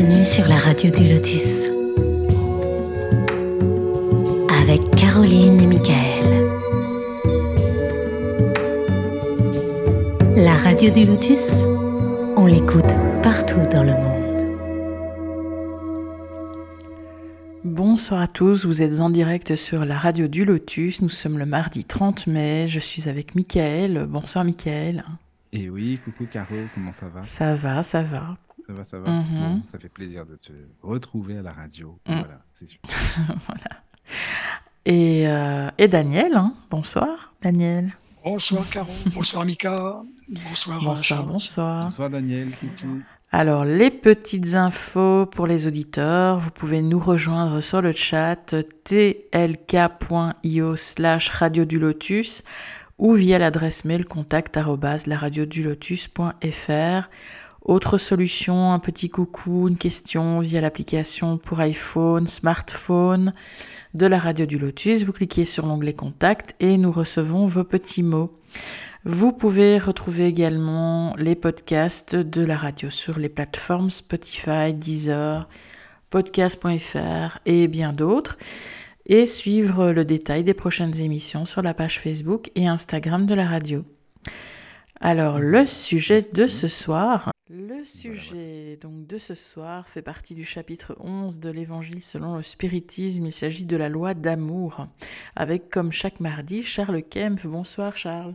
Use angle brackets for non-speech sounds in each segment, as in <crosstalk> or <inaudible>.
Bienvenue sur la radio du Lotus. Avec Caroline et Michael. La radio du Lotus, on l'écoute partout dans le monde. Bonsoir à tous, vous êtes en direct sur la radio du Lotus. Nous sommes le mardi 30 mai. Je suis avec Michael. Bonsoir Michael. Et oui, coucou Caro, comment ça va? Ça va, ça va. Ça va, ça va. Mhm. Bon, ça fait plaisir de te retrouver à la radio. Mm. Voilà, c'est super. <laughs> voilà. Et, euh, et Daniel, hein. bonsoir Daniel. Bonsoir Caro, bonsoir Mika, bonsoir, Bonsoir, bonsoir. Bonsoir Daniel. Alors, les petites infos pour les auditeurs, vous pouvez nous rejoindre sur le chat tlk.io slash radio du lotus ou via l'adresse mail contact laradiodulotus.fr. Autre solution, un petit coucou, une question via l'application pour iPhone, smartphone de la radio du lotus. Vous cliquez sur l'onglet contact et nous recevons vos petits mots. Vous pouvez retrouver également les podcasts de la radio sur les plateformes Spotify, Deezer, podcast.fr et bien d'autres. Et suivre le détail des prochaines émissions sur la page Facebook et Instagram de la radio. Alors, le sujet de ce soir. Le sujet donc de ce soir fait partie du chapitre 11 de l'Évangile selon le spiritisme. Il s'agit de la loi d'amour. Avec comme chaque mardi Charles Kempf. Bonsoir Charles.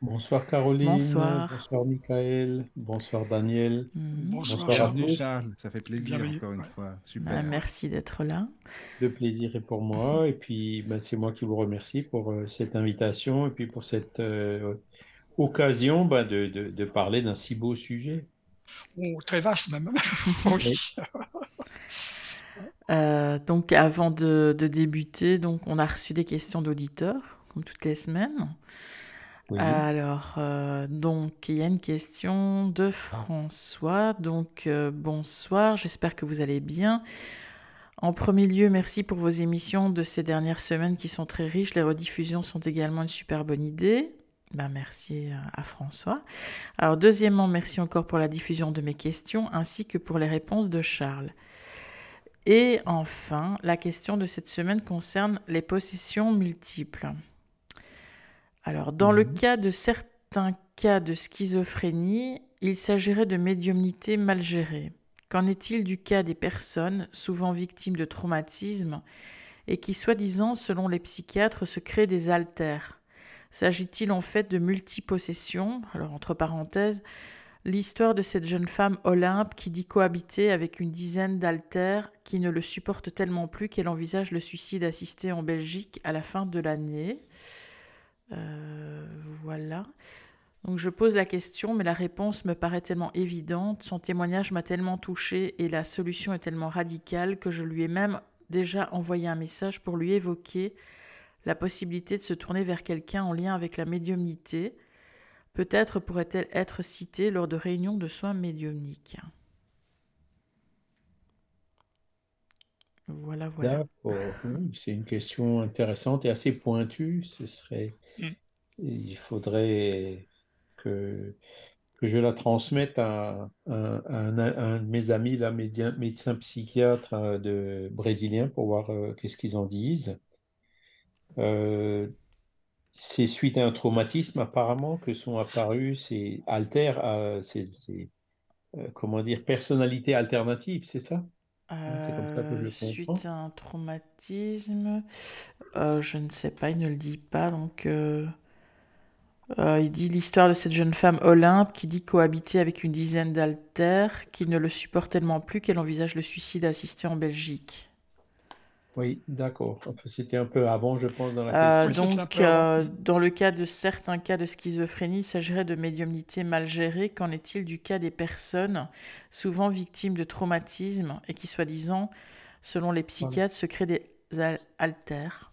Bonsoir Caroline. Bonsoir. Bonsoir Michael. Bonsoir Daniel. Mhm. Bonsoir, Bonsoir. Charles. Charles, ça fait plaisir Bienvenue. encore une fois. Super. Ah, merci d'être là. Le plaisir est pour moi. Et puis, ben, c'est moi qui vous remercie pour euh, cette invitation et puis pour cette euh, occasion ben, de, de- de parler d'un si beau sujet. Oh, très vaste même. <laughs> Oui. Euh, donc avant de, de débuter, donc on a reçu des questions d'auditeurs, comme toutes les semaines. Oui. Alors, euh, donc il y a une question de François. Donc euh, bonsoir, j'espère que vous allez bien. En premier lieu, merci pour vos émissions de ces dernières semaines qui sont très riches. Les rediffusions sont également une super bonne idée. Ben, merci euh, à François. Alors deuxièmement, merci encore pour la diffusion de mes questions ainsi que pour les réponses de Charles. Et enfin, la question de cette semaine concerne les possessions multiples. Alors, dans le Mhm. cas de certains cas de schizophrénie, il s'agirait de médiumnité mal gérée. Qu'en est-il du cas des personnes, souvent victimes de traumatismes, et qui, soi-disant, selon les psychiatres, se créent des altères S'agit-il en fait de multipossession Alors, entre parenthèses, l'histoire de cette jeune femme Olympe qui dit cohabiter avec une dizaine d'altères qui ne le supportent tellement plus qu'elle envisage le suicide assisté en Belgique à la fin de l'année. Euh, voilà. Donc je pose la question, mais la réponse me paraît tellement évidente, son témoignage m'a tellement touchée et la solution est tellement radicale que je lui ai même déjà envoyé un message pour lui évoquer la possibilité de se tourner vers quelqu'un en lien avec la médiumnité. Peut-être pourrait-elle être citée lors de réunions de soins médiumniques. Voilà, voilà. D'accord. C'est une question intéressante et assez pointue. Ce serait, Mm. il faudrait que, que je la transmette à, un- à un, à un de mes amis, là, médecin, médecin psychiatre euh, de brésilien, pour voir euh, qu'est-ce qu'ils en disent. Euh, c'est suite à un traumatisme apparemment que sont apparus ces altères, euh, ces, ces, euh, comment dire, personnalités alternatives, c'est ça? Ah, c'est comme ça que je Euh, le suite comprends. à un traumatisme, je ne sais pas, il ne le dit pas. Donc, euh, il dit l'histoire de cette jeune femme Olympe qui dit cohabiter avec une dizaine d'altères, qui ne le supporte tellement plus qu'elle envisage le suicide assisté en Belgique. Oui, d'accord. C'était un peu avant, je pense, dans la Euh, question. un donc, euh, dans le cas de certains cas de schizophrénie, il s'agirait de médiumnité mal gérée. Qu'en est-il du cas des personnes souvent victimes de traumatismes et qui, soi-disant, selon les psychiatres, se créent des al- altères?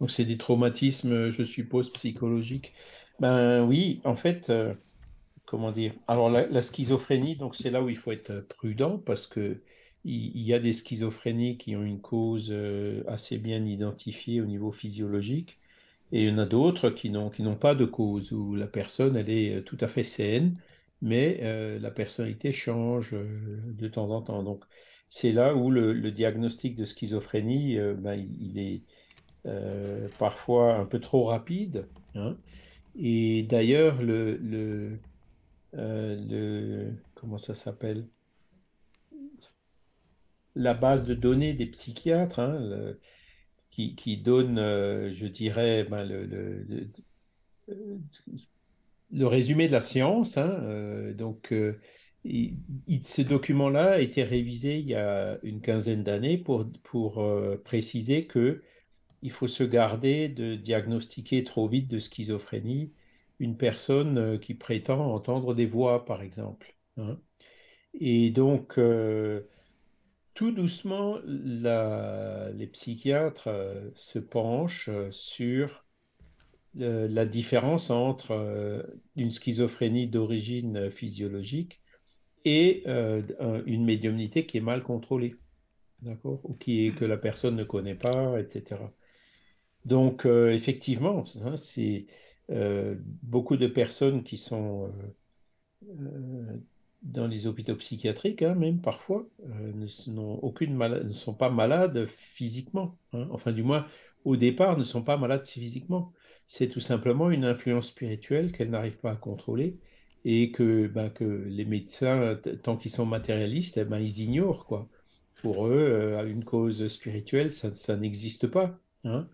Donc, c'est des traumatismes, je suppose, psychologiques. Ben oui, en fait, euh, comment dire? Alors, la, la schizophrénie, donc c'est là où il faut être prudent parce que il, y a des schizophrénies qui ont une cause euh, assez bien identifiée au niveau physiologique et il y en a d'autres qui n'ont qui n'ont pas de cause, où la personne, elle est euh, tout à fait saine mais euh, la personnalité change de temps en temps. Donc, c'est là où le, diagnostic de schizophrénie, ben, il, est parfois un peu trop rapide. hein. Et d'ailleurs, le, le, le- comment ça s'appelle? La base de données des psychiatres, hein, qui, donne, euh, je dirais, ben, le, résumé de la science. hein, euh, donc, euh, ce document-là a été révisé il y a une quinzaine d'années pour, pour préciser que il faut se garder de diagnostiquer trop vite de schizophrénie une personne qui prétend entendre des voix, par exemple. hein. Et donc, tout doucement, les psychiatres euh, se penchent euh, sur euh, la différence entre une schizophrénie d'origine physiologique et un- une médiumnité qui est mal contrôlée, d'accord? Ou qui est, que la personne ne connaît pas, etc. Donc, effectivement, hein, c'est beaucoup de personnes qui sont dans les hôpitaux psychiatriques, hein, même parfois, euh, ne, aucune mala- ne sont pas malades physiquement. hein. Enfin, du moins, au départ, ne sont pas malades physiquement. C'est tout simplement une influence spirituelle qu'elles n'arrivent pas à contrôler et que, ben, les médecins, tant qu'ils sont matérialistes, eh ben, ils ignorent, quoi. Pour eux, euh, une cause spirituelle, ça, n'existe pas, hein,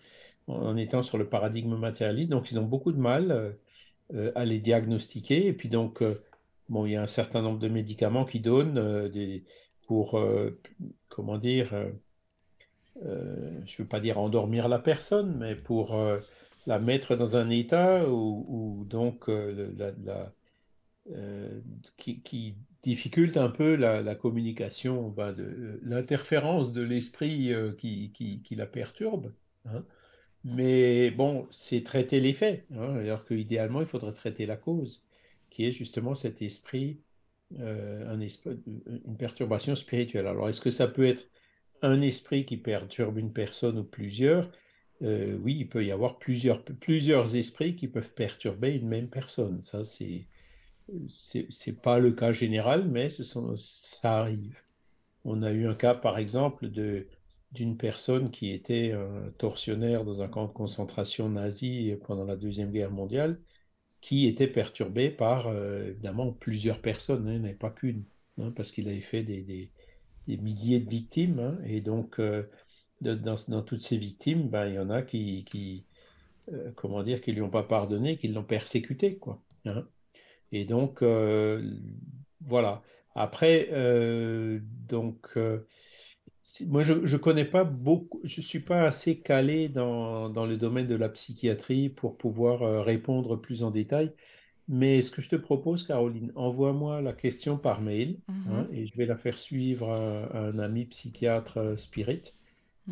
en étant sur le paradigme matérialiste. Donc, ils ont beaucoup de mal euh, à les diagnostiquer. Et puis, donc, euh, bon, il y a un certain nombre de médicaments qui donnent euh, pour, euh, comment dire, euh, je ne veux pas dire endormir la personne, mais pour la mettre dans un état où, donc la, qui, qui difficulte un peu la, communication, l'interférence de l'esprit qui, qui, qui la perturbe. hein. Mais bon, c'est traiter les faits, hein, alors qu'idéalement, il faudrait traiter la cause, qui est justement cet esprit, euh, esprit, une perturbation spirituelle. Alors, est-ce que ça peut être un esprit qui perturbe une personne ou plusieurs? Euh, oui, il peut y avoir plusieurs, esprits qui peuvent perturber une même personne. Ça, c'est, pas le cas général, mais ça arrive. On a eu un cas, par exemple, de, d'une personne qui était un tortionnaire dans un camp de concentration nazi pendant la Deuxième Guerre mondiale, qui était perturbé par, euh, évidemment, plusieurs personnes, hein, avait pas qu'une, hein, parce qu'il avait fait des, des- milliers de victimes, hein, et donc, euh, dans, toutes ces victimes, ben, il y en a qui, qui euh, comment dire, qui lui ont pas pardonné, qui l'ont persécuté, quoi. hein. Et donc, voilà. Après, donc, moi, je ne connais pas beaucoup, je suis pas assez calé dans, dans le domaine de la psychiatrie pour pouvoir euh, répondre plus en détail. Mais ce que je te propose, Caroline, envoie-moi la question par mail hein, Mhm. et je vais la faire suivre à, à un ami psychiatre euh, spirit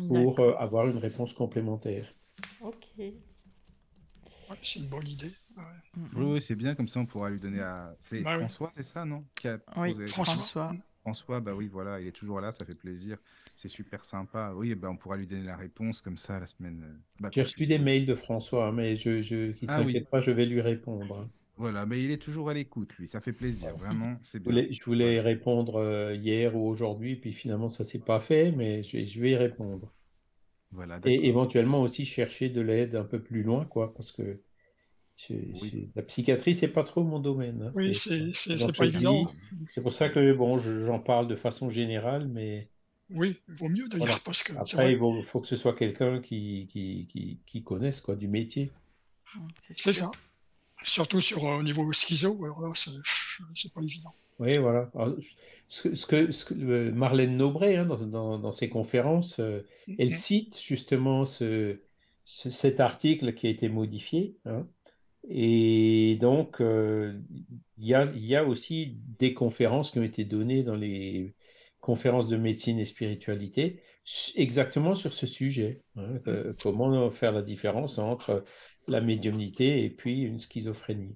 pour euh, avoir une réponse complémentaire. Ok. Ouais, c'est une bonne idée. ouais. Mhm. Oui, oui, c'est bien, comme ça on pourra lui donner à. C'est Bah oui. François, c'est ça, non? Qui a Oui. François. François, bah oui, voilà, il est toujours là, ça fait plaisir. C'est super sympa. Oui, bah on pourra lui donner la réponse comme ça la semaine. euh, bah, J'ai reçu des mails de François, hein, mais je, je, qu'il ne Ah oui. pas, je vais lui répondre. Voilà, mais il est toujours à l'écoute, lui. Ça fait plaisir, vraiment, c'est Je bien. voulais, je voulais répondre euh, hier ou aujourd'hui, puis finalement ça s'est pas fait, mais je, je vais y répondre. Voilà, Et éventuellement aussi chercher de l'aide un peu plus loin, quoi, parce que je- Oui. je- la psychiatrie, c'est pas trop mon domaine. hein. Oui, C'est- pas évident. C'est pour ça que bon, je- j'en parle de façon générale, mais Oui, il vaut mieux d'ailleurs, Voilà. parce que après, il faut, faut que ce soit quelqu'un qui, qui, qui, qui connaisse quoi, du métier. Mhm, C'est ça. Surtout sur euh, au niveau schizo, alors là, c'est c'est pas évident. Oui, voilà. Alors, ce que, ce que, ce que- euh, Marlène Nobré, hein, dans, dans, dans ses conférences, euh, elle Mhm. cite justement ce, ce- cet article qui a été modifié. hein. et donc, euh, il y a, il y a aussi des conférences qui ont été données dans les conférences de médecine et spiritualité exactement sur ce sujet. hein, euh, comment faire la différence entre la médiumnité et puis une schizophrénie.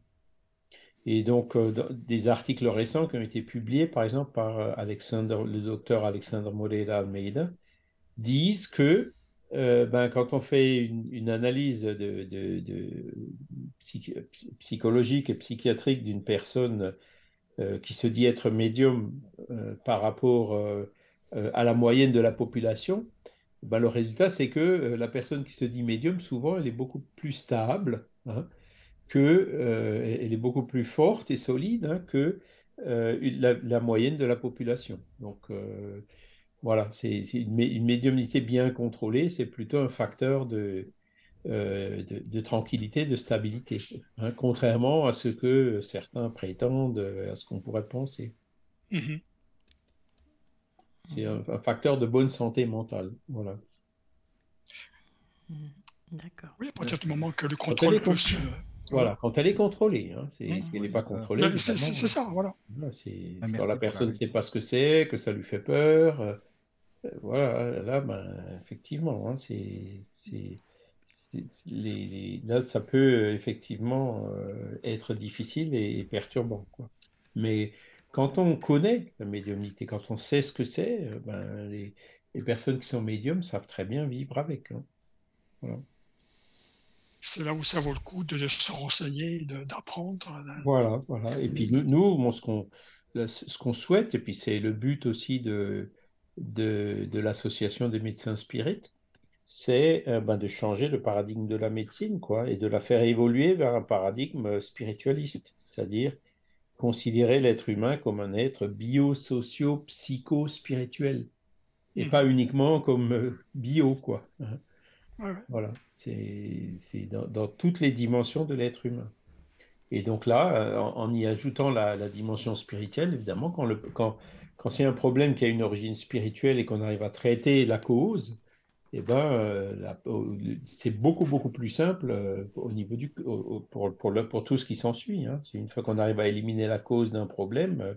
Et donc, euh, des articles récents qui ont été publiés, par exemple, par euh, Alexandre, le docteur Alexandre Moreira Almeida, disent que euh, ben, quand on fait une, une analyse de, de- de psych- psychologique et psychiatrique d'une personne qui se dit être médium par rapport à la moyenne de la population, ben, le résultat, c'est que la personne qui se dit médium, souvent, elle est beaucoup plus stable, hein, que, elle est beaucoup plus forte et solide hein, que la, moyenne de la population. Donc, voilà, c'est une, médiumnité bien contrôlée, c'est plutôt un facteur de, euh, de, tranquillité, de stabilité, hein, contrairement à ce que certains prétendent, à ce qu'on pourrait penser. Mm-hmm. C'est un, facteur de bonne santé mentale. Voilà. Mm, d'accord. Oui, à partir du moment que le contrôle peut se... Voilà, quand elle est contrôlée. Hein, c'est, si elle n'est pas contrôlée. C'est, ça, voilà. c'est, ah, quand la personne ne sait pas ce que c'est, que ça lui fait peur. Euh, voilà, là, ben, effectivement, hein, c'est, les, là, ça peut effectivement euh, être difficile et, perturbant. Quoi. Mais quand on connaît la médiumnité, quand on sait ce que c'est, euh, ben, les, personnes qui sont médiums savent très bien vivre avec. Hein. Voilà. C'est là où ça vaut le coup de se renseigner, d'apprendre. Voilà, voilà. Et puis nous, nous ce qu'on ce qu'on souhaite, et puis c'est le but aussi de, de, de l'association des médecins spirites, c'est euh, ben, de changer le paradigme de la médecine, quoi, et de la faire évoluer vers un paradigme spiritualiste, c'est-à-dire considérer l'être humain comme un être bio-socio-psycho-spirituel, et hmm. pas uniquement comme euh, bio, quoi. Hein. Voilà, c'est dans, toutes les dimensions de l'être humain. Et donc là, euh, en, y ajoutant la, dimension spirituelle, évidemment, quand, le, quand, quand c'est un problème qui a une origine spirituelle et qu'on arrive à traiter la cause, eh ben, euh, c'est beaucoup, beaucoup plus simple euh, au niveau du, pour, pour, tout ce qui s'ensuit. Hein. Une fois qu'on arrive à éliminer la cause d'un problème, euh,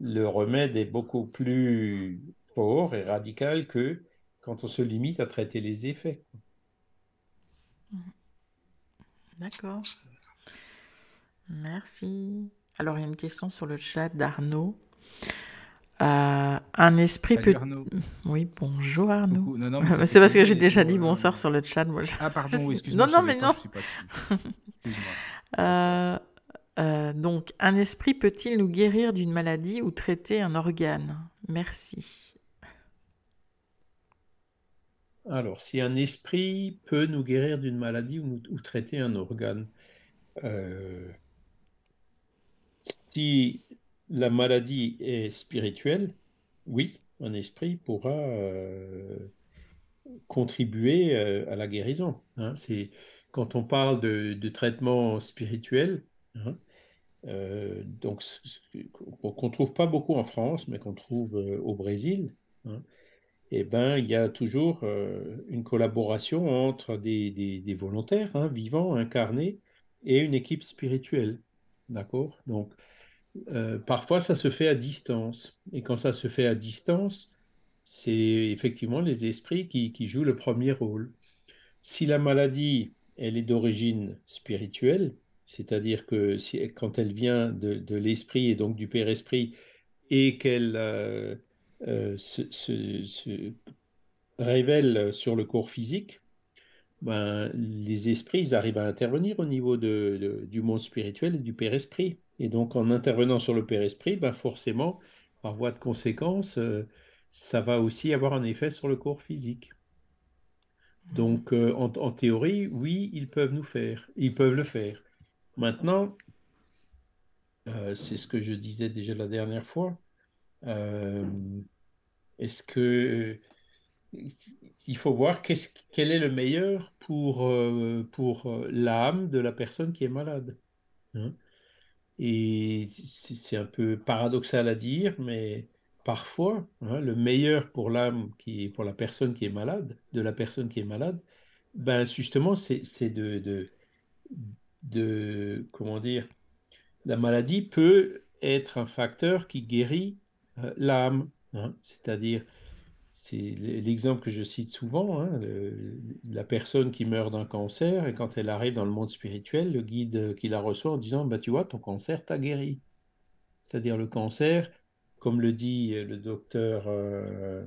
le remède est beaucoup plus fort et radical que quand on se limite à traiter les effets. D'accord. Merci. Alors, il y a une question sur le chat d'Arnaud. Euh, un esprit peut. <laughs> Oui, bonjour Arnaud. <laughs> C'est parce que j'ai déjà dit bonsoir euh, sur le chat. Moi, Ah, pardon, <laughs> excuse-moi. Non, non, mais non. Euh, donc, un esprit peut-il nous guérir d'une maladie ou traiter un organe? Merci. Alors, si un esprit peut nous guérir d'une maladie ou, ou, traiter un organe, si la maladie est spirituelle, oui, un esprit pourra euh, contribuer euh, à la guérison. Hein. C'est quand on parle de, traitement spirituel, hein, euh, donc qu'on trouve pas beaucoup en France, mais qu'on trouve au Brésil. Hein, eh ben, il y a toujours une collaboration entre des, des volontaires vivants, incarnés, et une équipe spirituelle. D'accord? Donc, euh, parfois, ça se fait à distance. Et quand ça se fait à distance, c'est effectivement les esprits qui, jouent le premier rôle. Si la maladie, elle est d'origine spirituelle, c'est-à-dire que quand elle vient de, l'esprit et donc du Père-Esprit, et qu'elle euh, euh, se, révèle sur le corps physique, ben, les esprits arrivent à intervenir au niveau du monde spirituel et du Père-Esprit. Et donc, en intervenant sur le Père-Esprit, ben forcément, par voie de conséquence, euh, ça va aussi avoir un effet sur le corps physique. Donc, euh, en, théorie, oui, ils peuvent nous faire, ils peuvent le faire. Maintenant, euh, c'est ce que je disais déjà la dernière fois. Est-ce que il faut voir quel est le meilleur pour, pour l'âme de la personne qui est malade. Hein et c'est un peu paradoxal à dire, mais parfois, hein, le meilleur pour l'âme, qui est pour la personne qui est malade, de la personne qui est malade, ben justement, c'est de, de, de, comment dire, la maladie peut être un facteur qui guérit euh, l'âme, hein. c'est-à-dire c'est l'exemple que je cite souvent, hein, la personne qui meurt d'un cancer et quand elle arrive dans le monde spirituel, le guide qui la reçoit en disant bah, Tu vois, ton cancer t'a guéri. C'est-à-dire le cancer, comme le dit le docteur euh,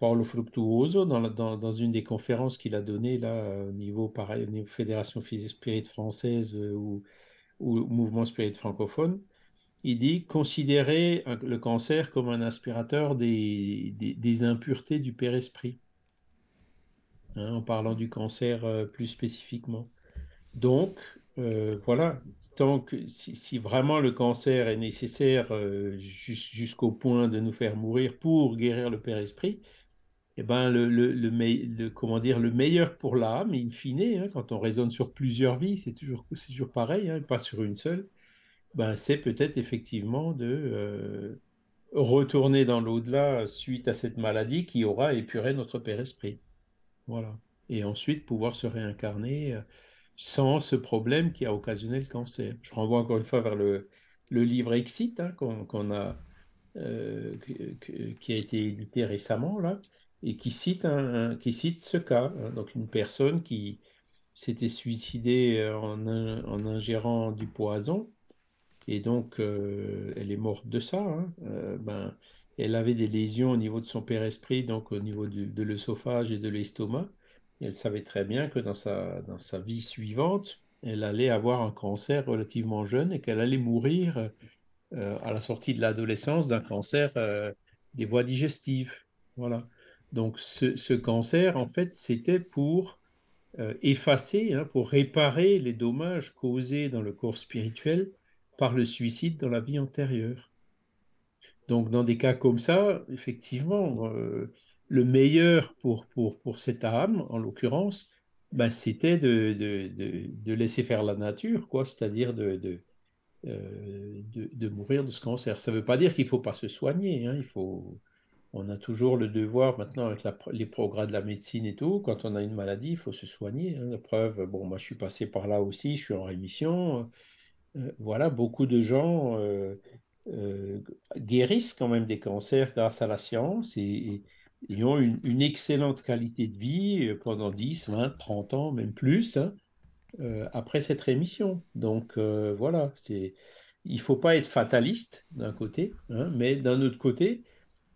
Paolo Fructuoso dans, dans, une des conférences qu'il a données au niveau, pareil, niveau Fédération Spirit française euh, ou, ou Mouvement Spirit francophone, il dit considérer le cancer comme un aspirateur des, des, impuretés du père-esprit, hein, en parlant du cancer euh, plus spécifiquement. Donc, euh, voilà, tant si, vraiment le cancer est nécessaire euh, jusqu'au point de nous faire mourir pour guérir le père-esprit, eh ben le, le, le, comment dire, le meilleur pour l'âme, in fine, hein, quand on raisonne sur plusieurs vies, c'est toujours, toujours pareil, hein, pas sur une seule, ben, c'est peut-être effectivement de euh, retourner dans l'au-delà suite à cette maladie qui aura épuré notre Père Esprit. Voilà. Et ensuite pouvoir se réincarner euh, sans ce problème qui a occasionné le cancer. Je renvoie encore une fois vers le, le livre Exit hein, qu'on a, euh, qui a été édité récemment là, et qui cite, un, qui cite ce cas. Hein. donc une personne qui s'était suicidée en, en ingérant du poison et donc euh, elle est morte de ça. Hein. Euh, ben, elle avait des lésions au niveau de son père-esprit, donc au niveau de l'œsophage et de l'estomac. Elle savait très bien que dans sa, dans sa vie suivante, elle allait avoir un cancer relativement jeune et qu'elle allait mourir euh, à la sortie de l'adolescence d'un cancer des voies digestives. Voilà. Donc ce, ce cancer, en fait, c'était pour effacer, hein, pour réparer les dommages causés dans le corps spirituel par le suicide dans la vie antérieure. Donc dans des cas comme ça, effectivement, euh, le meilleur pour, pour, pour cette âme, en l'occurrence, ben, c'était de, de, de, laisser faire la nature, quoi, c'est-à-dire de, euh, de, mourir de ce cancer. Ça ne veut pas dire qu'il ne faut pas se soigner, hein, il faut, on a toujours le devoir maintenant avec les progrès de la médecine et tout, quand on a une maladie, il faut se soigner. Hein. La preuve, bon, moi je suis passé par là aussi, je suis en rémission. Euh, voilà, beaucoup de gens euh, euh, guérissent quand même des cancers grâce à la science et, ont une, excellente qualité de vie pendant 10, 20, 30 ans, même plus, hein, après cette rémission. Donc voilà, c'est, il ne faut pas être fataliste d'un côté, hein, mais d'un autre côté,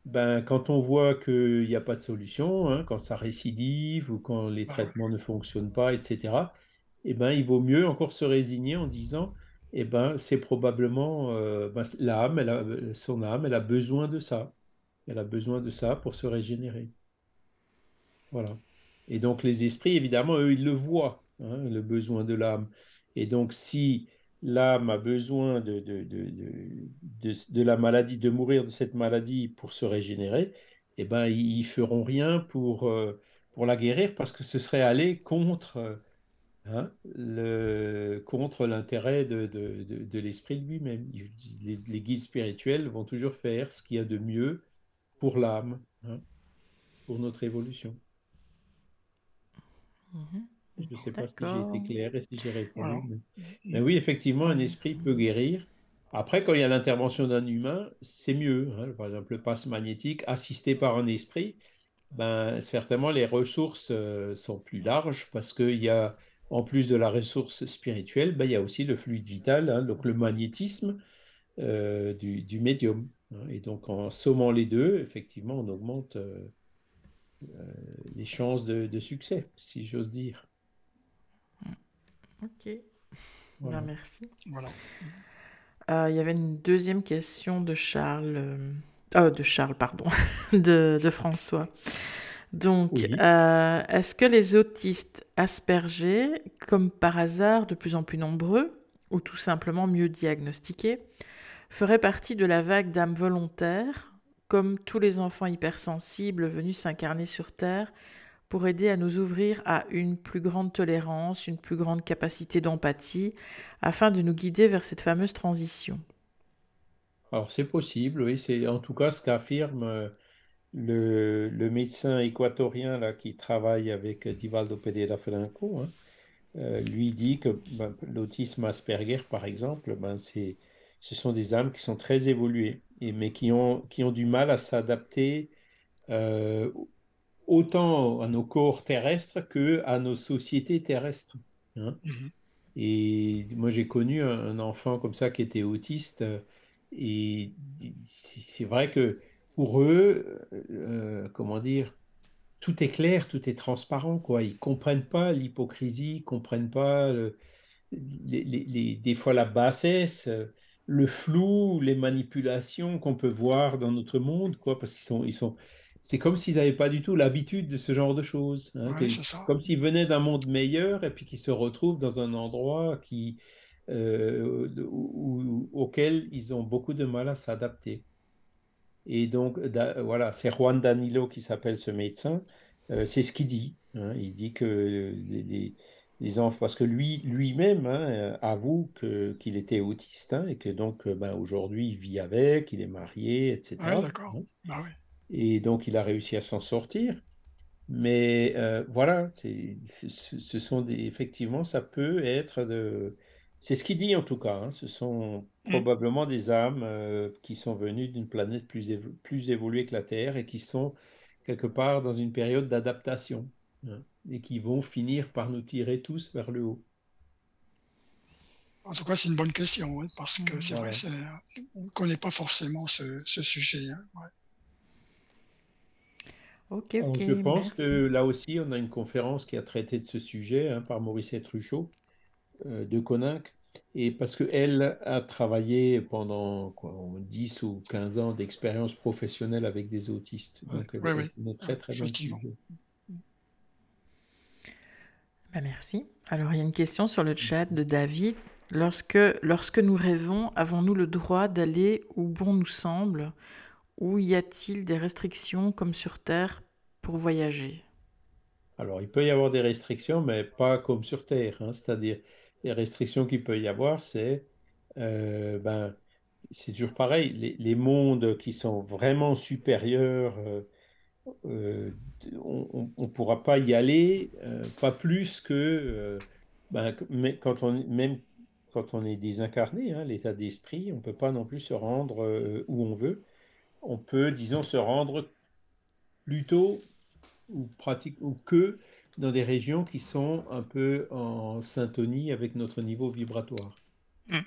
ben, quand on voit qu'il n'y a pas de solution, hein, quand ça récidive ou quand les traitements ne fonctionnent pas, etc., eh ben, il vaut mieux encore se résigner en disant eh ben, c'est probablement euh, ben, l'âme, son âme, elle a besoin de ça. Elle a besoin de ça pour se régénérer. Voilà. Et donc les esprits, évidemment, eux, ils le voient, hein, le besoin de l'âme. Et donc si l'âme a besoin de, de, de, de, la maladie, de mourir de cette maladie pour se régénérer, eh ben, ils feront rien pour, euh, pour la guérir parce que ce serait aller contre Hein, le, contre l'intérêt de, de, de, l'esprit lui-même. Les, les, guides spirituels vont toujours faire ce qu'il y a de mieux pour l'âme, hein, pour notre évolution. Mhm. Je ne sais pas si j'ai été clair et si j'ai répondu. Mais... oui, effectivement, un esprit peut guérir. Après, quand il y a l'intervention d'un humain, c'est mieux. Hein. Par exemple, le passe magnétique assisté par un esprit, ben, certainement les ressources euh, sont plus larges parce qu'il y a en plus de la ressource spirituelle, ben, il y a aussi le fluide vital, hein, donc le magnétisme euh, du, médium. Hein. et donc en sommant les deux, effectivement, on augmente euh, euh, les chances de, succès, si j'ose dire. Ok. Ben, merci. Voilà. Il y avait une deuxième question de Charles. de Charles, pardon, <laughs> de, de François. Donc, euh, est-ce que les autistes aspergés, comme par hasard de plus en plus nombreux, ou tout simplement mieux diagnostiqués, feraient partie de la vague d'âmes volontaires, comme tous les enfants hypersensibles venus s'incarner sur Terre, pour aider à nous ouvrir à une plus grande tolérance, une plus grande capacité d'empathie, afin de nous guider vers cette fameuse transition? Alors c'est possible, oui, c'est en tout cas ce qu'affirme euh, le, médecin équatorien là, qui travaille avec Divaldo Pereira Franco, hein, euh, lui dit que ben, l'autisme Asperger, par exemple, ben, c'est, ce sont des âmes qui sont très évoluées, et, mais qui ont, qui ont du mal à s'adapter euh, autant à nos corps terrestres que à nos sociétés terrestres. Hein. Mm-hmm. Et moi, j'ai connu un, enfant comme ça qui était autiste, et c'est vrai que pour eux, euh, comment dire, tout est clair, tout est transparent, quoi. Ils comprennent pas l'hypocrisie, ils comprennent pas les, des fois la bassesse. le flou, les manipulations qu'on peut voir dans notre monde, quoi, parce qu'ils sont, ils sont, c'est comme s'ils n'avaient pas du tout l'habitude de ce genre de choses, hein, Ouais, comme s'ils venaient d'un monde meilleur et puis qu'ils se retrouvent dans un endroit qui, euh, auquel ils ont beaucoup de mal à s'adapter. Et donc, da- voilà, c'est Juan Danilo qui s'appelle ce médecin. Euh, c'est ce qu'il dit. hein. Il dit que les, enfants, parce que lui, lui-même hein, euh, avoue que, qu'il était autiste hein, et que donc, euh, ben, aujourd'hui, il vit avec, il est marié, etc. Ouais, d'accord. Bah oui. Et donc, il a réussi à s'en sortir. Mais euh, voilà, c'est, ce ce sont des, effectivement, ça peut être de, c'est ce qu'il dit en tout cas, hein, ce sont Mm. probablement des âmes euh, qui sont venues d'une planète plus, évo- plus évoluée que la Terre et qui sont quelque part dans une période d'adaptation hein, et qui vont finir par nous tirer tous vers le haut. En tout cas, c'est une bonne question, ouais, parce que c'est vrai, on ne connaît pas forcément ce, ce sujet. hein, ouais. Ok, Alors, ok, je pense merci. que là aussi, on a une conférence qui a traité de ce sujet hein, par Mauricette Ruchot euh, de Coninck. Et parce qu'elle a travaillé pendant quoi, 10 ou 15 ans d'expérience professionnelle avec des autistes. Ouais, Donc, elle, ouais, elle ouais. connaît très, très sujet. Bah, merci. Alors, il y a une question sur le chat de David. Lorsque, lorsque nous rêvons, avons-nous le droit d'aller où bon nous semble? Ou y a-t-il des restrictions comme sur Terre pour voyager? Alors, il peut y avoir des restrictions, mais pas comme sur Terre. hein. C'est-à-dire, les restrictions qu'il peut y avoir, c'est euh, ben, c'est toujours pareil. Les, mondes qui sont vraiment supérieurs, euh, euh, on ne pourra pas y aller, pas plus que ben, quand on, même quand on est désincarné, hein, l'état d'esprit, on ne peut pas non plus se rendre où on veut. On peut, disons, se rendre plutôt ou pratique ou que dans des régions qui sont un peu en syntonie avec notre niveau vibratoire. Mm.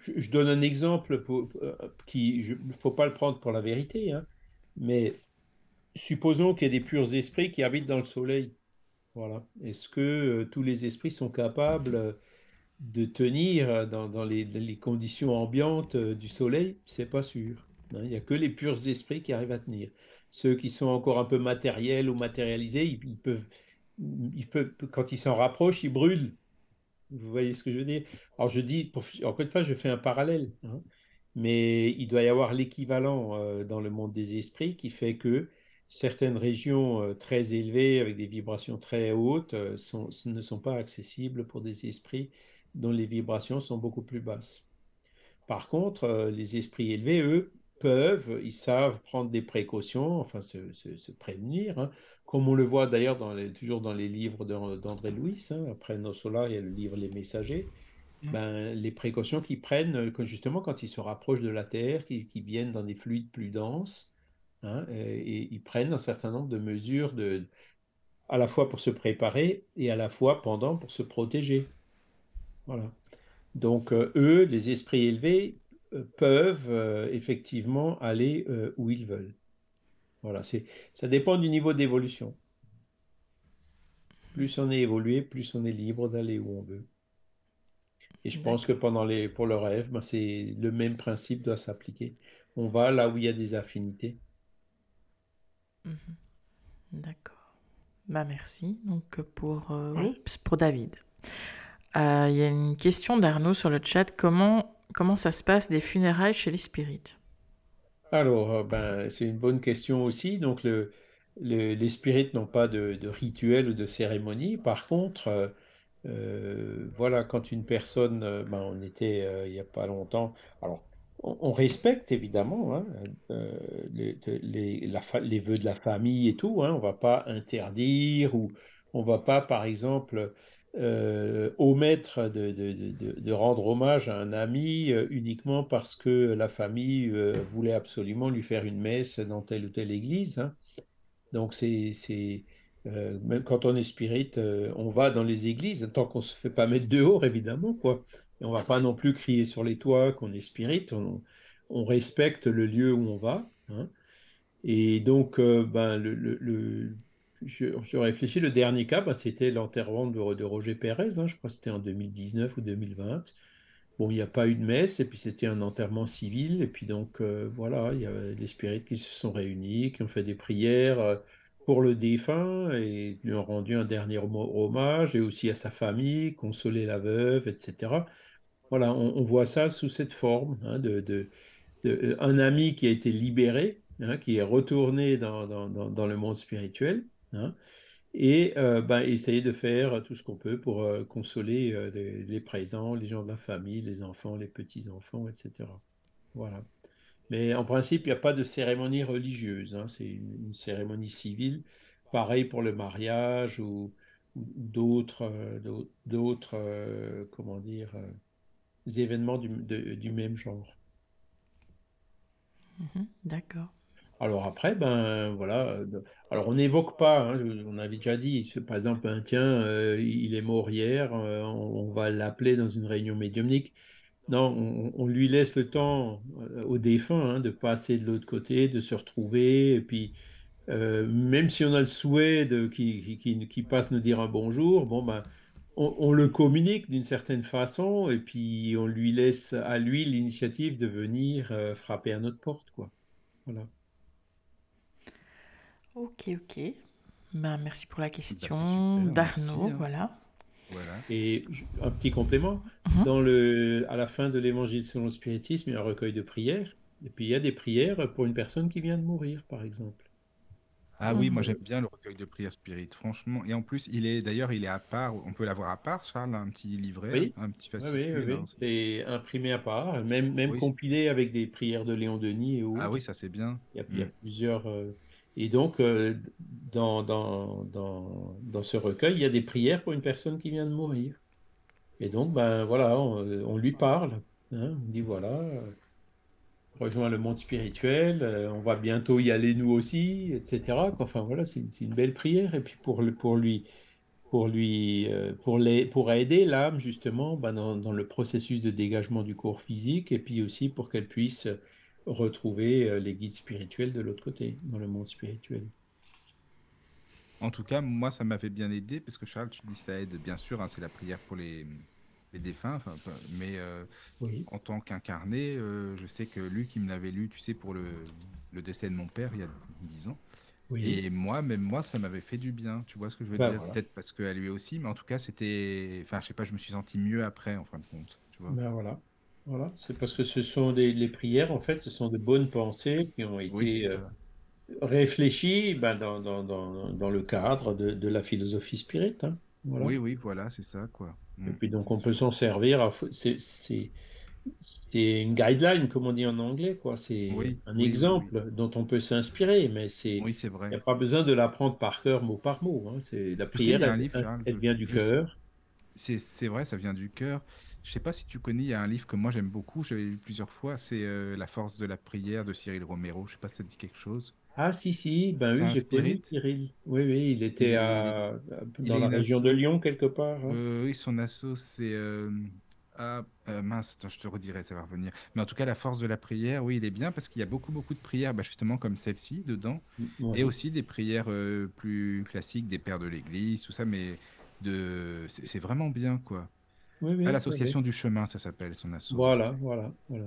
Je, je donne un exemple pour, euh, qui, il ne faut pas le prendre pour la vérité, hein, mais supposons qu'il y ait des purs esprits qui habitent dans le soleil. Voilà. Est-ce que euh, tous les esprits sont capables euh, de tenir dans, dans les, les conditions ambiantes du soleil? C'est pas sûr. hein. Il n'y a que les purs esprits qui arrivent à tenir. Ceux qui sont encore un peu matériels ou matérialisés, ils, ils peuvent, ils peuvent, quand ils s'en rapprochent, ils brûlent. Vous voyez ce que je veux dire? Alors je dis, pour, encore une fois, je fais un parallèle, hein. mais il doit y avoir l'équivalent euh, dans le monde des esprits qui fait que certaines régions euh, très élevées, avec des vibrations très hautes, euh, sont- ne sont pas accessibles pour des esprits dont les vibrations sont beaucoup plus basses. Par contre, les esprits élevés, eux, peuvent, ils savent prendre des précautions, enfin se, se- se prémunir, hein, comme on le voit d'ailleurs dans les- toujours dans les livres d'An- d'André Louis. hein. après Nosola, il y a le livre Les Messagers. Mm. Ben, les précautions qu'ils prennent, euh, que justement quand ils se rapprochent de la Terre, qu'ils viennent dans des fluides plus denses, hein, et, et ils prennent un certain nombre de mesures de, à la fois pour se préparer et à la fois pendant pour se protéger. Voilà. Donc, euh, eux, les esprits élevés, peuvent euh, effectivement aller euh, où ils veulent. Voilà, c'est, ça dépend du niveau d'évolution. Plus on est évolué, plus on est libre d'aller où on veut. Et je pense que pendant les, pour le rêve, ben, c'est le même principe doit s'appliquer. On va là où il y a des affinités. Mhm. D'accord. Bah merci donc pour, euh, Oui. pour David. Euh, Il y a une question d'Arnaud sur le chat. Comment, comment ça se passe des funérailles chez les spirites? Alors, euh, ben, c'est une bonne question aussi. Donc, le, le- les spirites n'ont pas de, de rituel ou de cérémonie. Par contre, euh, euh, voilà, quand une personne, ben, on était il n'y a pas longtemps, alors, on, respecte évidemment hein, les, les, vœux de la famille et tout. Hein, on va pas interdire ou on va pas, par exemple, euh, omettre de, de- de- rendre hommage à un ami euh, uniquement parce que la famille euh, voulait absolument lui faire une messe dans telle ou telle église. hein. Donc c'est, euh, même quand on est spirit, euh, on va dans les églises, tant qu'on se fait pas mettre dehors, évidemment, quoi. Et on va pas non plus crier sur les toits qu'on est spirit, on, on respecte le lieu où on va. hein. Et donc, ben, le- je, je réfléchis, le dernier cas, ben, c'était l'enterrement de, Roger Pérez, hein, je crois que c'était en 2019 ou 2020. Bon, il n'y a pas eu de messe, et puis c'était un enterrement civil, et puis donc euh, voilà, il y a des spirites qui se sont réunis, qui ont fait des prières euh, pour le défunt, et lui ont rendu un dernier hommage, et aussi à sa famille, consoler la veuve, etc. Voilà, on, voit ça sous cette forme, hein, de, de, un ami qui a été libéré, hein, qui est retourné dans, dans, dans, le monde spirituel, hein, et euh, ben, essayer de faire tout ce qu'on peut pour euh, consoler euh, les, présents, les gens de la famille, les enfants, les petits-enfants, etc. Voilà. Mais en principe, il n'y a pas de cérémonie religieuse, hein. c'est une, cérémonie civile, pareil pour le mariage ou, d'autres, d'autres, comment dire, événements du, du même genre. Mhm, d'accord. Alors après, ben voilà. Euh, alors on n'évoque pas, hein, on avait déjà dit, par exemple, tiens, euh, il est mort hier, euh, on, va l'appeler dans une réunion médiumnique. Non, on, lui laisse le temps au défunt hein, de passer de l'autre côté, de se retrouver, et puis même si on a le souhait de qu'il passe nous dire un bonjour, bon ben on, le communique d'une certaine façon, et puis on lui laisse à lui l'initiative de venir frapper à notre porte, quoi. Voilà. Ok, ok. Ben, merci pour la bah, question d'Arnaud. Hein. Voilà. Voilà. Et un petit complément. Mhm. Dans le, à la fin de l'évangile selon le spiritisme, il y a un recueil de prières. Et puis il y a des prières pour une personne qui vient de mourir, par exemple. Ah oui, moi mhm. j'aime bien le recueil de prières spirit, franchement. Et en plus, il est d'ailleurs, il est à part. On peut l'avoir à part, Charles, un petit livret, un petit fascicule. Oui, oui, oui. Et imprimé à part, même, même compilé avec des prières de Léon Denis et autres. Ah oui, ça c'est bien. Il y a, mm. plusieurs. Euh, et donc, euh, dans, dans, dans, ce recueil, il y a des prières pour une personne qui vient de mourir. Et donc, ben voilà, on, lui parle. Hein. on dit voilà, euh, rejoins le monde spirituel, euh, on va bientôt y aller nous aussi, etc. Enfin voilà, c'est une belle prière. Et puis pour, pour lui, pour lui, pour, les, pour aider l'âme justement ben dans, dans, le processus de dégagement du corps physique, et puis aussi pour qu'elle puisse retrouver euh, les guides spirituels de l'autre côté, dans le monde spirituel. En tout cas, moi, ça m'avait bien aidé, parce que Charles, tu dis ça aide, bien sûr, hein, c'est la prière pour les, les défunts, mais euh, en tant qu'incarné, euh, je sais que lui qui me l'avait lu, tu sais, pour le, le, décès de mon père il y a 10 ans. Et moi, même moi, ça m'avait fait du bien, tu vois ce que je veux bah, dire? Peut-être parce qu'à lui aussi, mais en tout cas, c'était. Enfin, je sais pas, je me suis senti mieux après, en fin de compte. Tu vois ben voilà. Voilà, c'est parce que ce sont des les prières, en fait, ce sont de bonnes pensées qui ont été euh, réfléchies ben, dans, dans, dans, dans, le cadre de, de la philosophie spirit. Hein. Voilà. Oui, oui, voilà, c'est ça, quoi. Et mm, puis donc on peut s'en servir. C'est c'est une guideline, comme on dit en anglais, quoi. C'est un exemple dont on peut s'inspirer, mais c'est oui, c'est vrai. Il n'y a pas besoin de l'apprendre par cœur, mot par mot. Hein. C'est la prière, elle, vient du cœur. C'est vrai, ça vient du cœur. Je sais pas si tu connais, il y a un livre que moi j'aime beaucoup, j'avais lu plusieurs fois, c'est euh, La force de la prière de Cyril Romero. Je sais pas si ça te dit quelque chose. Ah si si, ben oui, j'ai connu Cyril. Oui oui, il était à, dans la région de Lyon quelque part. Hein. Euh, oui, son assaut c'est euh, ah, mince, attends, je te redirai, ça va revenir. Mais en tout cas, la force de la prière, oui, il est bien parce qu'il y a beaucoup, beaucoup de prières, bah, justement comme celle-ci dedans, mm, et aussi des prières plus classiques des pères de l'Église, tout ça, mais de... c'est vraiment bien, quoi. Oui, ah, l'association du chemin, ça s'appelle son association. Voilà, voilà, voilà.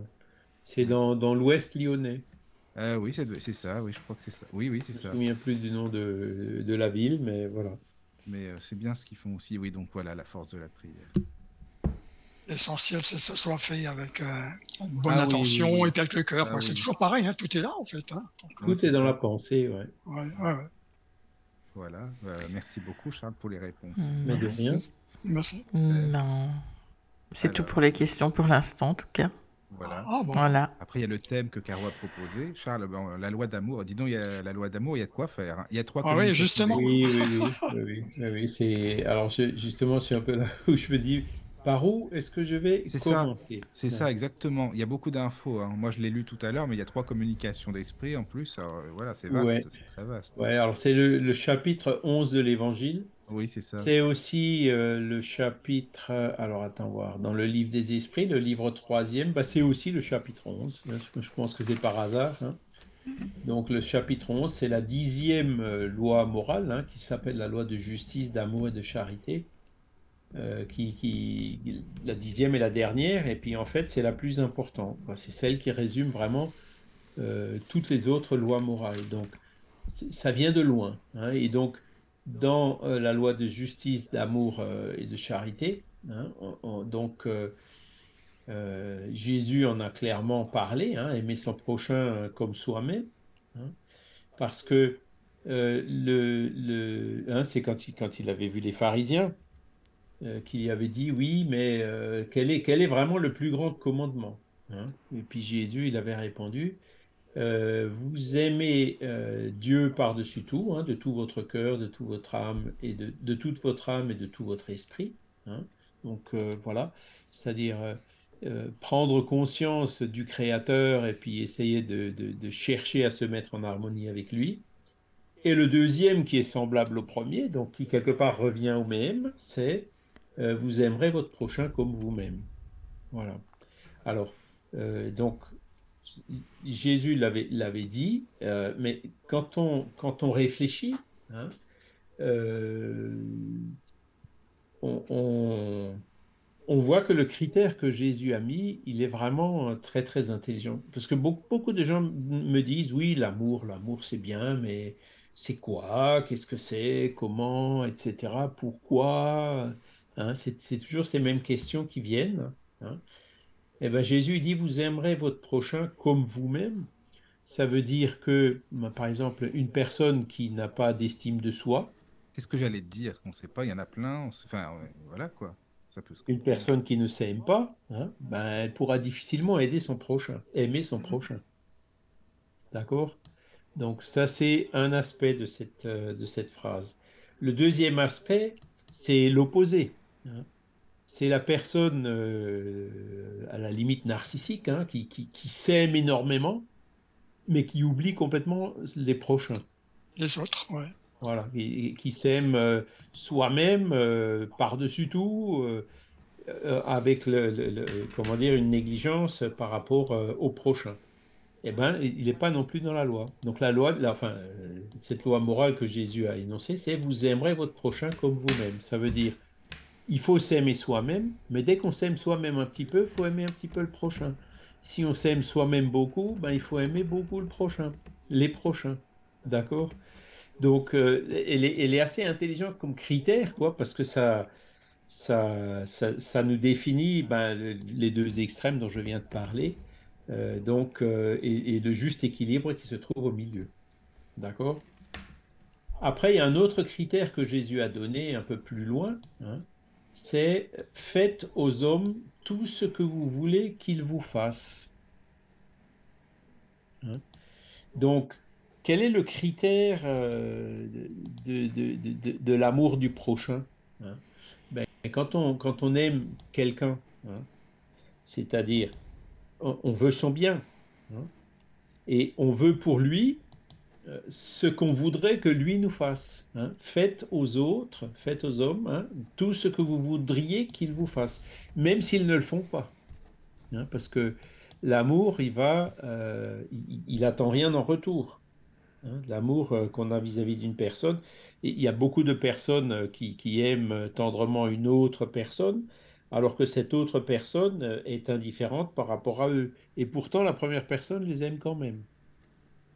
C'est dans, dans l'ouest lyonnais. Euh, oui, c'est ça, oui, je crois que c'est ça. Oui, oui, c'est ça. Je ne me souviens plus du nom de, de, la ville, mais voilà. Mais euh, c'est bien ce qu'ils font aussi, oui, donc voilà, la force de la prière. L'essentiel, c'est que ça soit fait avec euh, bonne ah intention et avec le cœur. Ah c'est toujours pareil, hein, tout est là en fait. Hein. tout est, dans la pensée, ouais. ouais, ouais voilà, bah, merci beaucoup Charles pour les réponses. Mais de rien. Merci. Non. C'est tout pour les questions pour l'instant, en tout cas. Voilà. Ah, voilà. Après, il y a le thème que Caro a proposé. Charles, la loi d'amour. Dis donc, il y a la loi d'amour, il y a de quoi faire. Hein. Il y a trois Ah oui, justement. Oui, oui, oui. oui, c'est... Alors, justement, c'est un peu là où je me dis, par où est-ce que je vais C'est ça, c'est ça, exactement. Il y a beaucoup d'infos. Hein. Moi, je l'ai lu tout à l'heure, mais il y a trois communications d'esprit en plus. voilà, c'est vaste, c'est très vaste. Ouais, alors c'est le, le chapitre 11 de l'Évangile. Oui, c'est ça. C'est aussi euh, le chapitre. Alors, attends voir. Dans le livre des esprits, le livre troisième, bah, c'est aussi le chapitre 11. Je pense que c'est par hasard. Hein. Donc, le chapitre 11, c'est la dixième euh, loi morale, hein, qui s'appelle la loi de justice, d'amour et de charité. qui, la dixième et la dernière, et puis en fait c'est la plus importante. C'est celle qui résume vraiment toutes les autres lois morales. Donc ça vient de loin. Hein, et donc dans la loi de justice, d'amour et de charité, hein, donc euh, Jésus en a clairement parlé, hein, aimer son prochain comme soi-même, hein, parce que euh, le, hein, c'est quand il, quand il avait vu les pharisiens euh, qui avait dit oui, mais est, quel est vraiment le plus grand commandement Et puis Jésus, il avait répondu vous aimez Dieu par-dessus tout, de tout votre cœur, de toute votre âme et de, de, toute votre âme et de tout votre esprit. Donc voilà, c'est-à-dire euh, prendre conscience du Créateur et puis essayer de, chercher à se mettre en harmonie avec lui. Et le deuxième qui est semblable au premier, donc qui quelque part revient au même, c'est euh, vous aimerez votre prochain comme vous-même. Voilà. Alors, euh, donc, Jésus l'avait dit, mais quand on, quand on réfléchit, hein, on on voit que le critère que Jésus a mis, il est vraiment euh, très très intelligent. Parce que beaucoup, beaucoup de gens me disent, oui, l'amour, l'amour c'est bien, mais c'est quoi? Qu'est-ce que c'est? Comment? Etc. Pourquoi? Hein, C'est toujours ces mêmes questions qui viennent. Hein. Eh ben Jésus dit, vous aimerez votre prochain comme vous-même. Ça veut dire que, ben, par exemple, une personne qui n'a pas d'estime de soi. C'est ce que j'allais dire. On ne sait pas, il y en a plein. Enfin, voilà quoi. Une personne qui ne s'aime pas, hein, ben, elle pourra difficilement aider son prochain, aimer son prochain. D'accord? Donc ça, c'est un aspect de cette, euh, de cette phrase. Le deuxième aspect, c'est l'opposé. Hein. C'est la personne euh, à la limite narcissique, hein, qui, qui, qui s'aime énormément, mais qui oublie complètement les prochains. Les autres, ouais. Voilà, qui, s'aime euh, soi-même euh, par-dessus tout, avec le, comment dire, une négligence par rapport au prochain. Eh bien, il n'est pas non plus dans la loi. Donc la loi, enfin, cette loi morale que Jésus a énoncée, c'est vous aimerez votre prochain comme vous-même. Ça veut dire, il faut s'aimer soi-même, mais dès qu'on s'aime soi-même un petit peu, il faut aimer un petit peu le prochain. Si on s'aime soi-même beaucoup, ben, il faut aimer beaucoup le prochain, les prochains. D'accord? Donc, euh, elle, est, assez intelligente comme critère, quoi, parce que ça, ça, ça, nous définit ben, les deux extrêmes dont je viens de parler, euh, donc, euh, et, le juste équilibre qui se trouve au milieu. D'accord? Après, il y a un autre critère que Jésus a donné un peu plus loin, hein, c'est faites aux hommes tout ce que vous voulez qu'ils vous fassent. Hein? Donc, quel est le critère euh, de, l'amour du prochain? Hein? Ben, quand, on, quand on aime quelqu'un, hein, c'est-à-dire on, veut son bien, et on veut pour lui ce qu'on voudrait que lui nous fasse. Faites aux autres, faites aux hommes tout ce que vous voudriez qu'ils vous fassent, même s'ils ne le font pas. parce que l'amour, il va, euh, il, attend rien en retour. Hein, l'amour euh, qu'on a vis-à-vis d'une personne. il y a beaucoup de personnes euh, qui, aiment tendrement une autre personne, alors que cette autre personne euh, est indifférente par rapport à eux. Et pourtant, la première personne les aime quand même.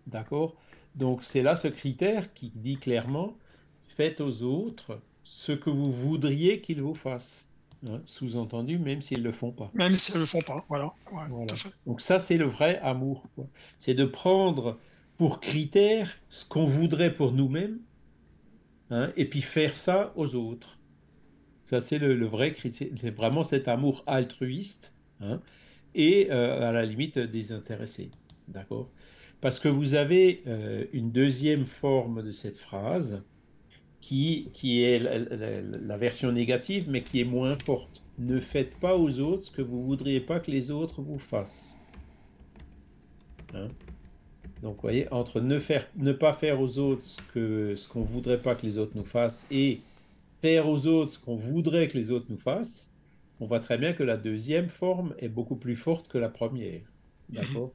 D'accord? Donc c'est là ce critère qui dit clairement, faites aux autres ce que vous voudriez qu'ils vous fassent. Hein, sous-entendu, même s'ils ne le font pas. Même s'ils ne le font pas, voilà. Donc ça, c'est le vrai amour. C'est de prendre pour critère ce qu'on voudrait pour nous-mêmes, hein, et puis faire ça aux autres. Ça, c'est le, vrai critère, c'est vraiment cet amour altruiste, hein, et euh, à la limite désintéressé. D'accord? Parce que vous avez euh, une deuxième forme de cette phrase, qui, qui est la, version négative, mais qui est moins forte. Ne faites pas aux autres ce que vous voudriez pas que les autres vous fassent. Hein? Donc, vous voyez, entre ne, faire, ne pas faire aux autres ce qu'on ce qu'on voudrait pas que les autres nous fassent et faire aux autres ce qu'on voudrait que les autres nous fassent, on voit très bien que la deuxième forme est beaucoup plus forte que la première. D'accord?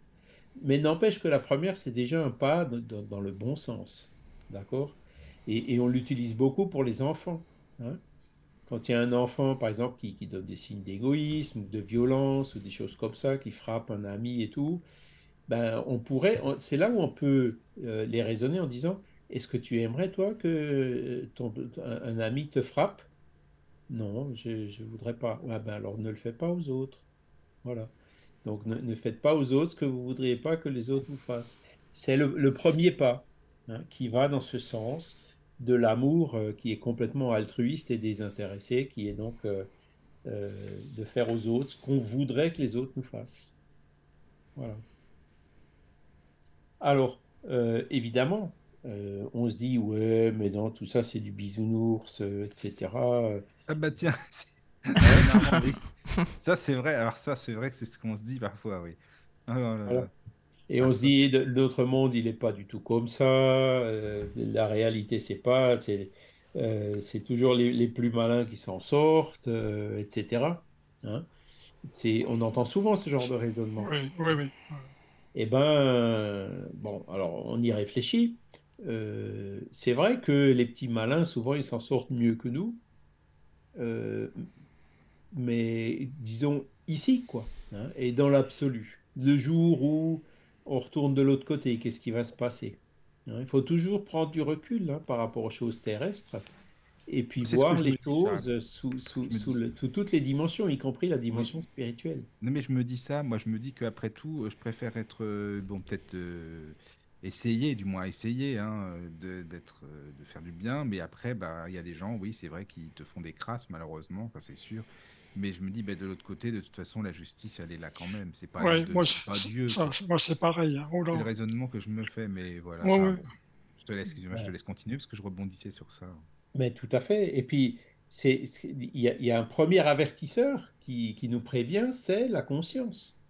Mais n'empêche que la première, c'est déjà un pas dans, le bon sens. D'accord? Et, on l'utilise beaucoup pour les enfants. Hein quand il y a un enfant, par exemple, qui, donne des signes d'égoïsme, de violence, ou des choses comme ça, qui frappe un ami et tout, ben, on pourrait, c'est là où on peut euh, les raisonner en disant, est-ce que tu aimerais, toi, que ton, un, ami te frappe? Non, je ne voudrais pas. Ah ben alors ne le fais pas aux autres. Voilà. Donc ne, faites pas aux autres ce que vous ne voudriez pas que les autres vous fassent. C'est le, premier pas hein, qui va dans ce sens de l'amour euh, qui est complètement altruiste et désintéressé, qui est donc euh, euh, de faire aux autres ce qu'on voudrait que les autres nous fassent. Voilà. Alors, évidemment, on se dit, ouais, mais non, tout ça c'est du bisounours, etc. Ah bah tiens, <laughs> <laughs> ça c'est vrai, alors ça c'est vrai que c'est ce qu'on se dit parfois, oui. Oh et on se dit, l'autre monde, il n'est pas du tout comme ça. Euh, la réalité, c'est pas. C'est euh, toujours les, plus malins qui s'en sortent, euh, etc. Hein on entend souvent ce genre de raisonnement. Oui, oui, oui. Eh ben, bon, alors on y réfléchit. c'est vrai que les petits malins, souvent, ils s'en sortent mieux que nous. Mais disons ici, quoi. Hein, et dans l'absolu. Le jour où on retourne de l'autre côté, qu'est-ce qui va se passer hein, Il faut toujours prendre du recul hein, par rapport aux choses terrestres et puis voir les choses sous, toutes les dimensions, y compris la dimension spirituelle. Non, mais je me dis ça, moi je me dis qu'après tout, je préfère être, euh, bon, peut-être euh, essayer, du moins essayer, hein, de, d'être, euh, de faire du bien, mais après, bah, il y a des gens, oui, c'est vrai, qui te font des crasses, malheureusement, ça c'est sûr. Mais je me dis, ben, de l'autre côté, de toute façon, la justice, elle est là quand même. C'est pas, moi, pas Dieu. moi, c'est pareil. Hein. C'est le raisonnement que je me fais, mais voilà. je te laisse, je te laisse continuer parce que je rebondissais sur ça. Mais tout à fait. Et puis, il y, y, a un premier avertisseur qui, qui nous prévient, c'est la conscience.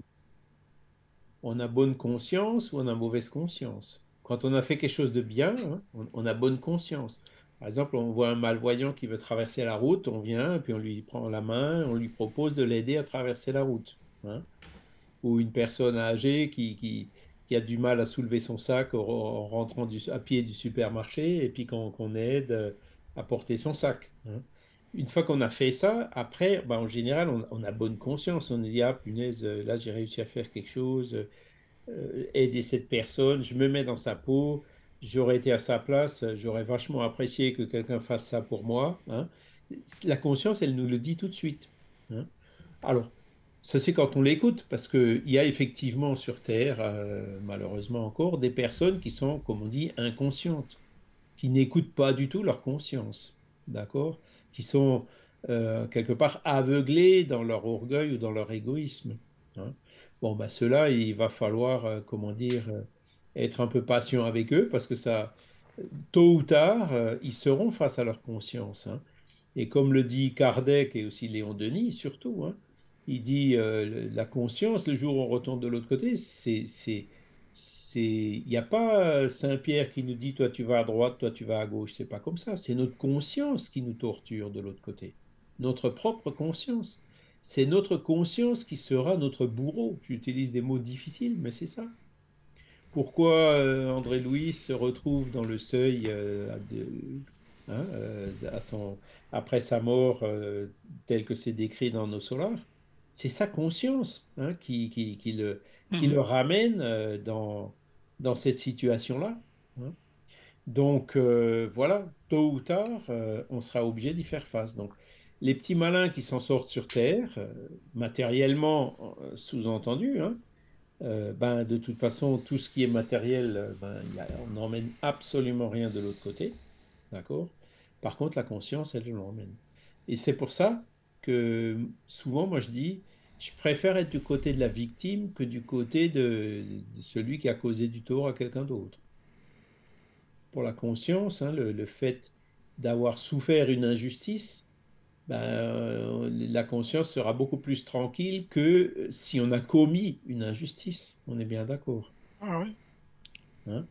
On a bonne conscience ou on a mauvaise conscience. Quand on a fait quelque chose de bien, hein, on, a bonne conscience. Par exemple, on voit un malvoyant qui veut traverser la route, on vient, puis on lui prend la main, on lui propose de l'aider à traverser la route. Hein. Ou une personne âgée qui, a du mal à soulever son sac en rentrant à pied du supermarché, et puis qu'on aide à porter son sac. Hein. Une fois qu'on a fait ça, après, ben, en général, on, a bonne conscience. On dit, ah, punaise, là, j'ai réussi à faire quelque chose, euh, aider cette personne, je me mets dans sa peau, j'aurais été à sa place, j'aurais vachement apprécié que quelqu'un fasse ça pour moi. Hein. La conscience, elle nous le dit tout de suite. Hein. Alors, ça c'est quand on l'écoute, parce qu'il y a effectivement sur Terre, euh, malheureusement encore, des personnes qui sont, comme on dit, inconscientes, qui n'écoutent pas du tout leur conscience, d'accord? Qui sont euh, quelque part aveuglées dans leur orgueil ou dans leur égoïsme. Hein. Bon, ben ceux-là, il va falloir, euh, comment dire, être un peu patient avec eux parce que ça, tôt ou tard, euh, ils seront face à leur conscience. Hein. Et comme le dit Kardec et aussi Léon Denis, surtout, hein, il dit euh, la conscience, le jour où on retourne de l'autre côté, c'est. Il n'y a pas Saint-Pierre qui nous dit toi tu vas à droite, toi tu vas à gauche. C'est pas comme ça. C'est notre conscience qui nous torture de l'autre côté. Notre propre conscience. C'est notre conscience qui sera notre bourreau. J'utilise des mots difficiles, mais c'est ça. Pourquoi euh, André Louis se retrouve dans le seuil euh, hein, euh, à son, après sa mort tel que c'est décrit dans nos solars C'est sa conscience hein, qui, qui, qui, le, qui mhm. le ramène dans, dans cette situation-là. Hein. Donc voilà, tôt ou tard, on sera obligé d'y faire face. Donc les petits malins qui s'en sortent sur Terre, matériellement sous-entendu, euh, ben, de toute façon, tout ce qui est matériel, euh, ben, on n'emmène absolument rien de l'autre côté. D'accord? Par contre, la conscience, elle l'emmène. Et c'est pour ça que souvent, moi, je dis, je préfère être du côté de la victime que du côté de, celui qui a causé du tort à quelqu'un d'autre. Pour la conscience, hein, le, fait d'avoir souffert une injustice, ben, euh, la conscience sera beaucoup plus tranquille que si on a commis une injustice. On est bien d'accord. Ah oui. Hein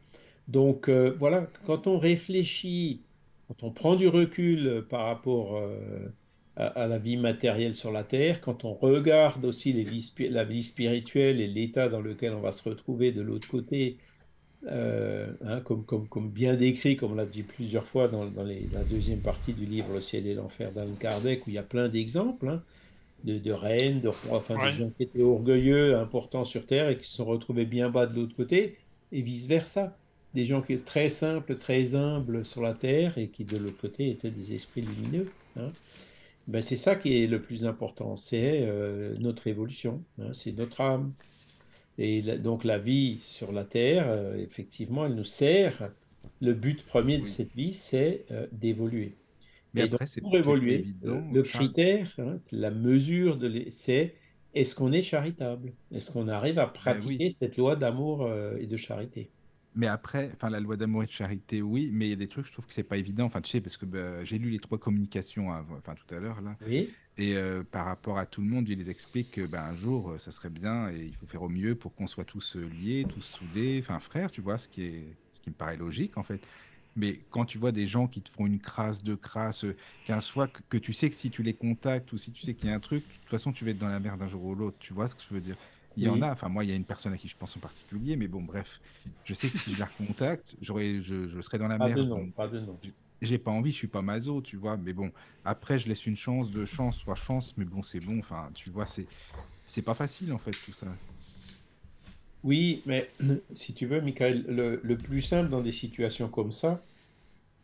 Donc euh, voilà, quand on réfléchit, quand on prend du recul par rapport euh, à, la vie matérielle sur la Terre, quand on regarde aussi les la vie spirituelle et l'état dans lequel on va se retrouver de l'autre côté, euh, hein, comme, comme, comme, bien décrit, comme on l'a dit plusieurs fois dans, dans la deuxième partie du livre Le ciel et l'enfer d'Alan Kardec, où il y a plein d'exemples hein, de, de, reines, de rois, enfin de gens qui étaient orgueilleux, importants sur Terre et qui se sont retrouvés bien bas de l'autre côté, et vice-versa. Des gens qui étaient très simples, très humbles sur la Terre et qui de l'autre côté étaient des esprits lumineux. Hein. Ben, c'est ça qui est le plus important, c'est euh, notre évolution, c'est notre âme, et donc la vie sur la Terre, euh, effectivement, elle nous sert. Le but premier de cette vie, c'est euh, d'évoluer. Mais après, donc, pour évoluer, le critère, hein, la mesure, de c'est est-ce qu'on est charitable? Est-ce qu'on arrive à ben pratiquer cette loi d'amour euh, et de charité? Mais après, enfin, la loi d'amour et de charité, oui, mais il y a des trucs, je trouve que c'est pas évident. Enfin, tu sais, parce que bah, j'ai lu les trois communications, enfin, tout à l'heure là. Oui. Et euh, par rapport à tout le monde, il les explique que ben, un jour, euh, ça serait bien et il faut faire au mieux pour qu'on soit tous euh, liés, tous soudés, enfin frères, tu vois, ce qui, est, ce qui me paraît logique en fait. Mais quand tu vois des gens qui te font une crasse, de crasse, qu'un soit que, que, tu sais que si tu les contactes ou si tu sais qu'il y a un truc, de toute façon, tu vas être dans la merde un jour ou l'autre, tu vois ce que je veux dire? Il y en a, enfin moi il y a une personne à qui je pense en particulier, mais bon bref, je sais que si je la <laughs> recontacte, je, je serais dans la pas merde. De nom, pas de nom j'ai pas envie, je suis pas mazo, tu vois. Mais bon, après, je laisse une chance, deux chances, trois chances, mais bon, c'est bon. Enfin, tu vois, c'est c'est pas facile en fait tout ça. Oui, mais <clears throat> si tu veux, Michael, le, le plus simple dans des situations comme ça,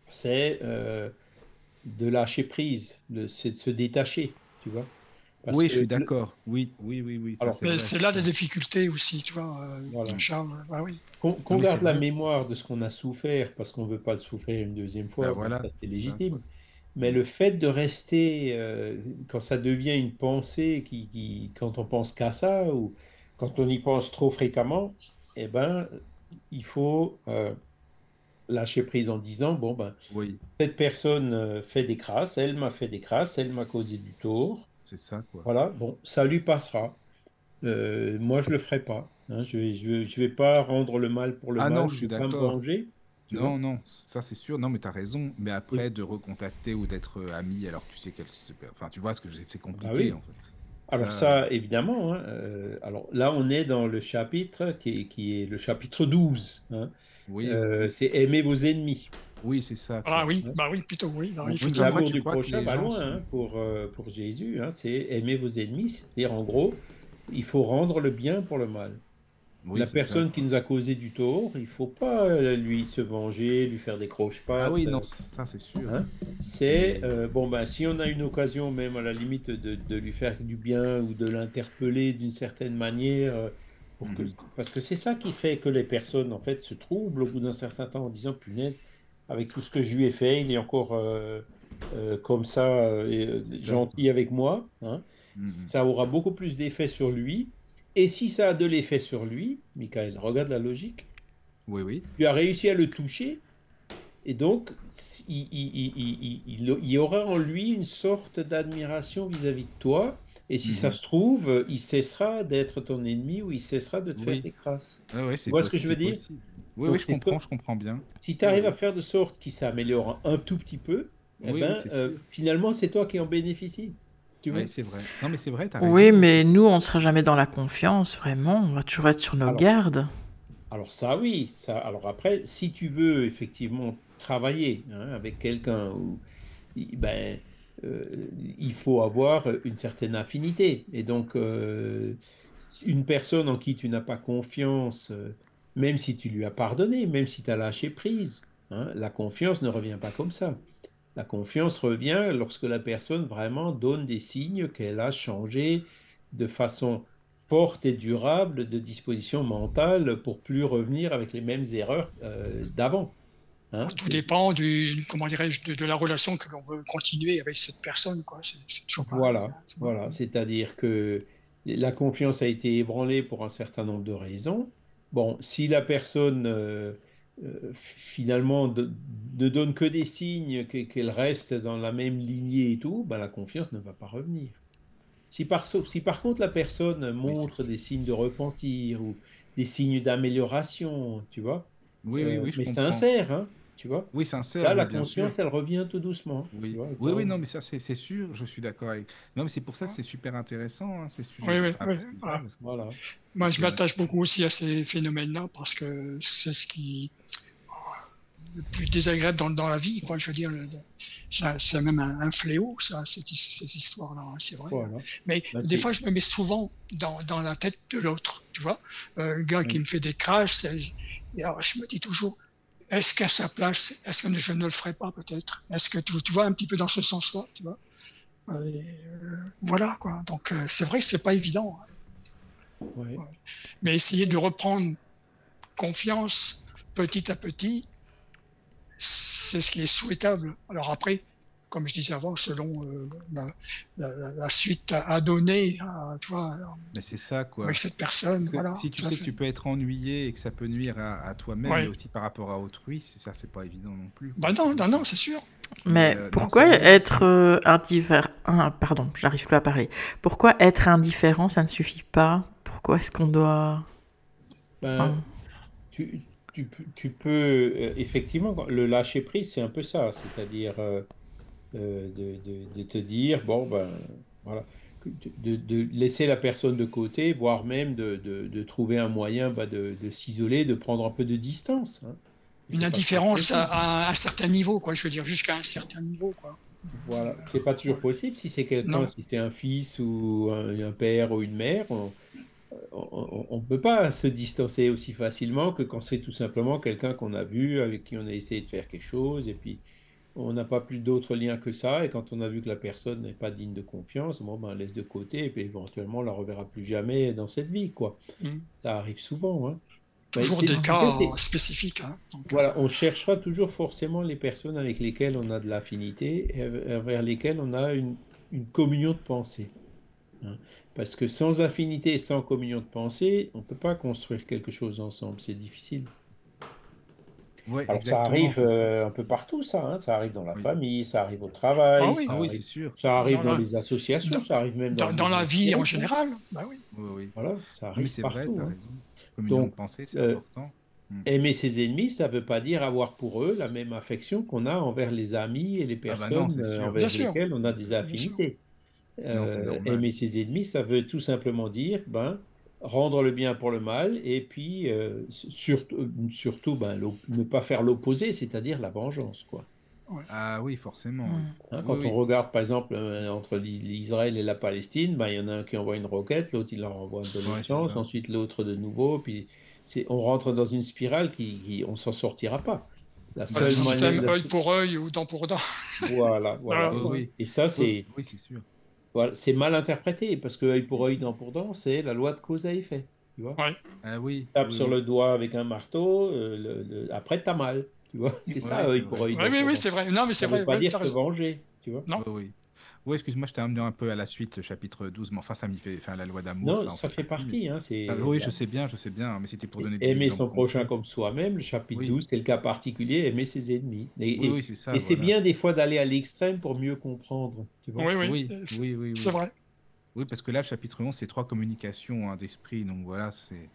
c'est euh, de lâcher prise, c'est de se détacher, tu vois oui, je suis d'accord. Oui, oui, oui, oui. c'est là des difficultés aussi, tu vois, euh, Charles. Bah oui. Qu'on garde la mémoire de ce qu'on a souffert, parce qu'on ne veut pas le souffrir une deuxième fois, ben voilà, c'est légitime. Mais le fait de rester, euh, quand ça devient une pensée, qui, qui quand on pense qu'à ça, ou quand on y pense trop fréquemment, eh ben, il faut euh, lâcher prise en disant, bon, ben, oui. cette personne fait des crasses, elle m'a fait des crasses, elle m'a causé du tort, c'est ça, quoi. Voilà, bon, ça lui passera. Euh, moi, je le ferai pas. Hein. je vais, je, vais, pas rendre le mal pour le ah mal. non, je suis d'accord. Non, non, ça c'est sûr. Non, mais tu as raison. Mais après, de recontacter ou d'être euh, ami alors que tu sais qu'elle. Enfin, tu vois, ce que c'est compliqué ah en fait. Alors ça, évidemment, hein, euh, alors là on est dans le chapitre qui est, qui est le chapitre 12. Hein. Oui. c'est aimer vos ennemis. Oui, c'est ça. Ah oui, bah oui, plutôt oui. L'amour du prochain va loin hein, pour, euh, pour Jésus. Hein, c'est aimer vos ennemis, c'est-à-dire en gros, il faut rendre le bien pour le mal. la personne qui nous a causé du tort, il faut pas euh, lui se venger, lui faire des croche-pattes. Ah oui, non, ça c'est sûr. Hein. c'est euh, bon ben si on a une occasion même à la limite de, de lui faire du bien ou de l'interpeller d'une certaine manière, pour que, mhm. parce que c'est ça qui fait que les personnes en fait se troublent au bout d'un certain temps en disant punaise avec tout ce que je lui ai fait, il est encore euh, euh, comme ça, euh, gentil avec moi. Hein. Mhm. Ça aura beaucoup plus d'effet sur lui. Et si ça a de l'effet sur lui, Michael, regarde la logique. Oui, oui. Tu as réussi à le toucher. Et donc, il, il, il, y aura en lui une sorte d'admiration vis-à-vis de toi. Et si ça mhm. se trouve, il cessera d'être ton ennemi ou il cessera de te faire des crasses. ouais, tu vois ce que je veux dire? Oui, oui, je comprends, je comprends bien. Si tu arrives à faire de sorte qu'il s'améliore un tout petit peu, eh ben, euh, finalement, c'est toi qui en bénéficie. Oui, c'est vrai. Non, mais c'est vrai, as Oui, mais nous, on ne sera jamais dans la confiance, vraiment. On va toujours être sur nos gardes. Alors ça, oui. Ça, alors après, si tu veux effectivement travailler hein, avec quelqu'un, ben, euh, il faut avoir une certaine affinité. Et donc, euh, une personne en qui tu n'as pas confiance même si tu lui as pardonné, même si tu as lâché prise. Hein, la confiance ne revient pas comme ça. La confiance revient lorsque la personne vraiment donne des signes qu'elle a changé de façon forte et durable de disposition mentale pour plus revenir avec les mêmes erreurs euh, d'avant. Hein. Tout dépend du, comment dirais-je, de, la relation que l'on veut continuer avec cette personne. Quoi. voilà, voilà. c'est-à-dire que la confiance a été ébranlée pour un certain nombre de raisons. Bon, si la personne euh, euh, finalement ne donne que des signes qu'elle reste dans la même lignée et tout, ben, la confiance ne va pas revenir. Si par, si par contre la personne montre des signes de repentir ou des signes d'amélioration, tu vois, oui, oui, oui, mais sincère, hein, tu vois? Oui, sincère. Là, la bien conscience, sûr. elle revient tout doucement. Oui, vois, oui, non, mais ça, c'est sûr, je suis d'accord avec. Non, mais c'est pour ça que c'est super intéressant, hein, ces sujets. Oui, oui, Enfin, voilà. parce que- Voilà. Moi, je m'attache beaucoup aussi à ces phénomènes-là parce que c'est ce qui le plus désagréable dans, dans la vie, quoi. Je veux dire, c'est même un, un fléau, ça, cette, his- cette histoire-là, hein, c'est vrai. voilà. Mais Bah, des fois, je me mets souvent dans, dans la tête de l'autre, tu vois. Euh, le gars qui Mm. me fait des crashs, c'est- et alors, je me dis toujours, est-ce qu'à sa place, est-ce que je ne le ferais pas peut-être? Est-ce que tu, tu vois un petit peu dans ce sens-là, tu vois? Et, euh, Voilà, quoi. Donc, euh, c'est vrai que c'est pas évident. hein. Ouais. Mais essayer de reprendre confiance petit à petit, c'est ce qui est souhaitable. Alors après, comme je disais avant, selon euh, la, la- la- la suite à, à donner, à- tu vois, Mais c'est ça, quoi. avec cette personne, voilà. si tu sais que tu peux être ennuyé et que ça peut nuire à, à toi-même, Ouais. mais aussi par rapport à autrui, c'est ça, c'est pas évident non plus. Bah non, non, non, c'est sûr. Mais euh, pourquoi être euh, indifférent ah, Pardon, j'arrive plus à parler. Pourquoi être indifférent, ça ne suffit pas? Pourquoi est-ce qu'on doit... Ben, Ah. tu, tu, peux- tu peux effectivement le lâcher prise, c'est un peu ça, c'est-à-dire euh, de, de- de te dire bon ben voilà, de, laisser la personne de côté, voire même de, trouver un moyen bah, de, s'isoler, de prendre un peu de distance. hein. Une indifférence à, un certain niveau, quoi. Je veux dire, jusqu'à un certain niveau, quoi. Voilà, c'est pas toujours possible si c'est quelqu'un, si c'est un fils ou un, un père ou une mère, on ne peut pas se distancer aussi facilement que quand c'est tout simplement quelqu'un qu'on a vu, avec qui on a essayé de faire quelque chose, et puis on n'a pas plus d'autres liens que ça, et quand on a vu que la personne n'est pas digne de confiance, bon, ben, on laisse de côté, et puis éventuellement on la reverra plus jamais dans cette vie, quoi. Mm. Ça arrive souvent, hein. Toujours des cas c'est- spécifiques. hein. Donc, voilà, on cherchera toujours forcément les personnes avec lesquelles on a de l'affinité et vers lesquelles on a une, une communion de pensée. hein. Parce que sans affinité et sans communion de pensée, on ne peut pas construire quelque chose ensemble, c'est difficile. Ouais, Alors ça arrive euh, un peu partout, ça, hein. Ça arrive dans la Oui. famille, ça arrive au travail, Ah oui. ça Ah oui, arrive, c'est sûr. ça arrive Dans dans la- les associations, dans- ça arrive même dans, dans, la vie en général, bah oui. Oui, oui. Voilà, ça arrive c'est vrai, partout. t'as hein. raison. Donc, de pensée, c'est euh, important. Aimer ses ennemis, ça ne veut pas dire avoir pour eux la même affection qu'on a envers les amis et les Ah bah personnes non, sûr. envers Bien sûr. lesquelles on a des affinités. Non, Euh, aimer ses ennemis, ça veut tout simplement dire ben, rendre le bien pour le mal et puis euh, surtout, surtout ben, ne pas faire l'opposé, c'est-à-dire la vengeance. Quoi. Ah oui, forcément. Hmm. Hein, quand oui. on regarde par exemple euh, entre l'I- l'Israël et la Palestine, ben, il y en a un qui envoie une roquette, l'autre il leur envoie de c'est l'essence, ça. ensuite l'autre de nouveau, puis c'est- on rentre dans une spirale qui, qui on s'en sortira pas. La Le seule système manière, la- œil pour œil ou dent pour dent. voilà, voilà. Oui, oui. Et ça c'est Oui, oui, c'est sûr. Voilà, c'est mal interprété parce que œil pour œil, dent pour dent, c'est la loi de cause à effet. Tu vois? Ouais. Ah oui. tape oui, sur le doigt avec un marteau, euh, le- le- après t'as mal. Tu vois, <laughs> c'est Ouais, ça, œil pour œil. Oui, oui, c'est vrai. Non, mais c'est Ça vrai, veut pas dire raison. venger, tu vois. Non. Oui, oui. Excuse-moi, je t'ai amené un peu à la suite, le chapitre 12, mais enfin, ça m'y fait. Enfin, la loi d'amour. Non, ça fait partie. Hein, Ça- oui, je sais bien, je sais bien, mais c'était pour donner des aimer son prochain comme soi-même. Le chapitre Oui. 12, c'est le cas particulier, aimer ses ennemis. Et, Oui, c'est ça. et c'est bien des fois d'aller à l'extrême pour mieux comprendre. Tu vois. Oui, oui. Oui, euh, oui, oui, oui. C'est vrai. Oui, parce que là, le chapitre 11, c'est trois communications hein, d'esprit. Donc voilà, c'est.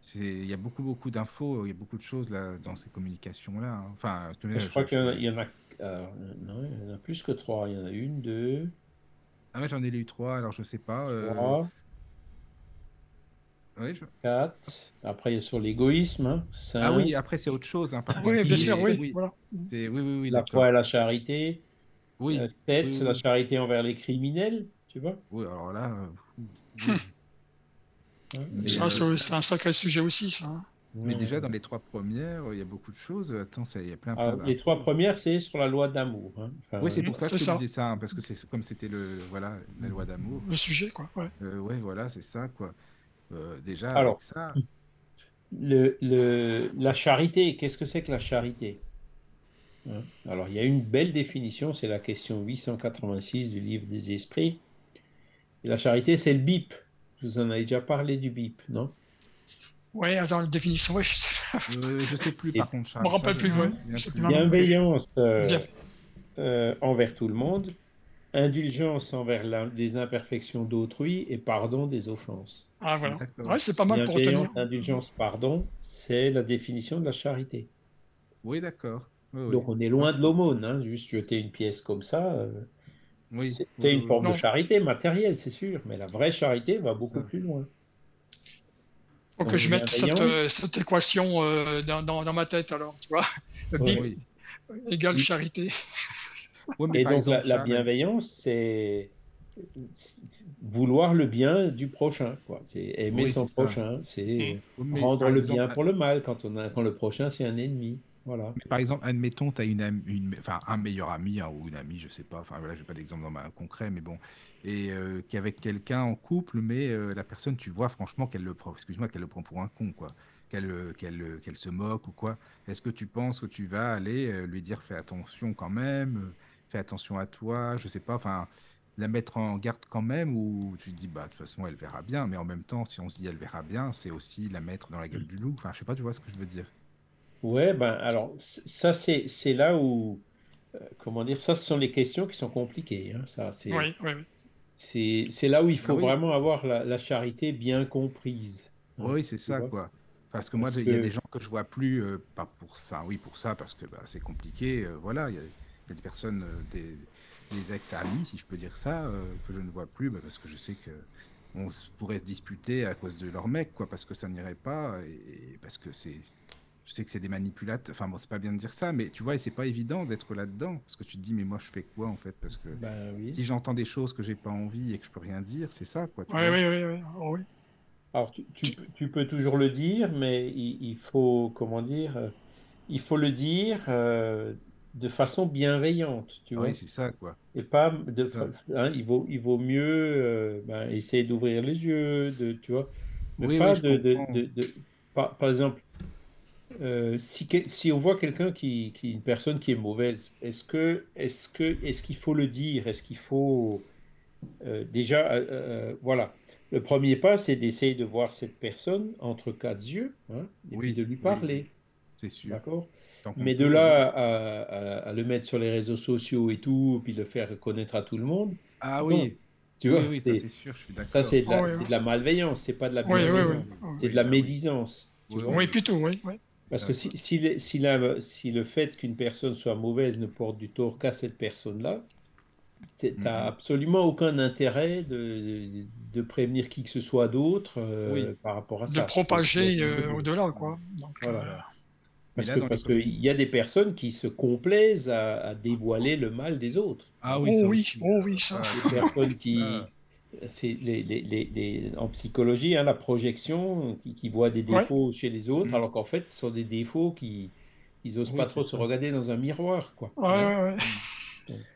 c'est- Il y a beaucoup, beaucoup d'infos, il y a beaucoup de choses là, dans ces communications-là. hein. Enfin, je crois qu'il y en a, il y en a- non, il y en a plus que trois. Il y en a une, deux, Ah, mais j'en ai lu trois, alors je sais pas. euh, trois, ouais, je- quatre. Après, il y a sur l'égoïsme. hein, cinq. Ah oui, après, c'est autre chose. Hein, par Oui, bien c'est- sûr, oui. oui, Voilà. c'est- oui, oui, oui, la foi et la charité. Oui, Euh, sept, oui, c'est oui. la charité envers les criminels, tu vois. oui, alors là. euh. Hein, Ça, euh, c'est c'est un sacré sujet aussi, ça. Mais déjà, dans les trois premières, il y a beaucoup de choses. Attends, ça- il y a plein, plein Alors, les d'infos. trois premières, c'est sur la loi d'amour. hein. Enfin, Oui, c'est pour ça que je ça. disais ça, hein, parce que c'est comme c'était le voilà la loi d'amour. Le sujet, quoi. Ouais. Euh, ouais, voilà, c'est ça quoi. Euh, déjà Alors. avec ça, le, le- la charité, qu'est-ce que c'est que la charité Hein? Alors, il y a une belle définition, c'est la question 886 du livre des esprits. Et la charité, c'est le bip. Je vous en avais déjà parlé du bip, non? Ouais, dans la définition, ouais, je sais- euh, je sais plus Et- <laughs> par contre. Rappelle ça, plus, je- ouais. me souviens plus. plus. Bienveillance euh, euh, envers tout le monde, indulgence envers la- les imperfections d'autrui et pardon des offenses. Ah, voilà. Ouais, c'est pas mal pour retenir. Bienveillance, indulgence, pardon, c'est la définition de la charité. Oui, d'accord. Donc on est loin de l'aumône, hein, juste jeter une pièce comme ça. Euh, oui, c'est une forme de charité matérielle, c'est sûr, mais la vraie charité va beaucoup plus loin. Faut que je mette cette, euh, cette équation euh, dans, dans, ma tête alors, tu vois. <laughs> Big égale charité. <laughs> Et donc la, bienveillance, c'est vouloir le bien du prochain. C'est aimer son prochain, c'est rendre le bien pour le mal quand, on a, quand le prochain c'est un ennemi. Voilà. par exemple, admettons, tu as une, un meilleur ami hein, ou une amie, je sais pas, enfin voilà, je n'ai pas d'exemple dans ma concret, mais bon, et euh, qui est avec quelqu'un en couple, mais euh, la personne, tu vois franchement qu'elle le prend, excuse-moi, qu'elle le prend pour un con, quoi, qu'elle euh, qu'elle qu'elle se moque ou quoi. Est-ce que tu penses que tu vas aller lui dire fais attention quand même, fais attention à toi, je sais pas, enfin la mettre en garde quand même ou tu te dis bah de toute façon elle verra bien mais en même temps si on se dit elle verra bien c'est aussi la mettre dans la gueule du loup. Enfin je sais pas tu vois ce que je veux dire. Ouais ben alors ça c'est c'est là où euh, comment dire ça ce sont les questions qui sont compliquées hein, ça c'est oui, oui, c'est c'est là où il faut ah vraiment avoir la, charité bien comprise. Hein, oui c'est ça quoi. Parce que moi il y a des gens que je vois plus euh, pas pour enfin oui pour ça parce que bah, c'est compliqué euh, voilà il y, a des personnes des des ex-amis, si je peux dire ça, euh, que je ne vois plus, bah, parce que je sais que on pourrait se disputer à cause de leur mec, quoi, parce que ça n'irait pas, et, parce que c'est, je sais que c'est des manipulateurs. Enfin bon, c'est pas bien de dire ça, mais tu vois, et c'est pas évident d'être là-dedans, parce que tu te dis, mais moi, je fais quoi en fait Parce que bah si j'entends des choses que j'ai pas envie et que je peux rien dire, c'est ça, quoi. Oui, oui, oui, oh, oui, Alors, tu, tu, peux toujours le dire, mais il, faut, comment dire, euh, il faut le dire euh, de façon bienveillante, tu vois. Oui, c'est ça, quoi. Et pas de, hein, il vaut, il vaut mieux euh, ben, essayer d'ouvrir les yeux, de, tu vois. oui, pas de, de, de, par, par, exemple, euh, si, si on voit quelqu'un qui, qui, une personne qui est mauvaise, est-ce que, est-ce que, est-ce qu'il faut le dire, est-ce qu'il faut euh, déjà, voilà. Le premier pas, c'est d'essayer de voir cette personne entre quatre yeux, hein, et puis de lui parler. c'est sûr. D'accord? Mais de là à, le mettre sur les réseaux sociaux et tout, puis le faire connaître à tout le monde. Ah oui. Tu vois, oui, c'est sûr, je suis d'accord. Ça c'est de, la, de la malveillance, c'est pas de la bienveillance, c'est de la médisance. Oui, plutôt, oui. Parce que si, si, si, la, si le fait qu'une personne soit mauvaise ne porte du tort qu'à cette personne-là, tu n'as mhm. absolument aucun intérêt de, de, prévenir qui que ce soit d'autre euh, par rapport à ça. De propager euh, au-delà, quoi. Donc, voilà. Euh, parce qu'il y a des personnes qui se complaisent à, dévoiler le mal des autres. Ah oui, oh, oui, oh oui, ça. Des personnes qui, ah. C'est les, les, les, en psychologie, hein, la projection, qui, qui voit des défauts chez les autres, mm. alors qu'en fait, ce sont des défauts qui ils n'osent pas trop se regarder dans un miroir, quoi. Ouais, ouais,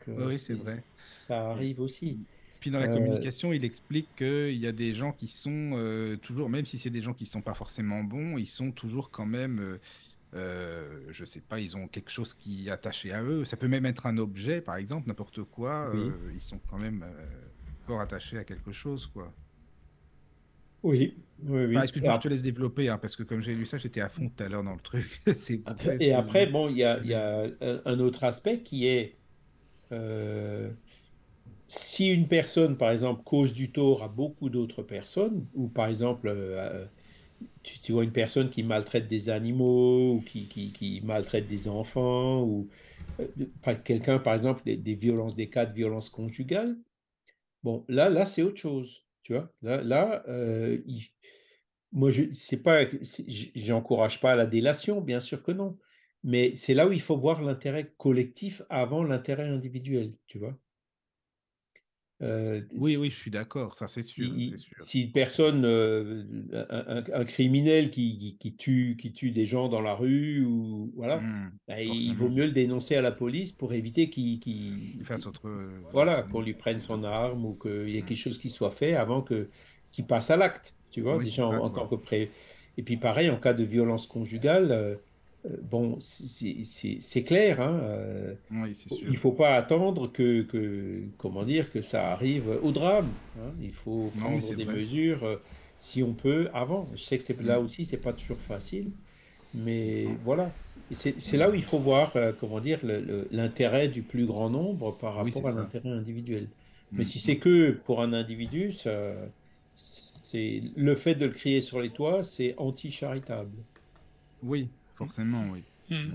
euh, oui, c'est vrai. Ça arrive aussi. Puis dans la euh, communication, il explique qu'il y a des gens qui sont euh, toujours, même si c'est des gens qui ne sont pas forcément bons, ils sont toujours quand même euh, je sais pas, ils ont quelque chose qui est attaché à eux. Ça peut même être un objet, par exemple, n'importe quoi. Euh, ils sont quand même euh, attachés à quelque chose, quoi. Oui, oui, oui. Excuse-moi, je te laisse développer, hein, parce que comme j'ai lu ça, j'étais à fond tout à l'heure dans le truc. <laughs> et après, bon, il y a, y a, un autre aspect qui est si une personne, par exemple, cause du tort à beaucoup d'autres personnes, ou par exemple tu, vois une personne qui maltraite des animaux ou qui, qui, maltraite des enfants ou euh, quelqu'un par exemple des, violences des cas de violence conjugale bon là là c'est autre chose tu vois? Là là euh, moi je c'est pas j'encourage pas la délation bien sûr que non mais c'est là où il faut voir l'intérêt collectif avant l'intérêt individuel tu vois? Euh, oui, oui, je suis d'accord, ça c'est sûr, Si une personne, euh, un, criminel qui, qui, tue, qui tue des gens dans la rue, ou voilà, mmh, bah, il vaut mieux le dénoncer à la police pour éviter qu'il fasse autre. Voilà, qu'on lui prenne son arme ou qu'il y ait mmh. quelque chose qui soit fait avant que qu'il passe à l'acte, tu vois, déjà en, tant que pré. Et puis pareil, en cas de violence conjugale, bon, c'est clair. Hein, euh, il ne faut pas attendre que, comment dire, que ça arrive au drame. Hein. il faut prendre des mesures, euh, si on peut, avant. Je sais que c'est là mm. aussi, c'est pas toujours facile, mais voilà. C'est là où il faut voir, comment dire, l'intérêt du plus grand nombre par rapport à l'intérêt individuel. Mais mm. si c'est que pour un individu, c'est le fait de le crier sur les toits, c'est anti-charitable. Oui, Forcément, oui. Hmm.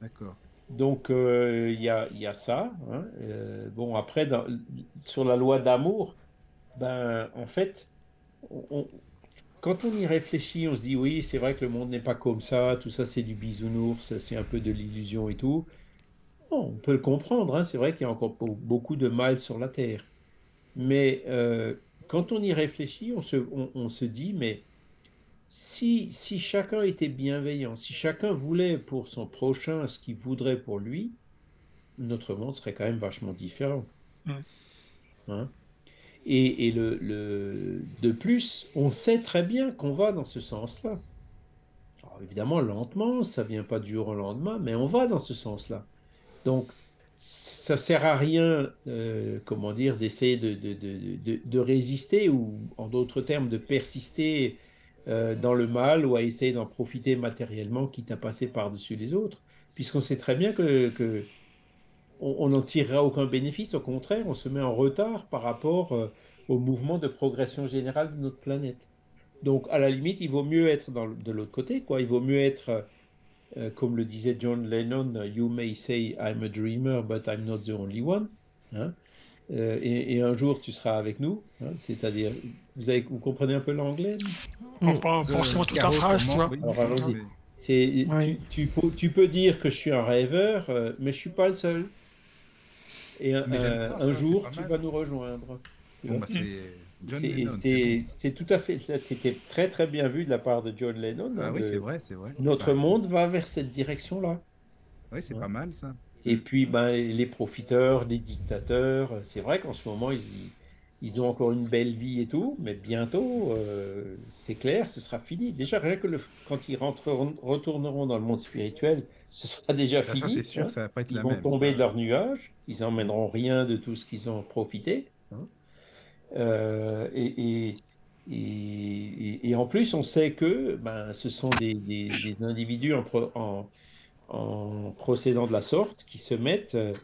D'accord. Donc, il y, a, y, a, ça. Hein. bon, après, dans, sur la loi d'amour, ben, en fait, on, quand on y réfléchit, on se dit oui, c'est vrai que le monde n'est pas comme ça, tout ça c'est du bisounours, c'est un peu de l'illusion et tout. on peut le comprendre, hein, c'est vrai qu'il y a encore beaucoup de mal sur la Terre. Mais euh, quand on y réfléchit, on se, on, se dit, mais si, si, chacun était bienveillant, si chacun voulait pour son prochain ce qu'il voudrait pour lui, notre monde serait quand même vachement différent. Hein? Et, le, de plus, on sait très bien qu'on va dans ce sens-là. évidemment, lentement, ça vient pas du jour au lendemain, mais on va dans ce sens-là. Donc, ça sert à rien, euh, comment dire, d'essayer de, de, résister ou, en d'autres termes, de persister euh, dans le mal ou à essayer d'en profiter matériellement, quitte à passer par-dessus les autres, puisqu'on sait très bien que, que on n'en tirera aucun bénéfice, au contraire, on se met en retard par rapport euh, au mouvement de progression générale de notre planète. Donc, à la limite, il vaut mieux être de l'autre côté, quoi. Il vaut mieux être, euh, comme le disait John Lennon, You may say I'm a dreamer, but I'm not the only one. Hein. Euh, et, un jour, tu seras avec nous. Hein. C'est-à-dire, vous, avez, vous comprenez un peu l'anglais? Pense-moi toute la phrase, toi. Alors, allons-y. Tu, tu, peux dire que je suis un rêveur, mais je suis pas le seul. Et un, jour, tu vas nous rejoindre. Bah, c'est tout à fait. C'était très très bien vu de la part de John Lennon. Ah oui, c'est vrai, c'est vrai. Notre bah, monde va vers cette direction-là. Oui, c'est pas mal ça. Et puis, ben, les profiteurs, les dictateurs, c'est vrai qu'en ce moment, ils, ils ont encore une belle vie et tout, mais bientôt, euh, c'est clair, ce sera fini. Déjà, rien que le, quand ils rentreront, retourneront dans le monde spirituel, ce sera déjà bah, fini. Ça, c'est sûr, hein. ça va pas être ils la vont tomber de leur nuage, ils n'emmèneront rien de tout ce qu'ils ont profité. Hein. Euh, et, et, et, en plus, on sait que ben, ce sont des, des, des individus en, en, en, procédant de la sorte qui se mettent euh,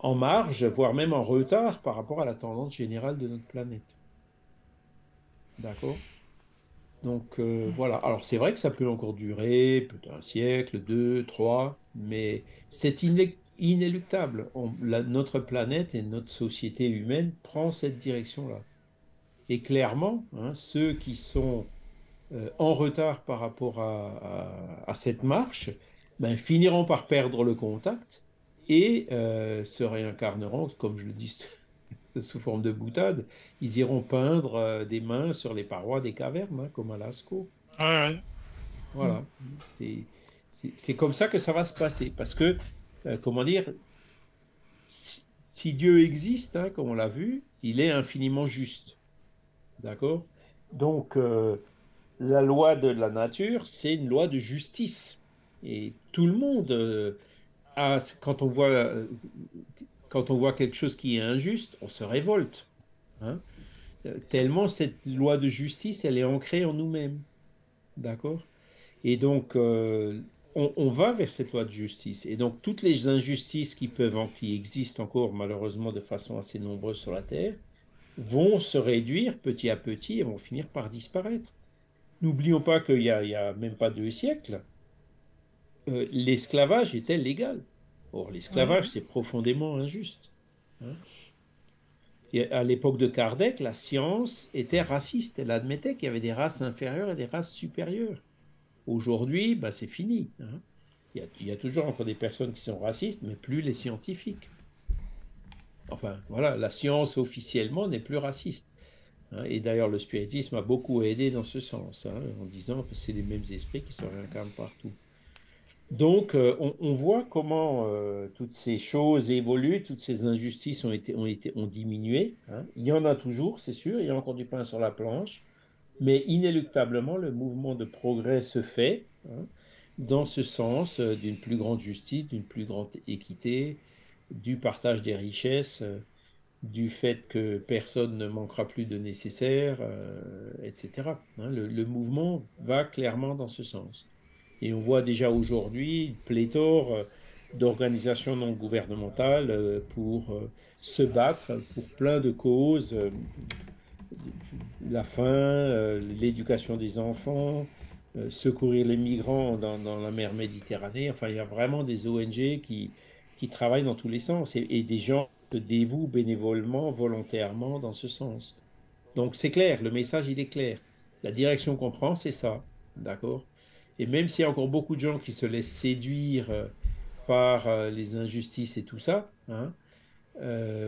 en marge, voire même en retard par rapport à la tendance générale de notre planète. D'accord? Donc euh, voilà. Alors c'est vrai que ça peut encore durer, peut-être un siècle, deux, trois, mais c'est inéluctable. notre planète et notre société humaine prend cette direction-là. Et clairement, hein, ceux qui sont euh, en retard par rapport à, cette marche ben, finiront par perdre le contact et euh, se réincarneront, comme je le dis <laughs> sous forme de boutade, ils iront peindre euh, des mains sur les parois des cavernes, hein, comme à Lascaux. Voilà. C'est comme ça que ça va se passer. Parce que, euh, comment dire, si, Dieu existe, hein, comme on l'a vu, il est infiniment juste. D'accord? Donc, la loi de la nature, c'est une loi de justice. Et tout le monde quand on voit quand on voit quelque chose qui est injuste, on se révolte. Hein. Tellement cette loi de justice, elle est ancrée en nous-mêmes. D'accord? Et donc, euh, on, va vers cette loi de justice. Et donc, toutes les injustices qui peuvent, qui existent encore malheureusement de façon assez nombreuse sur la Terre, vont se réduire petit à petit et vont finir par disparaître. N'oublions pas qu'il n'y a, même pas deux siècles, euh, l'esclavage était légal. Or, l'esclavage, c'est profondément injuste. Hein. à l'époque de Kardec, la science était raciste. Elle admettait qu'il y avait des races inférieures et des races supérieures. Aujourd'hui, bah, c'est fini. Hein. Il, y a, toujours encore des personnes qui sont racistes, mais plus les scientifiques. Enfin, voilà, la science officiellement n'est plus raciste. Hein. Et d'ailleurs, le spiritisme a beaucoup aidé dans ce sens, en disant que c'est les mêmes esprits qui se réincarnent partout. Donc, euh, on, voit comment euh, toutes ces choses évoluent, toutes ces injustices ont, été, ont, diminué. Hein. Il y en a toujours, c'est sûr, il y a encore du pain sur la planche, mais inéluctablement, le mouvement de progrès se fait hein, dans ce sens euh, d'une plus grande justice, d'une plus grande équité, du partage des richesses, du fait que personne ne manquera plus de nécessaire, etc. Hein. le mouvement va clairement dans ce sens. Et on voit déjà aujourd'hui pléthore euh, d'organisations non gouvernementales euh, pour euh, se battre pour plein de causes, la faim, l'éducation des enfants, secourir les migrants dans, la mer Méditerranée. Enfin, il y a vraiment des ONG qui, qui travaillent dans tous les sens et, des gens se dévouent bénévolement, volontairement dans ce sens. Donc c'est clair, le message il est clair. La direction qu'on prend, c'est ça. D'accord? Et même s'il y a encore beaucoup de gens qui se laissent séduire par les injustices et tout ça, hein,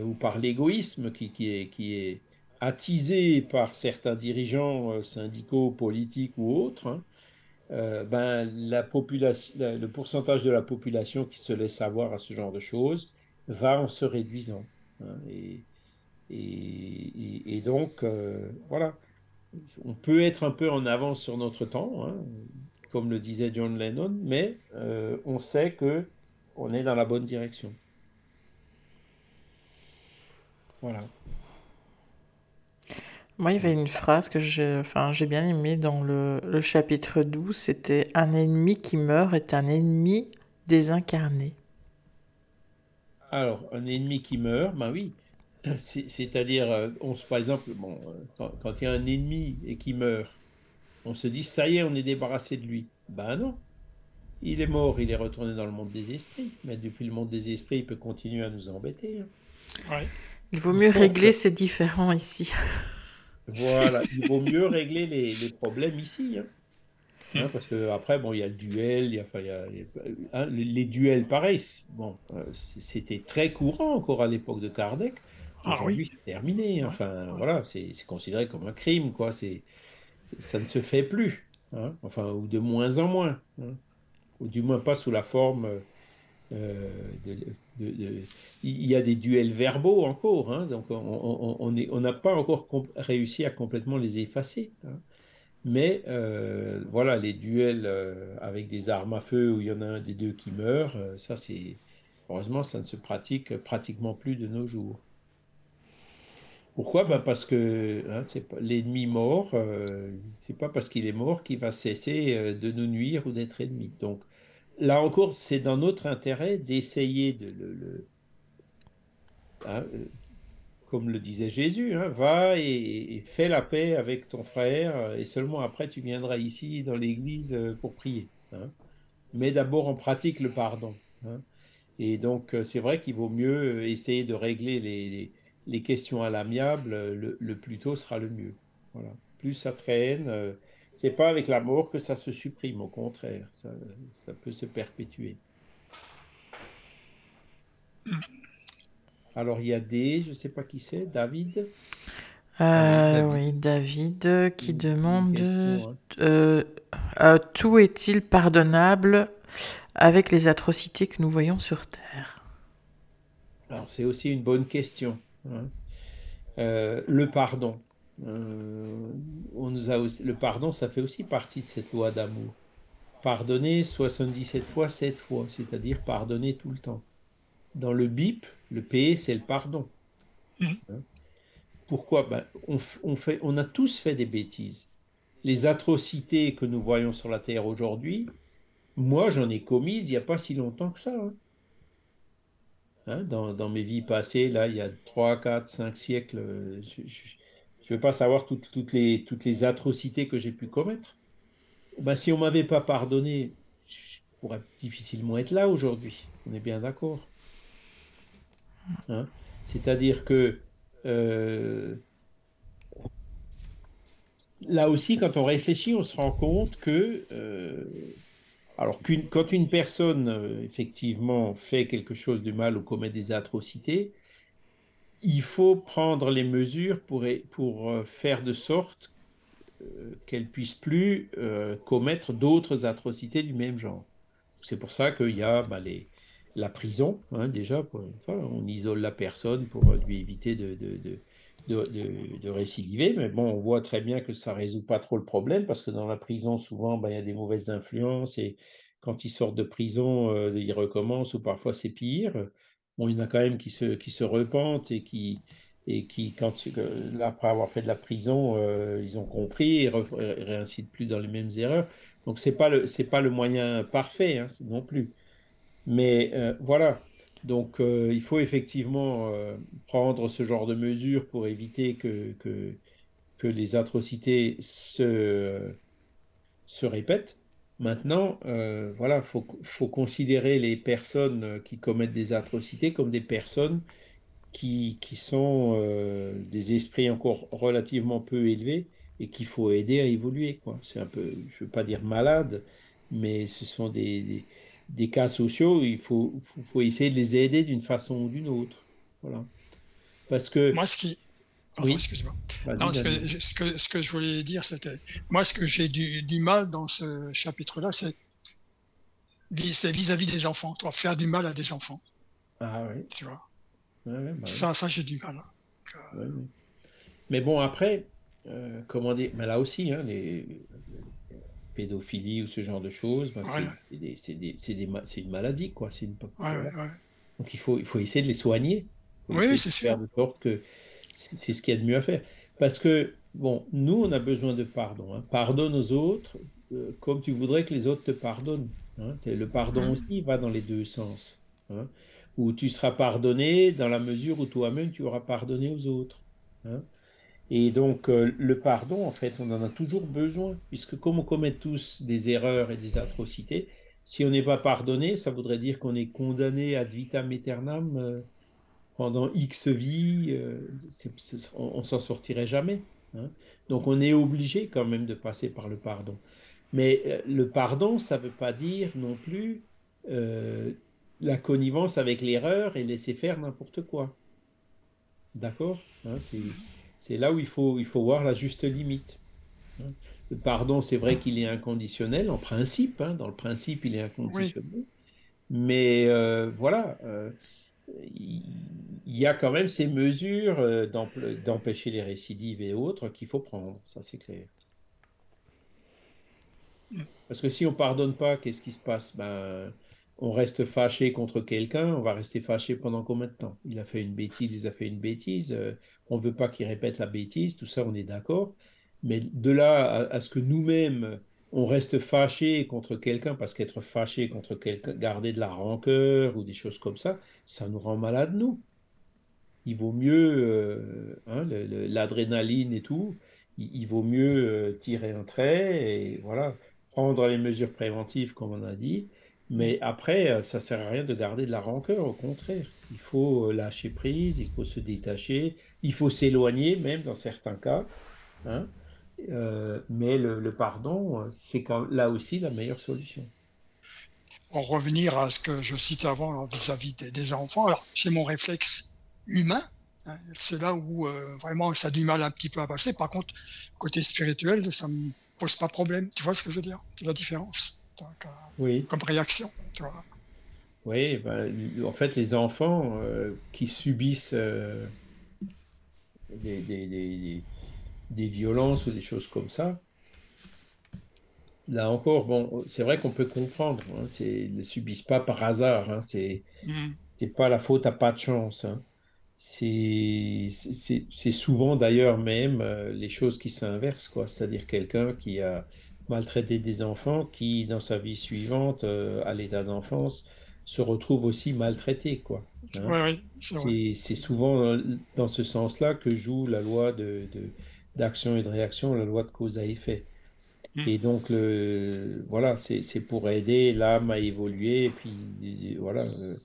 ou par l'égoïsme qui, est, attisé par certains dirigeants euh, syndicaux, politiques ou autres, hein, euh, ben, le pourcentage de la population qui se laisse avoir à ce genre de choses va en se réduisant. Hein, et, donc, euh, voilà, on peut être un peu en avance sur notre temps, comme le disait John Lennon, mais on sait que on est dans la bonne direction. Voilà. Moi, il y avait une phrase que j'ai enfin, j'ai bien aimée dans le, le chapitre 12, c'était Un ennemi qui meurt est un ennemi désincarné. Alors, un ennemi qui meurt, ben oui, c'est-à-dire, euh, par exemple, bon, euh, quand, il y a un ennemi et qui meurt, on se dit, ça y est, on est débarrassé de lui. Ben non, il est mort, il est retourné dans le monde des esprits, mais depuis le monde des esprits, il peut continuer à nous embêter. Hein. Il vaut mieux régler ces différends ici. <laughs> Voilà, il vaut mieux régler les, problèmes ici. Hein. Hein, parce que après, bon, il y a le duel, il y a, enfin, il y a hein, les, duels, pareil. Bon, euh, c'était très courant encore à l'époque de Kardec. Ah Aujourd'hui, c'est terminé. Enfin, voilà, c'est considéré comme un crime, quoi. C'est, ça ne se fait plus. Enfin, ou de moins en moins. Ou du moins pas sous la forme euh, il y a des duels verbaux encore, hein, donc on n'a pas encore réussi à complètement les effacer. Hein. Mais euh, voilà, les duels euh, avec des armes à feu où il y en a un des deux qui meurt, ça c'est heureusement ça ne se pratique pratiquement plus de nos jours. Pourquoi? Ben Parce que hein, l'ennemi mort, c'est pas parce qu'il est mort qu'il va cesser de nous nuire ou d'être ennemi. Donc là encore, c'est dans notre intérêt d'essayer de le, hein, euh, comme le disait Jésus, hein, va et, fais la paix avec ton frère, et seulement après tu viendras ici dans l'église euh, pour prier. Hein. Mais d'abord, on pratique le pardon. Et donc, euh, c'est vrai qu'il vaut mieux essayer de régler les, questions à l'amiable, le, plus tôt sera le mieux. Voilà. Plus ça traîne, c'est pas avec la mort que ça se supprime, au contraire, ça, peut se perpétuer. Alors il y a des, je ne sais pas qui c'est, David? Euh, oui, David qui demande hein. euh, euh, tout est-il pardonnable avec les atrocités que nous voyons sur Terre? Alors c'est aussi une bonne question. Hein. le pardon. Euh, on nous a le pardon, ça fait aussi partie de cette loi d'amour. Pardonner 77 fois 7 fois, c'est-à-dire pardonner tout le temps. Dans le BIP, le P, c'est le pardon. Mmh. Hein? Pourquoi? Ben, on, fait, on a tous fait des bêtises. Les atrocités que nous voyons sur la Terre aujourd'hui, moi j'en ai commises il n'y a pas si longtemps que ça. Hein. Hein, dans, mes vies passées, là, il y a 3, 4, 5 siècles, je ne veux pas savoir toutes, toutes, les, toutes les atrocités que j'ai pu commettre. Ben, si on ne m'avait pas pardonné, je pourrais difficilement être là aujourd'hui. On est bien d'accord. Hein? C'est-à-dire que euh, là aussi, quand on réfléchit, on se rend compte que euh, alors quand une personne euh, effectivement fait quelque chose de mal ou commet des atrocités, il faut prendre les mesures pour, pour euh, faire de sorte euh, qu'elle puisse plus commettre d'autres atrocités du même genre. C'est pour ça qu'il y a bah, la prison, hein, déjà, on isole la personne pour lui éviter de, récidiver, mais bon, on voit très bien que ça résout pas trop le problème, parce que dans la prison, souvent, bah, il y a des mauvaises influences, et quand ils sortent de prison, ils recommencent, ou parfois c'est pire. Bon, il y en a quand même qui se, qui se repentent et qui, et qui, quand, après avoir fait de la prison, euh, ils ont compris et, réincitent plus dans les mêmes erreurs. Donc, ce n'est pas, le, pas le moyen parfait hein, non plus. Mais euh, voilà. Donc, euh, il faut effectivement prendre ce genre de mesures pour éviter que, que, les atrocités se, se répètent. Maintenant, euh, voilà, faut, faut considérer les personnes qui commettent des atrocités comme des personnes qui, qui sont euh, des esprits encore relativement peu élevés et qu'il faut aider à évoluer. C'est un peu, je veux pas dire malade, mais ce sont des, cas sociaux. Il faut, faut, essayer de les aider d'une façon ou d'une autre. Voilà. Parce que moi, ce qui, Pardon, excuse-moi. ce, que, ce, que, je voulais dire, c'était. Moi, ce que j'ai du, du, mal dans ce chapitre-là, c'est vis-à-vis des enfants. Toi, faire du mal à des enfants. Ah oui. Tu vois? Bah ça, ça j'ai du mal. Euh, mais bon, après, euh, comment dire, mais là aussi, hein, les, pédophilie ou ce genre de choses, bah, c'est une maladie, quoi. Une... Donc il faut, il faut essayer de les soigner. Oui, c'est sûr. de sorte que c'est ce qu'il y a de mieux à faire. Parce que, bon, nous, on a besoin de pardon. Hein. Pardonne aux autres euh, comme tu voudrais que les autres te pardonnent. Hein. Le pardon mmh. aussi va dans les deux sens. Hein. Où tu seras pardonné dans la mesure où toi-même tu auras pardonné aux autres. Hein. Et donc, euh, le pardon, en fait, on en a toujours besoin, puisque comme on commet tous des erreurs et des atrocités, si on n'est pas pardonné, ça voudrait dire qu'on est condamné ad vitam aeternam euh, pendant X vies, euh, on, ne s'en sortirait jamais. Hein. Donc on est obligé quand même de passer par le pardon. Mais le pardon, ça ne veut pas dire non plus la connivence avec l'erreur et laisser faire n'importe quoi. D'accord? Hein, là où il faut, il faut voir la juste limite. Hein. Le pardon, c'est vrai qu'il est inconditionnel en principe. dans le principe, il est inconditionnel. Mais voilà il y a quand même ces mesures euh, d'empêcher les récidives et autres qu'il faut prendre, ça c'est clair. Parce que si on pardonne pas, qu'est-ce qui se passe? Ben, On reste fâché contre quelqu'un, on va rester fâché pendant combien de temps? Il a fait une bêtise, il a fait une bêtise, euh, on ne veut pas qu'il répète la bêtise, tout ça on est d'accord. Mais de là à ce que nous-mêmes, on reste fâché contre quelqu'un parce qu'être fâché contre quelqu'un, garder de la rancœur ou des choses comme ça, ça nous rend malade, nous. Il vaut mieux, euh, hein, l'adrénaline et tout, il, vaut mieux euh, tirer un trait et voilà, prendre les mesures préventives comme on a dit. Mais après, euh, ça sert à rien de garder de la rancœur, au contraire. Il faut lâcher prise, il faut se détacher, il faut s'éloigner même dans certains cas. Hein. Euh, mais le, pardon, c'est là aussi la meilleure solution. Pour revenir à ce que je cite avant vis-à-vis des, enfants, alors c'est mon réflexe humain. Hein, c'est là où euh, vraiment ça a du mal un petit peu à passer. Par contre, côté spirituel, ça me pose pas de problème. Tu vois ce que je veux dire? C'est la différence. Euh, oui. Comme réaction. Oui, ben, en fait, les enfants qui subissent des, des violences ou des choses comme ça, là encore, bon, c'est vrai qu'on peut comprendre. Hein, c'est, ne subissent pas par hasard. Hein, c'est, mm. pas la faute à pas de chance. Hein. C'est, souvent d'ailleurs même euh, les choses qui s'inversent, quoi. C'est-à-dire quelqu'un qui a maltraité des enfants, qui dans sa vie suivante, euh, à l'état d'enfance, se retrouve aussi maltraité, quoi. Hein. c'est, souvent dans ce sens-là que joue la loi de, d'action et de réaction, la loi de cause à effet. Hmm. Et donc, le, voilà, c'est pour aider l'âme à évoluer, et puis voilà, euh,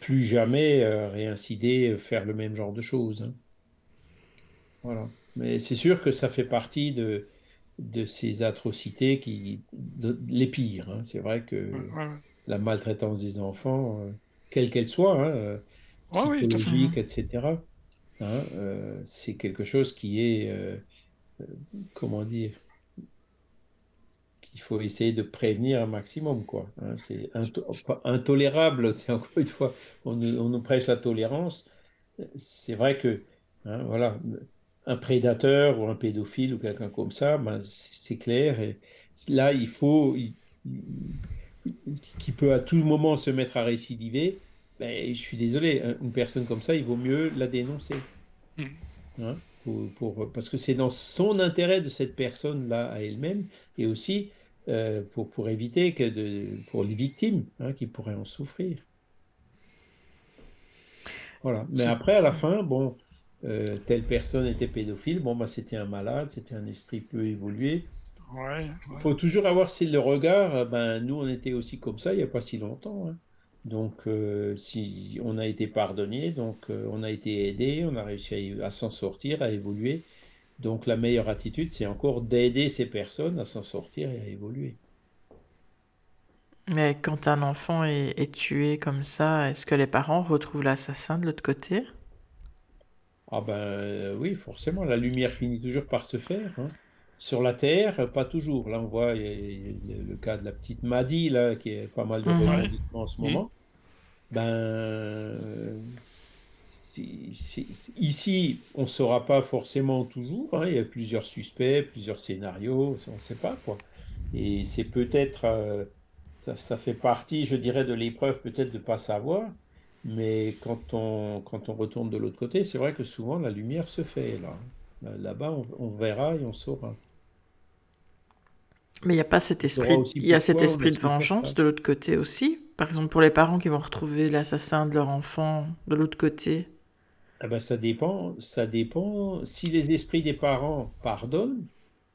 plus jamais euh, réincider, faire le même genre de choses. Hein. Voilà. Mais c'est sûr que ça fait partie de, de ces atrocités qui, les pires. Hein. C'est vrai que la maltraitance des enfants, quelle qu'elle soit, hein, psychologique, etc., Hein, euh, c'est quelque chose qui est, euh, euh, comment dire, qu'il faut essayer de prévenir un maximum. quoi. C'est intolérable, c'est encore une fois, on, nous prêche la tolérance. C'est vrai que, voilà, un prédateur ou un pédophile ou quelqu'un comme ça, ben, c'est clair. Et là, il faut, qui peut à tout moment se mettre à récidiver, ben, je suis désolé, une personne comme ça, il vaut mieux la dénoncer. Mm. Hein, pour, parce que c'est dans son intérêt de cette personne-là à elle-même et aussi euh, pour, pour éviter que de, pour les victimes hein, qui pourraient en souffrir. Voilà. Mais après, à la fin, bon, euh, telle personne était pédophile, bon, bah, c'était un malade, c'était un esprit peu évolué. Il faut toujours avoir si le regard. Ben, nous, on était aussi comme ça il n'y a pas si longtemps. Hein. Donc, euh, si on a été pardonné, donc euh, on a été aidé, on a réussi à, s'en sortir, à évoluer. Donc, la meilleure attitude, c'est encore d'aider ces personnes à s'en sortir et à évoluer. Mais quand un enfant est, tué comme ça, est-ce que les parents retrouvent l'assassin de l'autre côté? Ah ben euh, oui, forcément, la lumière finit toujours par se faire. Hein. Sur la Terre, pas toujours. Là, on voit le cas de la petite Maddy, là, qui est pas mal de mmh. en ce moment. Ben, ici, on ne saura pas forcément toujours. Hein. Il y a plusieurs suspects, plusieurs scénarios, on ne sait pas quoi. Et c'est peut-être, euh, ça, fait partie, je dirais, de l'épreuve peut-être de ne pas savoir. Mais quand on, quand on retourne de l'autre côté, c'est vrai que souvent la lumière se fait là. Là-bas, on verra et on saura. Mais il n'y a pas cet esprit, il y a cet esprit de vengeance de l'autre côté aussi. Par exemple, pour les parents qui vont retrouver l'assassin de leur enfant de l'autre côté. Ah ben, ça dépend, ça dépend. Si les esprits des parents pardonnent,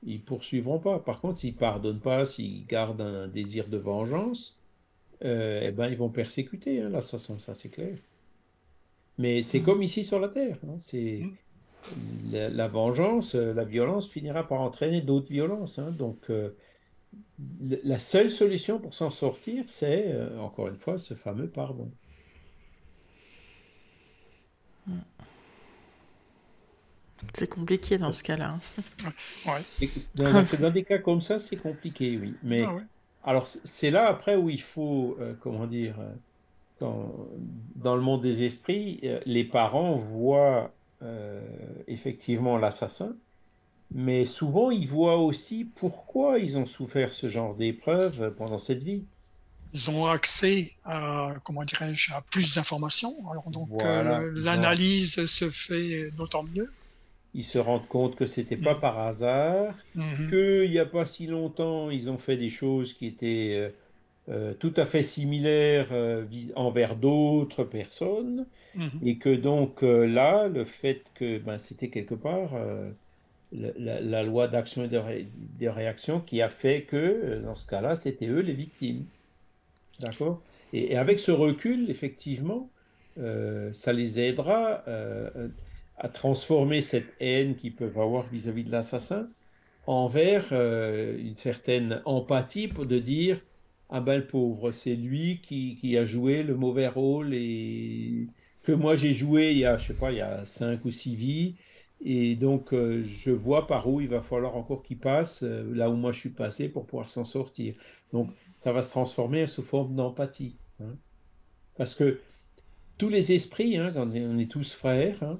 ils poursuivront pas. Par contre, s'ils pardonnent pas, s'ils gardent un désir de vengeance, euh, eh ben, ils vont persécuter hein, l'assassin, ça c'est clair. Mais c'est mmh. comme ici sur la Terre. Hein, c'est mmh. la, vengeance, euh, la violence finira par entraîner d'autres violences. Hein, donc, euh, la seule solution pour s'en sortir, c'est, euh, encore une fois, ce fameux pardon. C'est compliqué dans ce cas-là. Hein. Dans, des cas comme ça, c'est compliqué, oui. Mais ah alors, c'est là après où il faut, euh, comment dire, euh, dans le monde des esprits, les parents voient effectivement l'assassin, mais souvent ils voient aussi pourquoi ils ont souffert ce genre d'épreuve pendant cette vie. Ils ont accès à, comment dirais-je, à plus d'informations. Alors donc euh, l'analyse se fait d'autant mieux. Ils se rendent compte que c'était pas mm. par hasard, mm-hmm. qu'il n'y a pas si longtemps ils ont fait des choses qui étaient euh, euh, tout à fait similaires envers d'autres personnes, mm-hmm. et que donc là, le fait que ben, c'était quelque part la, loi d'action et de, réaction qui a fait que, euh, dans ce cas-là, c'était eux les victimes. D'accord? Et, avec ce recul, effectivement, euh, ça les aidera euh, à transformer cette haine qu'ils peuvent avoir vis-à-vis de l'assassin envers une certaine empathie pour de dire ah ben le pauvre, c'est lui qui, qui, a joué le mauvais rôle et que moi j'ai joué il y a, je sais pas, il y a cinq ou six vies et donc, euh, je vois par où il va falloir encore qu'il passe, euh, là où moi je suis passé, pour pouvoir s'en sortir. Donc, ça va se transformer sous forme d'empathie. Hein. Parce que tous les esprits, hein, on, est, tous frères, hein,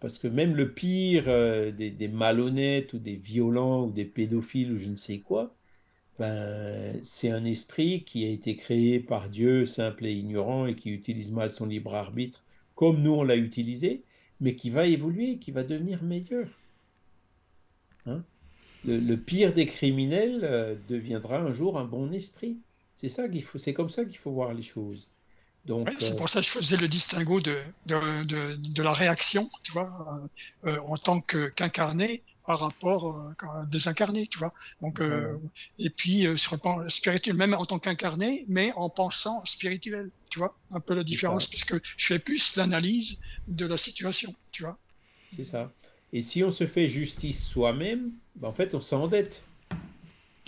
parce que même le pire euh, des, malhonnêtes ou des violents ou des pédophiles ou je ne sais quoi, ben, c'est un esprit qui a été créé par Dieu, simple et ignorant, et qui utilise mal son libre arbitre, comme nous on l'a utilisé mais qui va évoluer, qui va devenir meilleur. Hein le, pire des criminels euh, deviendra un jour un bon esprit. C'est ça c'est comme ça qu'il faut voir les choses. Donc, c'est euh, pour ça que je faisais le distinguo de, de, de, la réaction, tu vois, euh, en tant qu'incarné, par rapport euh, à désincarné, tu vois. Donc, euh, et puis euh, sur le plan spirituel, même en tant qu'incarné, mais en pensant spirituel, tu vois, un peu la différence, puisque je fais plus l'analyse de la situation, tu vois. C'est ça. Et si on se fait justice soi-même, ben, en fait, on s'endette.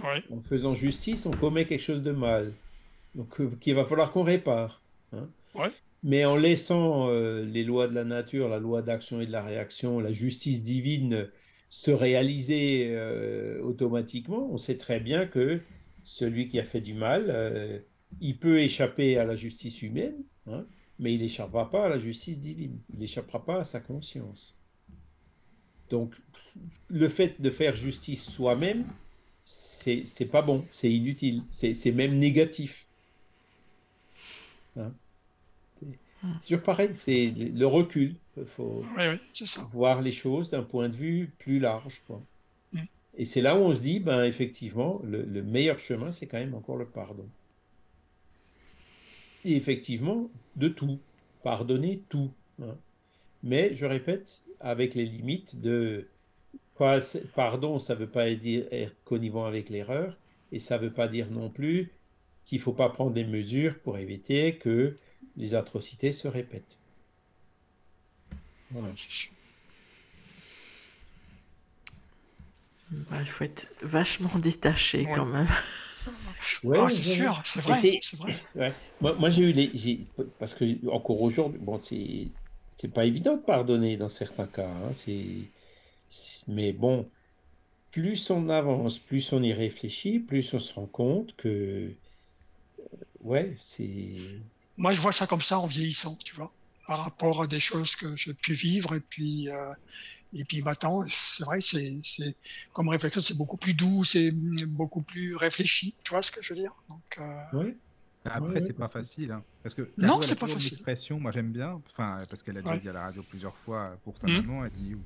Ouais. En faisant justice, on commet quelque chose de mal. Donc, qu'il va falloir qu'on répare. Mais en laissant les lois de la nature, la loi d'action et de la réaction, la justice divine se réaliser euh, automatiquement, on sait très bien que celui qui a fait du mal, euh, il peut échapper à la justice humaine, hein, mais il n'échappera pas à la justice divine, il n'échappera pas à sa conscience. Donc, le fait de faire justice soi-même, c'est pas bon, c'est inutile, c'est même négatif. Hein. C'est toujours pareil, c'est le recul. Il faut voir les choses d'un point de vue plus large. Mm. Et c'est là où on se dit, ben, effectivement, le, meilleur chemin, c'est quand même encore le pardon. Et effectivement, de tout. Pardonner tout. Hein. Mais, je répète, avec les limites de pardon, ça ne veut pas dire être connivant avec l'erreur, et ça ne veut pas dire non plus qu'il ne faut pas prendre des mesures pour éviter que les atrocités se répètent. Voilà. Bah, il faut être vachement détaché quand même. Ouais, ah, c'est sûr, c'est vrai. vrai. Moi, moi j'ai eu les. Parce que, encore aujourd'hui, bon, c'est pas évident de pardonner dans certains cas. Hein, c'est mais bon, plus on avance, plus on y réfléchit, plus on se rend compte que. Euh, ouais, c'est. Moi, je vois ça comme ça en vieillissant, tu vois, par rapport à des choses que j'ai pu vivre et puis. Euh, et puis maintenant, c'est vrai, c'est, comme réflexion, c'est beaucoup plus doux, c'est beaucoup plus réfléchi. Tu vois ce que je veux dire? Donc, euh, Oui. Après, c'est pas facile, hein, parce que non, c'est pas facile. L'expression, moi j'aime bien, enfin parce qu'elle a déjà dit à la radio plusieurs fois pour sa mmh. maman, elle dit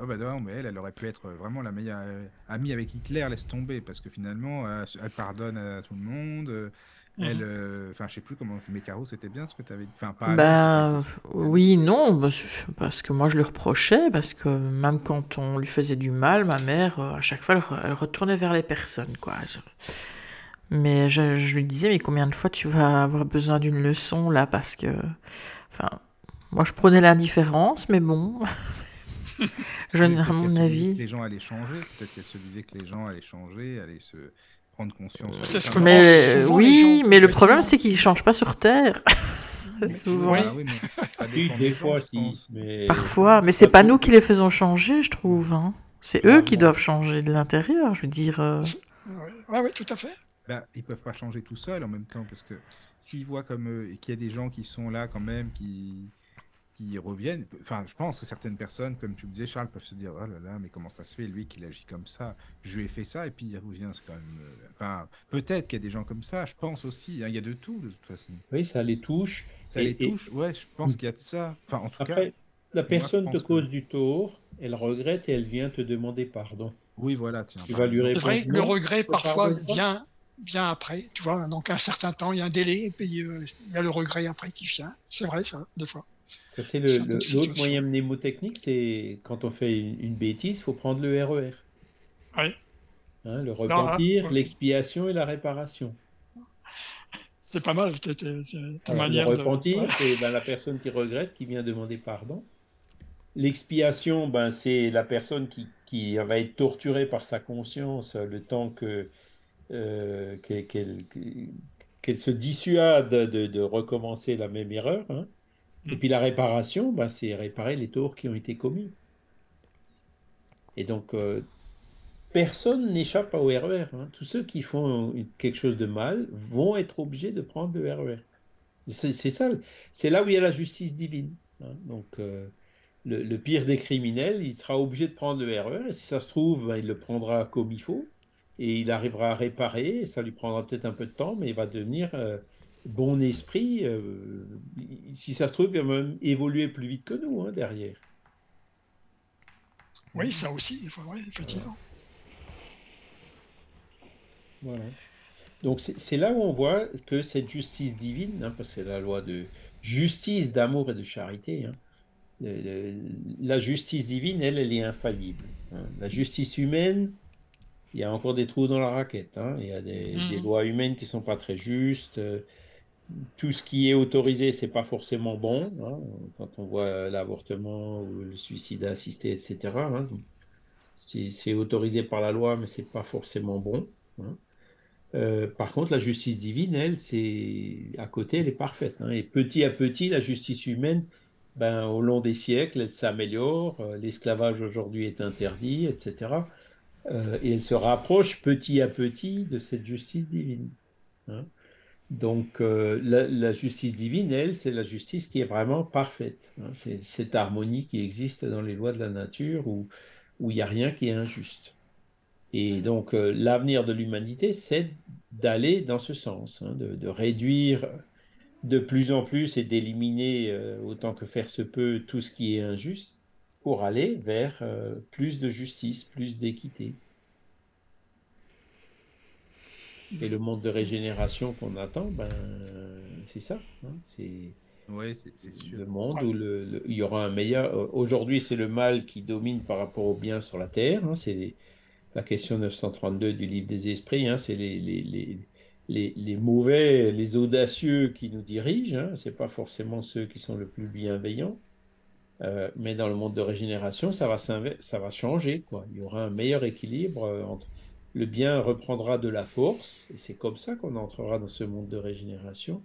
oh bah non, mais elle, elle aurait pu être vraiment la meilleure euh, amie avec Hitler, laisse tomber, parce que finalement, elle, pardonne à tout le monde. Euh, mmh. Elle, enfin, je sais plus comment, mais Caro, c'était bien ce que tu avais dit. Enfin, pas. Bah, oui, non, bah, parce que moi je lui reprochais, parce que même quand on lui faisait du mal, ma mère, à chaque fois, elle, retournait vers les personnes, quoi. Mais je, lui disais, mais combien de fois tu vas avoir besoin d'une leçon là? Parce que. Enfin, moi je prenais l'indifférence, mais bon. je, à mon avis. Les gens allaient changer. Peut-être qu'elle se disait que les gens allaient changer, allaient se prendre conscience. mais oui, mais le problème c'est qu'ils ne changent pas sur Terre. <laughs> souvent. Oui, mais des fois, si, mais... Parfois, mais c'est pas nous qui les faisons changer, je trouve. Hein. C'est eux qui doivent changer de l'intérieur, je veux dire. Euh. Oui, tout à fait bah, ils peuvent pas changer tout seuls en même temps parce que s'ils voient comme eux et qu'il y a des gens qui sont là quand même qui qui reviennent enfin je pense que certaines personnes comme tu me disais Charles peuvent se dire oh là là mais comment ça se fait lui qu'il agit comme ça? Je lui ai fait ça et puis il revient c'est quand même euh, enfin peut-être qu'il y a des gens comme ça je pense aussi hein, il y a de tout de toute façon oui ça les touche ça les touche ouais je pense qu'il y a de ça enfin en tout Après, cas la personne te cause du tort elle regrette et elle vient te demander pardon oui voilà tiens tu vas lui répondre vrai, le regret parfois vient bien après, tu vois. Donc, un certain temps, il y a un délai, et puis euh, il y a le regret après qui vient. C'est vrai, ça, des fois. Ça, c'est l'autre moyen mnémotechnique, c'est quand on fait une, bêtise, il faut prendre le RER. E oui. Hein, le repentir, hein, l'expiation et la réparation. C'est pas mal, ta manière le repentir, c'est ben, la personne qui regrette, qui vient demander pardon. L'expiation, ben, c'est la personne qui, qui va être torturée par sa conscience le temps que euh, qu'elle se dissuade de, recommencer la même erreur. Hein. Et puis la réparation, bah, c'est réparer les torts qui ont été commis. Et donc, euh, personne n'échappe au RER. Hein. Tous ceux qui font quelque chose de mal vont être obligés de prendre le RER. C'est ça, c'est là où il y a la justice divine. Hein. Donc, euh, le, pire des criminels, il sera obligé de prendre le RER. Et si ça se trouve, bah, il le prendra comme il faut et il arrivera à réparer. Ça lui prendra peut-être un peu de temps, mais il va devenir euh, bon esprit. Euh, si ça se trouve, il va même évoluer plus vite que nous hein, derrière. Oui, ça aussi, effectivement. Voilà. Donc c'est là où on voit que cette justice divine, hein, parce que c'est la loi de justice, d'amour et de charité, hein, la justice divine, elle, elle est infaillible. La justice humaine, il y a encore des trous dans la raquette. Hein. Il y a des, mm. lois humaines qui sont pas très justes. Tout ce qui est autorisé, c'est pas forcément bon. Hein. Quand on voit l'avortement ou le suicide assisté, etc. Hein. C'est autorisé par la loi, mais c'est pas forcément bon. Euh, par contre, la justice divine, elle, c'est à côté, elle est parfaite. Et petit à petit, la justice humaine, ben, au long des siècles, elle s'améliore. Euh, l'esclavage aujourd'hui est interdit, etc. Euh, et elle se rapproche petit à petit de cette justice divine. Donc euh, la, justice divine, elle, c'est la justice qui est vraiment parfaite. Hein. C'est cette harmonie qui existe dans les lois de la nature où il n'y a rien qui est injuste. Et donc euh, l'avenir de l'humanité, c'est d'aller dans ce sens, hein, de, de, réduire de plus en plus et d'éliminer autant que faire se peut tout ce qui est injuste pour aller vers euh, plus de justice, plus d'équité. Et le monde de régénération qu'on attend, ben, c'est ça. Hein, c'est. Le monde où le, il y aura un meilleur. Aujourd'hui, c'est le mal qui domine par rapport au bien sur la terre. Hein, c'est la question 932 du livre des esprits. Hein, c'est les, les, les, les, mauvais, les audacieux qui nous dirigent. C'est pas forcément ceux qui sont le plus bienveillants. Euh, mais dans le monde de régénération, ça va, ça va changer. Quoi. Il y aura un meilleur équilibre euh, entre le bien reprendra de la force, et c'est comme ça qu'on entrera dans ce monde de régénération,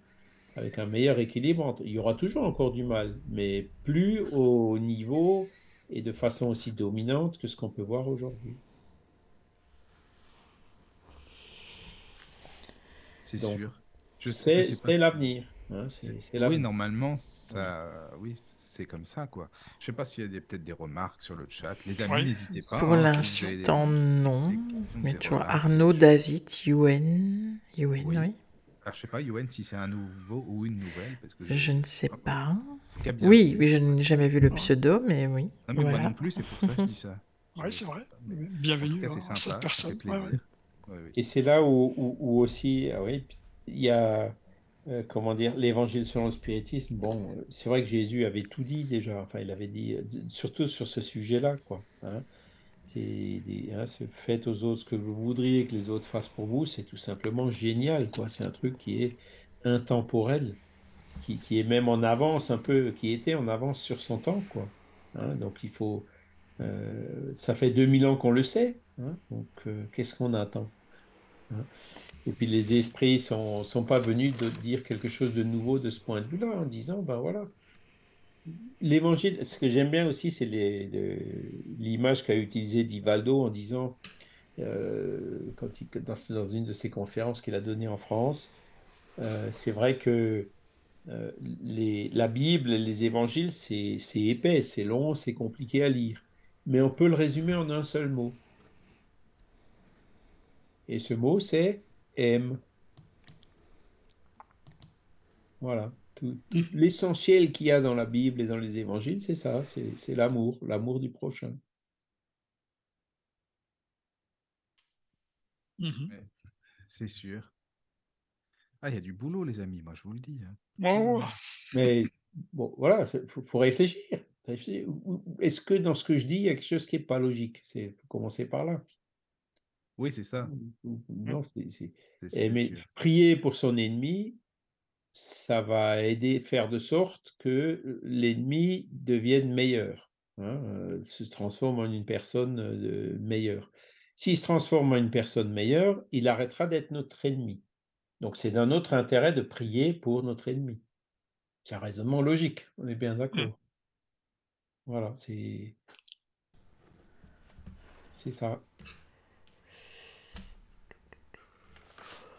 avec un meilleur équilibre. Il y aura toujours encore du mal, mais plus au niveau et de façon aussi dominante que ce qu'on peut voir aujourd'hui. C'est sûr. C'est l'avenir. Oui, normalement, ça, oui, c'est comme ça, quoi. Je sais pas s'il y a peut-être des remarques sur le chat. Les amis, n'hésitez pas. Pour hein, l'instant, non. Mais tu vois, Arnaud, David, Yuen, Yuen, oui. oui. Alors, je sais pas, Yuen, si c'est un nouveau ou une nouvelle. Parce que je... ne sais pas. Oui, oui, je n'ai jamais vu le pseudo, mais oui. Non, mais moi non plus, c'est pour ça que je dis ça. <laughs> Oui, c'est vrai. Bienvenue. C'est sympa, cette personne. Et c'est là où, où, aussi, ah oui, il y a euh, comment dire, l'évangile selon le spiritisme, bon, euh, c'est vrai que Jésus avait tout dit déjà, enfin, il avait dit, euh, surtout sur ce sujet-là, quoi. Hein. C'est hein, faites aux autres ce que vous voudriez que les autres fassent pour vous, c'est tout simplement génial, quoi. C'est un truc qui est intemporel, qui, est même en avance un peu, qui était en avance sur son temps, quoi. Hein. donc il faut, ça fait 2000 ans qu'on le sait, donc qu'est-ce qu'on attend et puis les esprits sont, sont pas venus de dire quelque chose de nouveau de ce point de vue-là, en disant, ben voilà. L'évangile, ce que j'aime bien aussi, c'est l'image qu'a utilisée Divaldo en disant, euh, quand il, dans, une de ses conférences qu'il a données en France, euh, c'est vrai que euh, les, la Bible, les évangiles, c'est épais, c'est long, c'est compliqué à lire. Mais on peut le résumer en un seul mot. Et ce mot, c'est aime. Voilà. Tout, mm. L'essentiel qu'il y a dans la Bible et dans les évangiles, c'est ça, c'est l'amour, l'amour du prochain. Mm-hmm. C'est sûr. Ah, il y a du boulot, les amis, moi je vous le dis. Hein. <laughs> Mais bon, voilà, il faut, réfléchir. Est-ce que dans ce que je dis, il y a quelque chose qui n'est pas logique? C'est faut commencer par là. Oui, c'est ça. Non, c'est, mais prier pour son ennemi, ça va aider, faire de sorte que l'ennemi devienne meilleur, hein, se transforme en une personne meilleure. S'il se transforme en une personne meilleure, il arrêtera d'être notre ennemi. Donc c'est dans notre intérêt de prier pour notre ennemi. C'est un raisonnement logique, on est bien mmh. d'accord. Voilà, c'est c'est ça.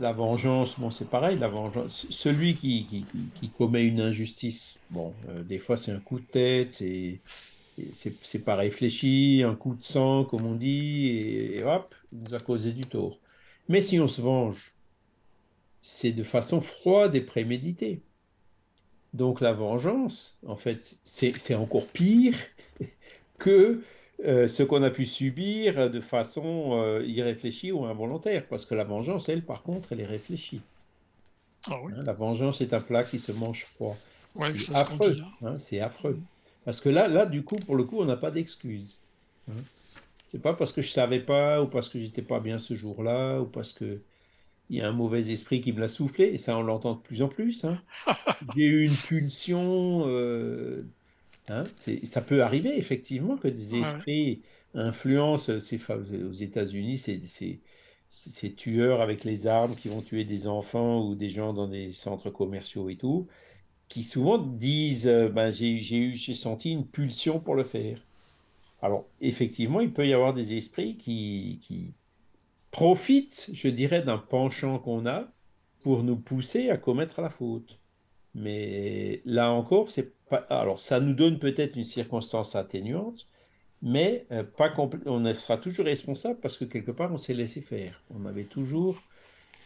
La vengeance, bon, c'est pareil, la vengeance. Celui qui, qui, qui commet une injustice, bon, euh, des fois c'est un coup de tête, c'est, c'est, pas réfléchi, un coup de sang, comme on dit, et, hop, il nous a causé du tort. Mais si on se venge, c'est de façon froide et préméditée. Donc la vengeance, en fait, c'est encore pire <laughs> que euh, ce qu'on a pu subir de façon euh, irréfléchie ou involontaire, parce que la vengeance, elle, par contre, elle est réfléchie. Ah hein, la vengeance est un plat qui se mange froid. c'est affreux. Hein. Hein, c'est affreux. Parce que là, là, du coup, pour le coup, on n'a pas d'excuse. C'est pas parce que je savais pas, ou parce que j'étais pas bien ce jour-là, ou parce que il y a un mauvais esprit qui me l'a soufflé, et ça, on l'entend de plus en plus. <laughs> J'ai eu une pulsion euh, Hein, ça peut arriver effectivement que des esprits influencent aux États-Unis ces, ces, tueurs avec les armes qui vont tuer des enfants ou des gens dans des centres commerciaux et tout, qui souvent disent euh, ben, j'ai eu j'ai senti une pulsion pour le faire. Alors effectivement, il peut y avoir des esprits qui, qui profitent, je dirais, d'un penchant qu'on a pour nous pousser à commettre la faute. Mais là encore, c'est pas. Alors, ça nous donne peut-être une circonstance atténuante, mais euh, pas on sera toujours responsable parce que quelque part, on s'est laissé faire. On avait toujours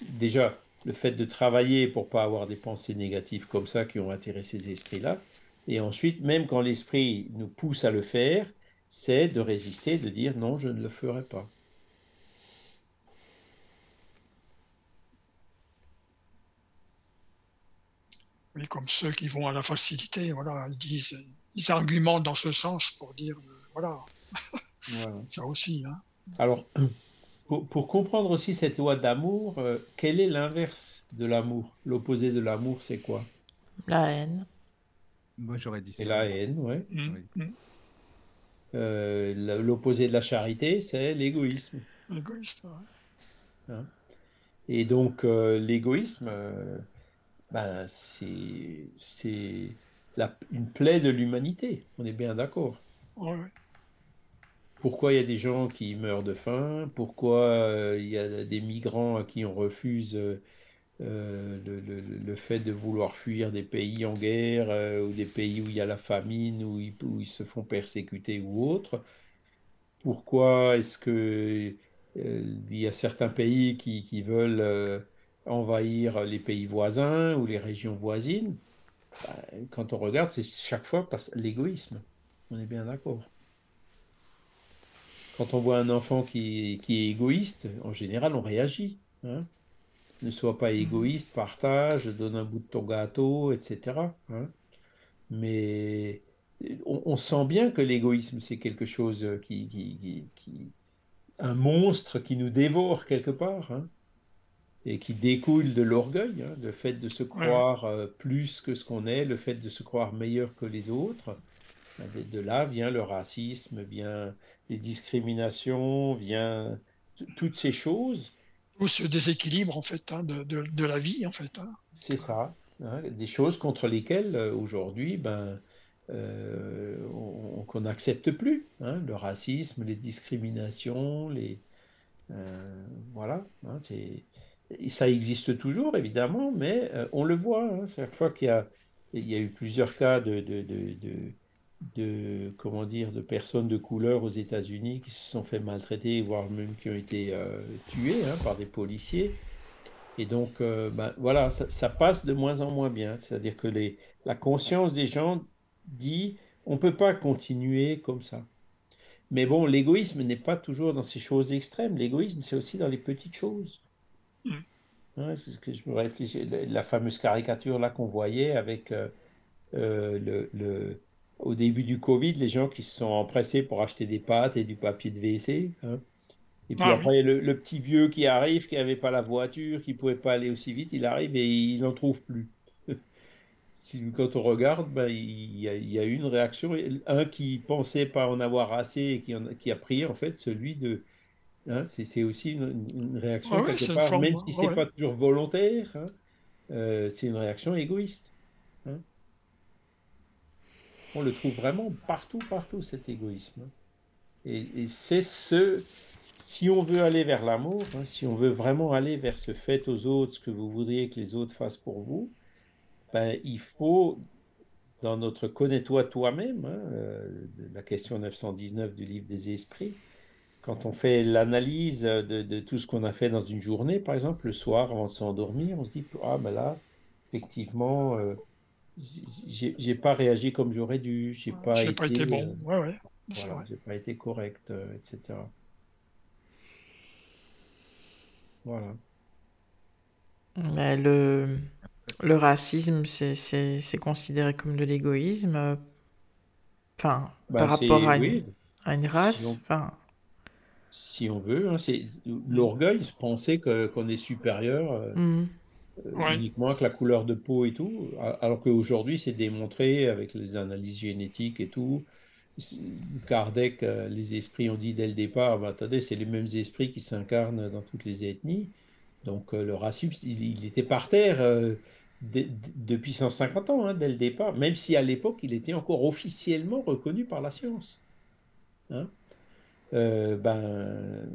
déjà le fait de travailler pour pas avoir des pensées négatives comme ça qui ont attiré ces esprits-là. Et ensuite, même quand l'esprit nous pousse à le faire, c'est de résister, de dire non, je ne le ferai pas. Oui, comme ceux qui vont à la facilité, voilà, ils disent, ils argumentent dans ce sens pour dire, euh, voilà, ça aussi. Hein. Alors, pour, comprendre aussi cette loi d'amour, euh, quel est l'inverse de l'amour? L'opposé de l'amour, c'est quoi? La haine. Moi, j'aurais dit ça. Et la haine, ouais. Mmh, mmh. Euh, l'opposé de la charité, c'est l'égoïsme. L'égoïsme, hein? Et donc, euh, l'égoïsme, ben, c'est une plaie de l'humanité. On est bien d'accord. Ouais pourquoi il y a des gens qui meurent de faim, pourquoi euh, il y a des migrants à qui on refuse euh, euh, le, fait de vouloir fuir des pays en guerre ou des pays où il y a la famine, où ils, se font persécuter ou autre? Pourquoi est-ce que il y a certains pays qui, veulent envahir les pays voisins ou les régions voisines ben, Quand on regarde, c'est chaque fois l'égoïsme. On est bien d'accord. Quand on voit un enfant qui, est égoïste, en général, on réagit. Hein. ne sois pas égoïste, partage, donne un bout de ton gâteau, etc. Hein. Mais on, sent bien que l'égoïsme, c'est quelque chose qui, qui, un monstre qui nous dévore quelque part, hein, et qui découle de l'orgueil, le fait de se croire euh, plus que ce qu'on est, le fait de se croire meilleur que les autres. De, là vient le racisme, vient les discriminations, vient toutes ces choses. Tout ce déséquilibre en fait hein, de, de, la vie en fait. Hein. C'est ça, hein, des choses contre lesquelles euh, aujourd'hui ben euh, qu'on n'accepte plus, le racisme, les discriminations, les euh, voilà, ça existe toujours évidemment, mais on le voit. chaque fois qu'il y a eu plusieurs cas de, personnes de couleur aux États-Unis qui se sont fait maltraiter, voire même qui ont été euh, tuées hein, par des policiers. Et donc, euh, ben, voilà, ça, passe de moins en moins bien. C'est-à-dire que la conscience des gens dit on ne peut pas continuer comme ça. Mais bon, l'égoïsme n'est pas toujours dans ces choses extrêmes. L'égoïsme, c'est aussi dans les petites choses. C'est ce que je me réfléchis. La, fameuse caricature là qu'on voyait avec euh, le, le au début du Covid, les gens qui se sont empressés pour acheter des pâtes et du papier de WC. Hein. Et puis ah après, le, petit vieux qui arrive, qui n'avait pas la voiture, qui ne pouvait pas aller aussi vite, il arrive et il n'en trouve plus. <laughs> Quand on regarde, ben, il, y a, il, y a, une réaction. Un qui pensait pas en avoir assez et qui, qui a pris, en fait, celui de. Hein, c'est aussi une, réaction, ah quelque part, même si ce n'est pas toujours volontaire, hein, euh, c'est une réaction égoïste. On le trouve vraiment partout, partout, cet égoïsme. Et, c'est ce, si on veut aller vers l'amour, hein, si on veut vraiment aller vers ce fait aux autres, ce que vous voudriez que les autres fassent pour vous, ben, il faut, dans notre connais-toi toi-même, hein, euh, la question 919 du livre des esprits, quand on fait l'analyse de, tout ce qu'on a fait dans une journée, par exemple, le soir avant de s'endormir, on se dit, ah ben là, effectivement, euh, j'ai pas réagi comme j'aurais dû, j'ai pas, été, pas été bon, euh, ouais, ouais. j'ai pas été correct, euh, etc. Voilà. Mais le, le racisme, c'est considéré comme de l'égoïsme. Enfin, par bah, rapport à, une, à une race. Si on, enfin... si on veut, hein, c'est l'orgueil, penser qu'on est supérieur. Euh, mmh. Euh, uniquement avec la couleur de peau et tout, alors qu'aujourd'hui c'est démontré avec les analyses génétiques et tout. Kardec, euh, les esprits ont dit dès le départ, bah, attendez, c'est les mêmes esprits qui s'incarnent dans toutes les ethnies. Donc euh, le racisme, il, était par terre depuis 150 ans, hein, dès le départ, même si à l'époque il était encore officiellement reconnu par la science. Hein. Ben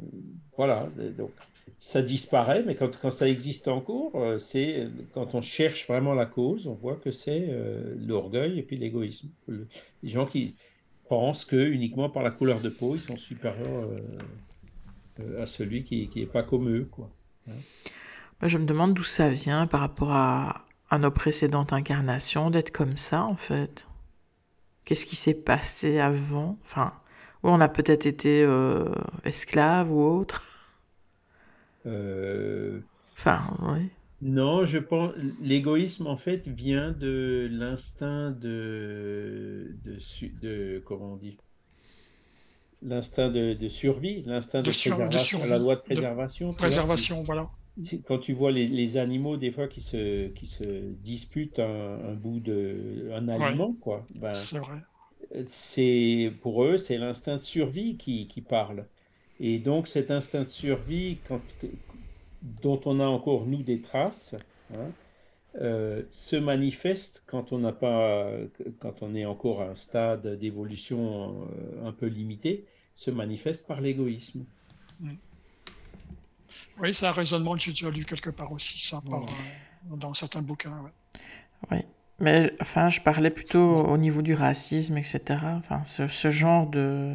voilà, donc ça disparaît, mais quand, quand ça existe encore, euh, c'est quand on cherche vraiment la cause, on voit que c'est euh, l'orgueil et puis l'égoïsme. les gens qui pensent que uniquement par la couleur de peau, ils sont supérieurs euh, à celui qui n'est pas comme eux. Quoi. Hein. je me demande d'où ça vient par rapport à, à nos précédentes incarnations, d'être comme ça en fait. Qu'est-ce qui s'est passé avant? Enfin, on a peut-être été esclave ou autre euh, enfin, oui. Non, je pense l'égoïsme en fait vient de l'instinct de, de, de comment on dit? L'instinct de, survie, l'instinct de, préservation, la loi de préservation. préservation, voilà. Quand tu vois les, animaux des fois qui se, qui se disputent un, bout de un aliment, quoi. Ben, c'est vrai. C'est pour eux, c'est l'instinct de survie qui, qui, parle. Et donc cet instinct de survie, quand, dont on a encore nous des traces, hein, euh, se manifeste quand on n'a pas, quand on est encore à un stade d'évolution euh, un peu limité, se manifeste par l'égoïsme. Oui, c'est un raisonnement que j'ai déjà lu quelque part aussi, ça, euh, dans certains bouquins. Oui, mais enfin, je parlais plutôt au niveau du racisme, etc. Enfin, ce, ce genre de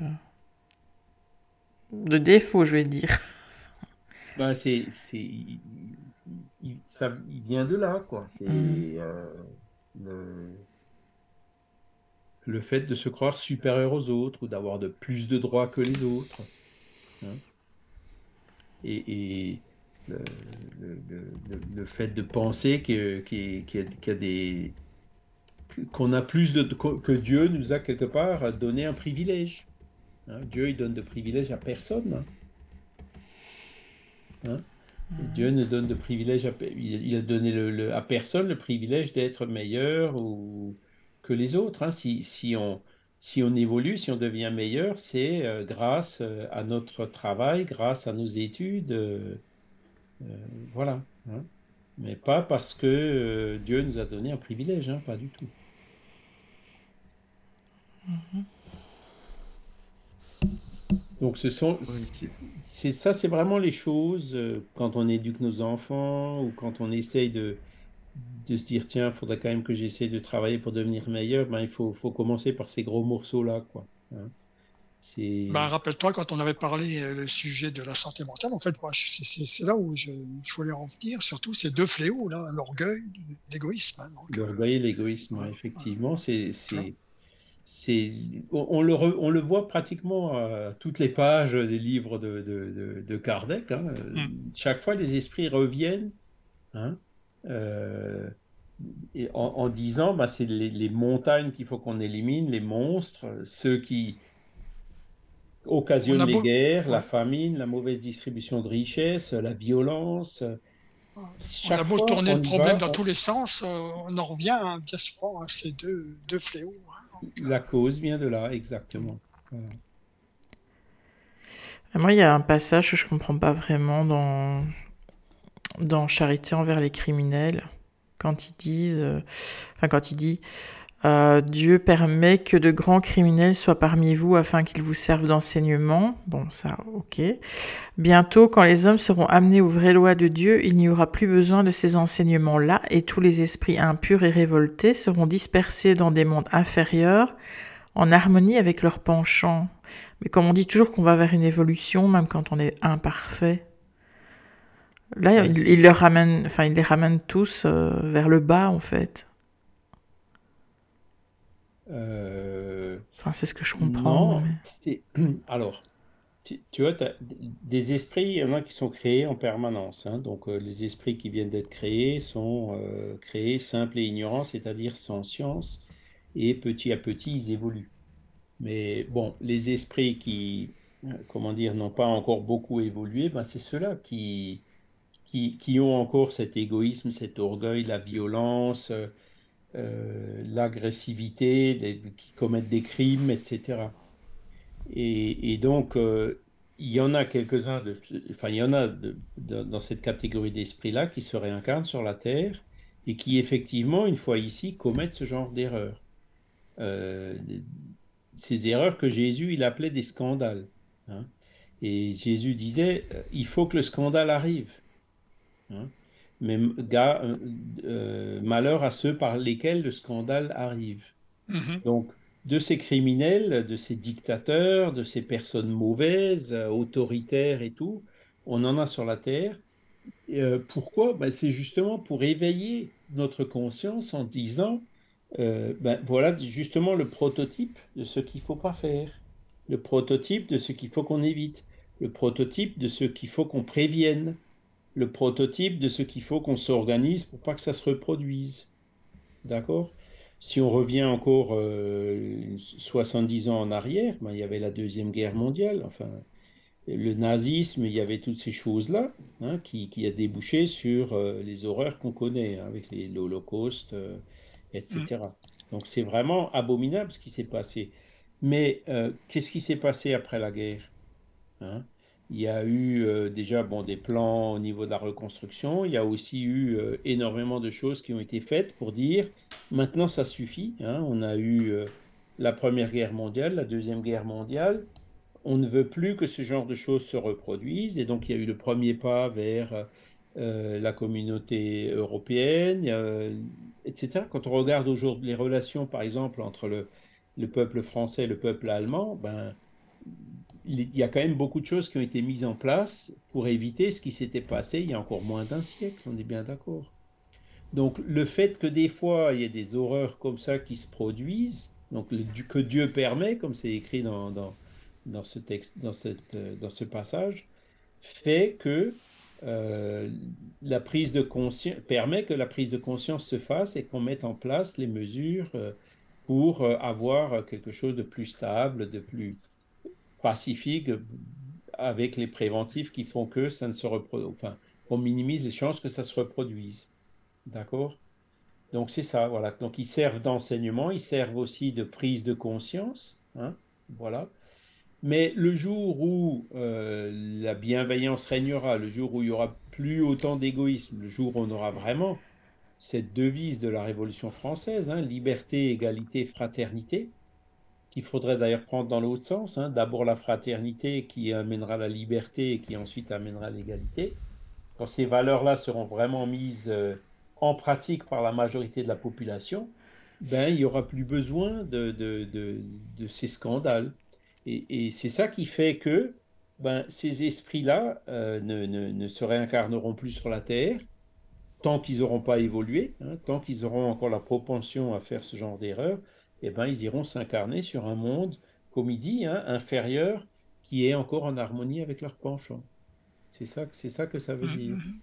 de défaut, je vais dire. <laughs> Ben, c'est, il, ça, il vient de là, quoi. C'est mm. euh, le, le, fait de se croire supérieur aux autres ou d'avoir de plus de droits que les autres. Hein. Et, et le, le, le, fait de penser que, qu'il y a, des qu'on a plus de que Dieu nous a quelque part donné un privilège. Hein. Dieu il donne de privilèges à personne. Hein. Hein? Dieu ne donne de privilège à, il, a donné le, à personne le privilège d'être meilleur ou, que les autres. Hein. Si, si, on, si on évolue, si on devient meilleur, c'est euh, grâce euh, à notre travail, grâce à nos études. Euh, voilà. Mais pas parce que Dieu nous a donné un privilège, pas du tout. Mm-hmm. Donc ce sont, c'est ça, c'est vraiment les choses euh, quand on éduque nos enfants ou quand on essaye de, de se dire tiens, il faudrait quand même que j'essaie de travailler pour devenir meilleur. Ben il faut, faut commencer par ces gros morceaux là, quoi. Hein. Ben, rappelle-toi quand on avait parlé euh, le sujet de la santé mentale, en fait, c'est là où je, il faut en venir. Surtout ces deux fléaux là, l'orgueil, l'égoïsme. Hein, l'orgueil et l'égoïsme, effectivement, c'est on, le on, le voit pratiquement à toutes les pages des livres de, de, de, Kardec. Hein. Mm. Chaque fois, les esprits reviennent hein, euh, et en, disant bah, c'est les, montagnes qu'il faut qu'on élimine, les monstres, ceux qui occasionnent les guerres, la famine, la mauvaise distribution de richesses, la violence. Chaque on a beau tourner le problème dans tous les sens, euh, on en revient hein, bien souvent à ces deux, deux fléaux. La cause vient de là, exactement. Moi, il y a un passage que je comprends pas vraiment dans, dans Charité envers les criminels, quand ils disent, euh, enfin quand il dit, euh, Dieu permet que de grands criminels soient parmi vous afin qu'ils vous servent d'enseignement. Bon, ça, ok. Bientôt, quand les hommes seront amenés aux vraies lois de Dieu, il n'y aura plus besoin de ces enseignements-là et tous les esprits impurs et révoltés seront dispersés dans des mondes inférieurs en harmonie avec leurs penchants. Mais comme on dit toujours qu'on va vers une évolution, même quand on est imparfait, là, il, leur ramène, enfin, il les ramène tous euh, vers le bas, en fait. Euh, enfin, c'est ce que je comprends. <clears throat> Alors, tu, vois, des esprits, il y en a qui sont créés en permanence. Hein. Donc, euh, les esprits qui viennent d'être créés sont euh, créés simples et ignorants, c'est-à-dire sans science, et petit à petit, ils évoluent. Mais bon, les esprits qui, comment dire, n'ont pas encore beaucoup évolué, ben, c'est ceux-là qui, qui, qui, ont encore cet égoïsme, cet orgueil, la violence, euh, l'agressivité, qui commettent des crimes, etc. Et, donc, euh, il y en a quelques-uns, enfin, il y en a dans cette catégorie d'esprit-là qui se réincarnent sur la Terre et qui, effectivement, une fois ici, commettent ce genre d'erreurs. Euh, ces erreurs que Jésus, il appelait des scandales. Hein. Et Jésus disait, il faut que le scandale arrive. Hein mais euh, euh, malheur à ceux par lesquels le scandale arrive. Mm-hmm. Donc, de ces criminels, de ces dictateurs, de ces personnes mauvaises, euh, autoritaires et tout, on en a sur la Terre. pourquoi? Ben, C'est justement pour éveiller notre conscience en disant, ben, voilà justement le prototype de ce qu'il ne faut pas faire, le prototype de ce qu'il faut qu'on évite, le prototype de ce qu'il faut qu'on prévienne, le prototype de ce qu'il faut qu'on s'organise pour pas que ça se reproduise. D'accord? Si on revient encore 70 euh, ans en arrière, ben, il y avait la Deuxième Guerre mondiale, enfin, le nazisme, il y avait toutes ces choses-là hein, qui, qui, a débouché sur euh, les horreurs qu'on connaît, hein, avec l'Holocauste, euh, etc. Mm. Donc c'est vraiment abominable ce qui s'est passé. Mais qu'est-ce qui s'est passé après la guerre? Hein? Il y a eu euh, déjà bon, des plans au niveau de la reconstruction. Il y a aussi eu euh, énormément de choses qui ont été faites pour dire maintenant ça suffit. Hein. On a eu euh, la Première Guerre mondiale, la Deuxième Guerre mondiale. On ne veut plus que ce genre de choses se reproduisent. Et donc il y a eu le premier pas vers la communauté européenne, etc. Quand on regarde aujourd'hui les relations, par exemple, entre le, le peuple français et le peuple allemand, ben, il y a quand même beaucoup de choses qui ont été mises en place pour éviter ce qui s'était passé il y a encore moins d'un siècle, on est bien d'accord. Donc le fait que des fois il y ait des horreurs comme ça qui se produisent, donc que Dieu permet, comme c'est écrit dans, dans, ce texte, dans, cette, euh, dans ce passage, fait que euh, la prise de conscience permet que la prise de conscience se fasse et qu'on mette en place les mesures euh, pour avoir quelque chose de plus stable, de plus pacifique avec les préventifs qui font que ça ne se reproduise, enfin, on minimise les chances que ça se reproduise. D'accord? Donc c'est ça, voilà. Donc ils servent d'enseignement, ils servent aussi de prise de conscience, hein, voilà. Mais le jour où euh, la bienveillance régnera, le jour où il y aura plus autant d'égoïsme, le jour où on aura vraiment cette devise de la Révolution française, hein, liberté, égalité, fraternité, qu'il faudrait d'ailleurs prendre dans l'autre sens. Hein. D'abord la fraternité qui amènera la liberté et qui ensuite amènera l'égalité. Quand ces valeurs-là seront vraiment mises euh, en pratique par la majorité de la population, ben, il n'y aura plus besoin de, de, de, ces scandales. Et, c'est ça qui fait que ben, ces esprits-là euh, ne, ne, ne, se réincarneront plus sur la Terre tant qu'ils n'auront pas évolué, hein, tant qu'ils auront encore la propension à faire ce genre d'erreur eh ben, ils iront s'incarner sur un monde, comme il dit, hein, inférieur, qui est encore en harmonie avec leur penchant. C'est ça, c'est ça que ça veut dire. Mm-hmm.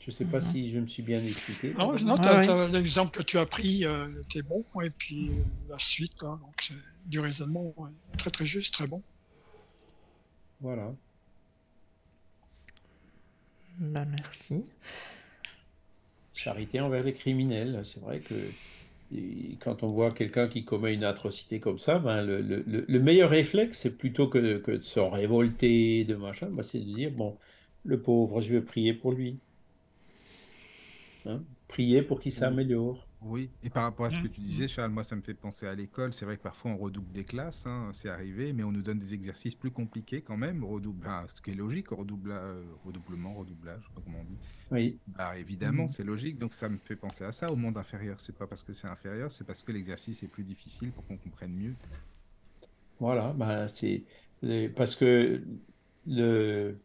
Je ne sais pas mm-hmm. si je me suis bien expliqué. Non, non l'exemple que tu as pris euh, était bon, et puis euh, la suite, hein, donc du raisonnement très très juste, très bon. Voilà. Bah, merci. Charité envers les criminels, c'est vrai que quand on voit quelqu'un qui commet une atrocité comme ça, ben le, le, le, meilleur réflexe, c'est plutôt que, que, de se révolter, de machin, ben c'est de dire, bon, le pauvre, je vais prier pour lui. Hein prier pour qu'il s'améliore. Oui, et par rapport à ce que tu disais, Charles, moi ça me fait penser à l'école. C'est vrai que parfois on redouble des classes, hein, c'est arrivé, mais on nous donne des exercices plus compliqués quand même. Redouble, ce qui est logique, redoubla, euh, redoublement, redoublage, comme on dit. Oui. Bah, évidemment, mm. c'est logique. Donc ça me fait penser à ça, au monde inférieur. C'est pas parce que c'est inférieur, c'est parce que l'exercice est plus difficile pour qu'on comprenne mieux. Voilà, bah, c'est parce que le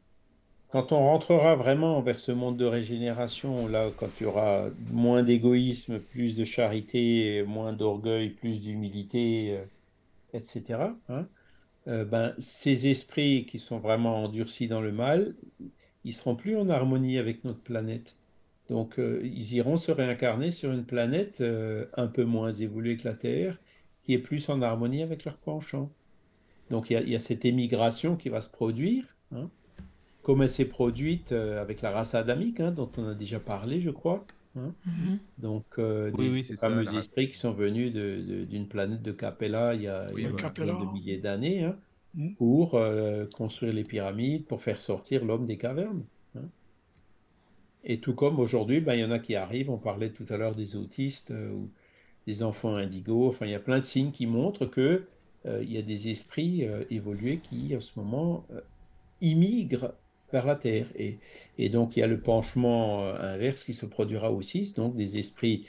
quand on rentrera vraiment vers ce monde de régénération, là, quand il y aura moins d'égoïsme, plus de charité, moins d'orgueil, plus d'humilité, euh, etc., hein, euh, ben, ces esprits qui sont vraiment endurcis dans le mal, ils seront plus en harmonie avec notre planète. Donc, euh, ils iront se réincarner sur une planète un peu moins évoluée que la Terre, qui est plus en harmonie avec leur penchant. Donc, il y, y, a cette émigration qui va se produire. Hein, comme elle s'est produite euh, avec la race adamique, hein, dont on a déjà parlé, je crois. Hein. Mm-hmm. Donc, euh, des, fameux esprits qui sont venus d'une planète de Capella il y a, il de milliers d'années hein, mm. pour euh, construire les pyramides, pour faire sortir l'homme des cavernes. Et tout comme aujourd'hui, ben, il y en a qui arrivent, on parlait tout à l'heure des autistes ou des enfants indigos, enfin, il y a plein de signes qui montrent que il y a des esprits évolués qui, en ce moment, immigrent vers la Terre. Et, donc il y a le penchement euh, inverse qui se produira aussi, donc des esprits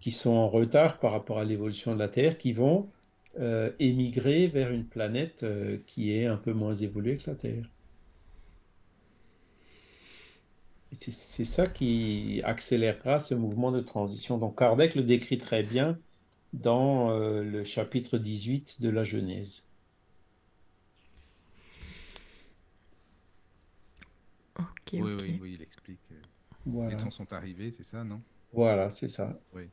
qui sont en retard par rapport à l'évolution de la Terre, qui vont euh, émigrer vers une planète euh, qui est un peu moins évoluée que la Terre. C'est ça qui accélérera ce mouvement de transition. Donc Kardec le décrit très bien dans le chapitre 18 de la Genèse. Oui, oui, oui, il explique. Les temps sont arrivés, c'est ça, non? Voilà, c'est ça. Oui.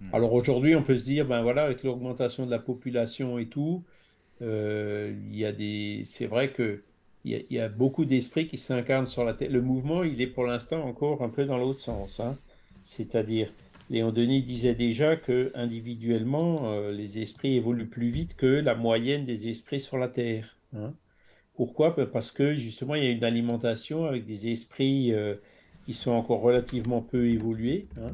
Hmm. Alors aujourd'hui, on peut se dire, ben voilà, avec l'augmentation de la population et tout, euh, il y a des, c'est vrai que il y, a, beaucoup d'esprits qui s'incarnent sur la Terre. Le mouvement, il est pour l'instant encore un peu dans l'autre sens. Hein. C'est-à-dire, Léon Denis disait déjà que individuellement, euh, les esprits évoluent plus vite que la moyenne des esprits sur la Terre. Hein. Pourquoi? Parce que justement, il y a une alimentation avec des esprits euh, qui sont encore relativement peu évolués. Hein.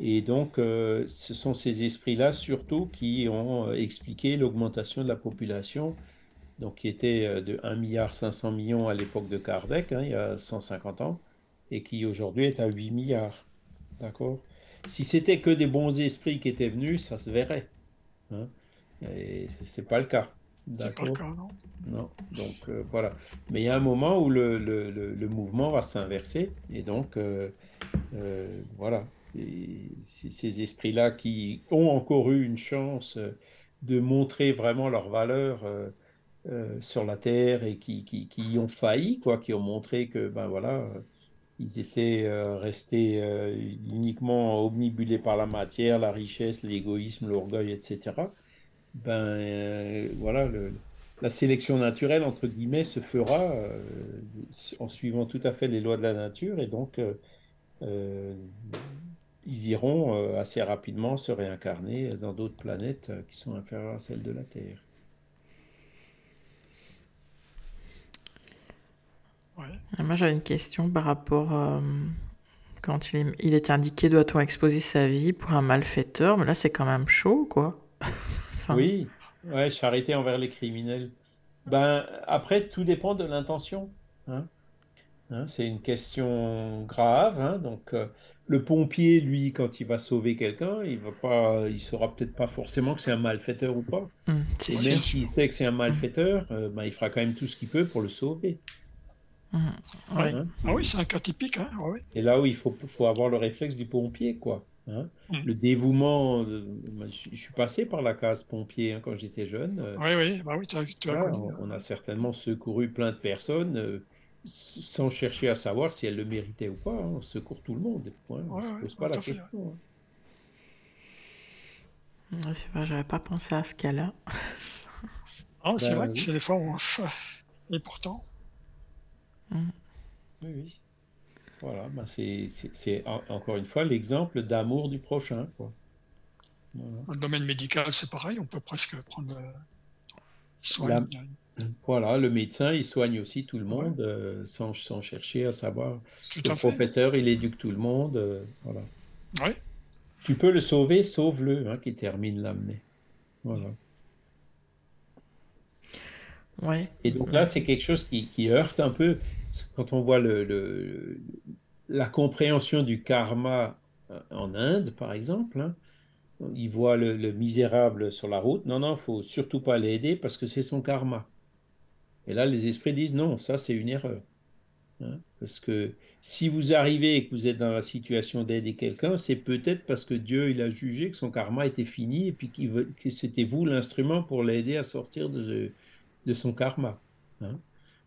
Et donc, euh, ce sont ces esprits-là surtout qui ont euh, expliqué l'augmentation de la population, donc qui était de 1,5 milliard à l'époque de Kardec, hein, il y a 150 ans, et qui aujourd'hui est à 8 milliards. D'accord? Si c'était que des bons esprits qui étaient venus, ça se verrait. Hein et c'est pas le cas. Cas, non Non. Donc voilà. Mais il y a un moment où le, le, le, mouvement va s'inverser, et donc voilà ces esprits-là qui ont encore eu une chance de montrer vraiment leur valeur euh, euh, sur la terre et qui, qui, qui, ont failli, quoi, qui ont montré que ben voilà, ils étaient euh, restés uniquement omnibulés par la matière, la richesse, l'égoïsme, l'orgueil, etc. Ben voilà, la sélection naturelle entre guillemets se fera en suivant tout à fait les lois de la nature et donc ils iront euh, assez rapidement se réincarner dans d'autres planètes euh, qui sont inférieures à celles de la Terre. Moi j'avais une question par rapport euh, quand il est, il est indiqué doit-on exposer sa vie pour un malfaiteur, mais là c'est quand même chaud quoi. <laughs> Oui, ouais, charité envers les criminels. Ben après tout dépend de l'intention. Hein. Hein, c'est une question grave, hein, donc le pompier, lui, quand il va sauver quelqu'un, il va pas, il saura peut-être pas forcément que c'est un malfaiteur ou pas. Mmh, même s'il sait que c'est un malfaiteur, euh, ben, il fera quand même tout ce qu'il peut pour le sauver. Mmh. Hein ah oui, c'est un cas typique. Hein Et là où il faut, faut avoir le réflexe du pompier, quoi. Hein. Mmh. Le dévouement, je, suis passé par la case pompier quand j'étais jeune. Oui, oui, bah oui tu as, tu as on, a certainement secouru plein de personnes. Euh, sans chercher à savoir si elle le méritait ou pas. Hein. On secourt tout le monde. on ne se pose pas la question. Hein. C'est vrai, j'avais pas pensé à ce cas-là. c'est ben vrai que c'est des fois Et pourtant. Mm. Oui, oui. Voilà, ben c'est encore une fois l'exemple d'amour du prochain. Quoi. Dans le domaine médical, c'est pareil, on peut presque prendre euh, soin. Voilà, le médecin, il soigne aussi tout le monde euh, sans, chercher à savoir. le professeur, il éduque tout le monde. Euh, voilà. Tu peux le sauver, sauve-le, hein, qui termine l'amener. Voilà. Ouais. Et donc là, c'est quelque chose qui, heurte un peu quand on voit la compréhension du karma euh, en Inde, par exemple. Hein. il voit le, misérable sur la route. Non, non, faut surtout pas l'aider parce que c'est son karma. Et là, les esprits disent non, ça c'est une erreur. Hein. parce que si vous arrivez et que vous êtes dans la situation d'aider quelqu'un, c'est peut-être parce que Dieu il a jugé que son karma était fini et puis que c'était vous l'instrument pour l'aider à sortir de, de son karma. Hein.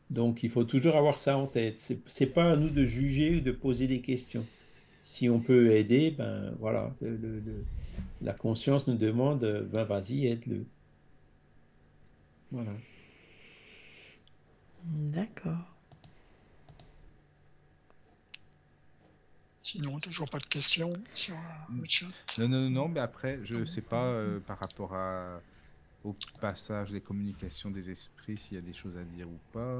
Donc il faut toujours avoir ça en tête. C'est pas à nous de juger ou de poser des questions. Si on peut aider, ben voilà, la conscience nous demande, ben vas-y, aide-le. Voilà. D'accord. Sinon, toujours pas de questions sur le chat Non, non, non, mais après, je ne sais pas euh, par rapport à, au passage des communications des esprits s'il y a des choses à dire ou pas.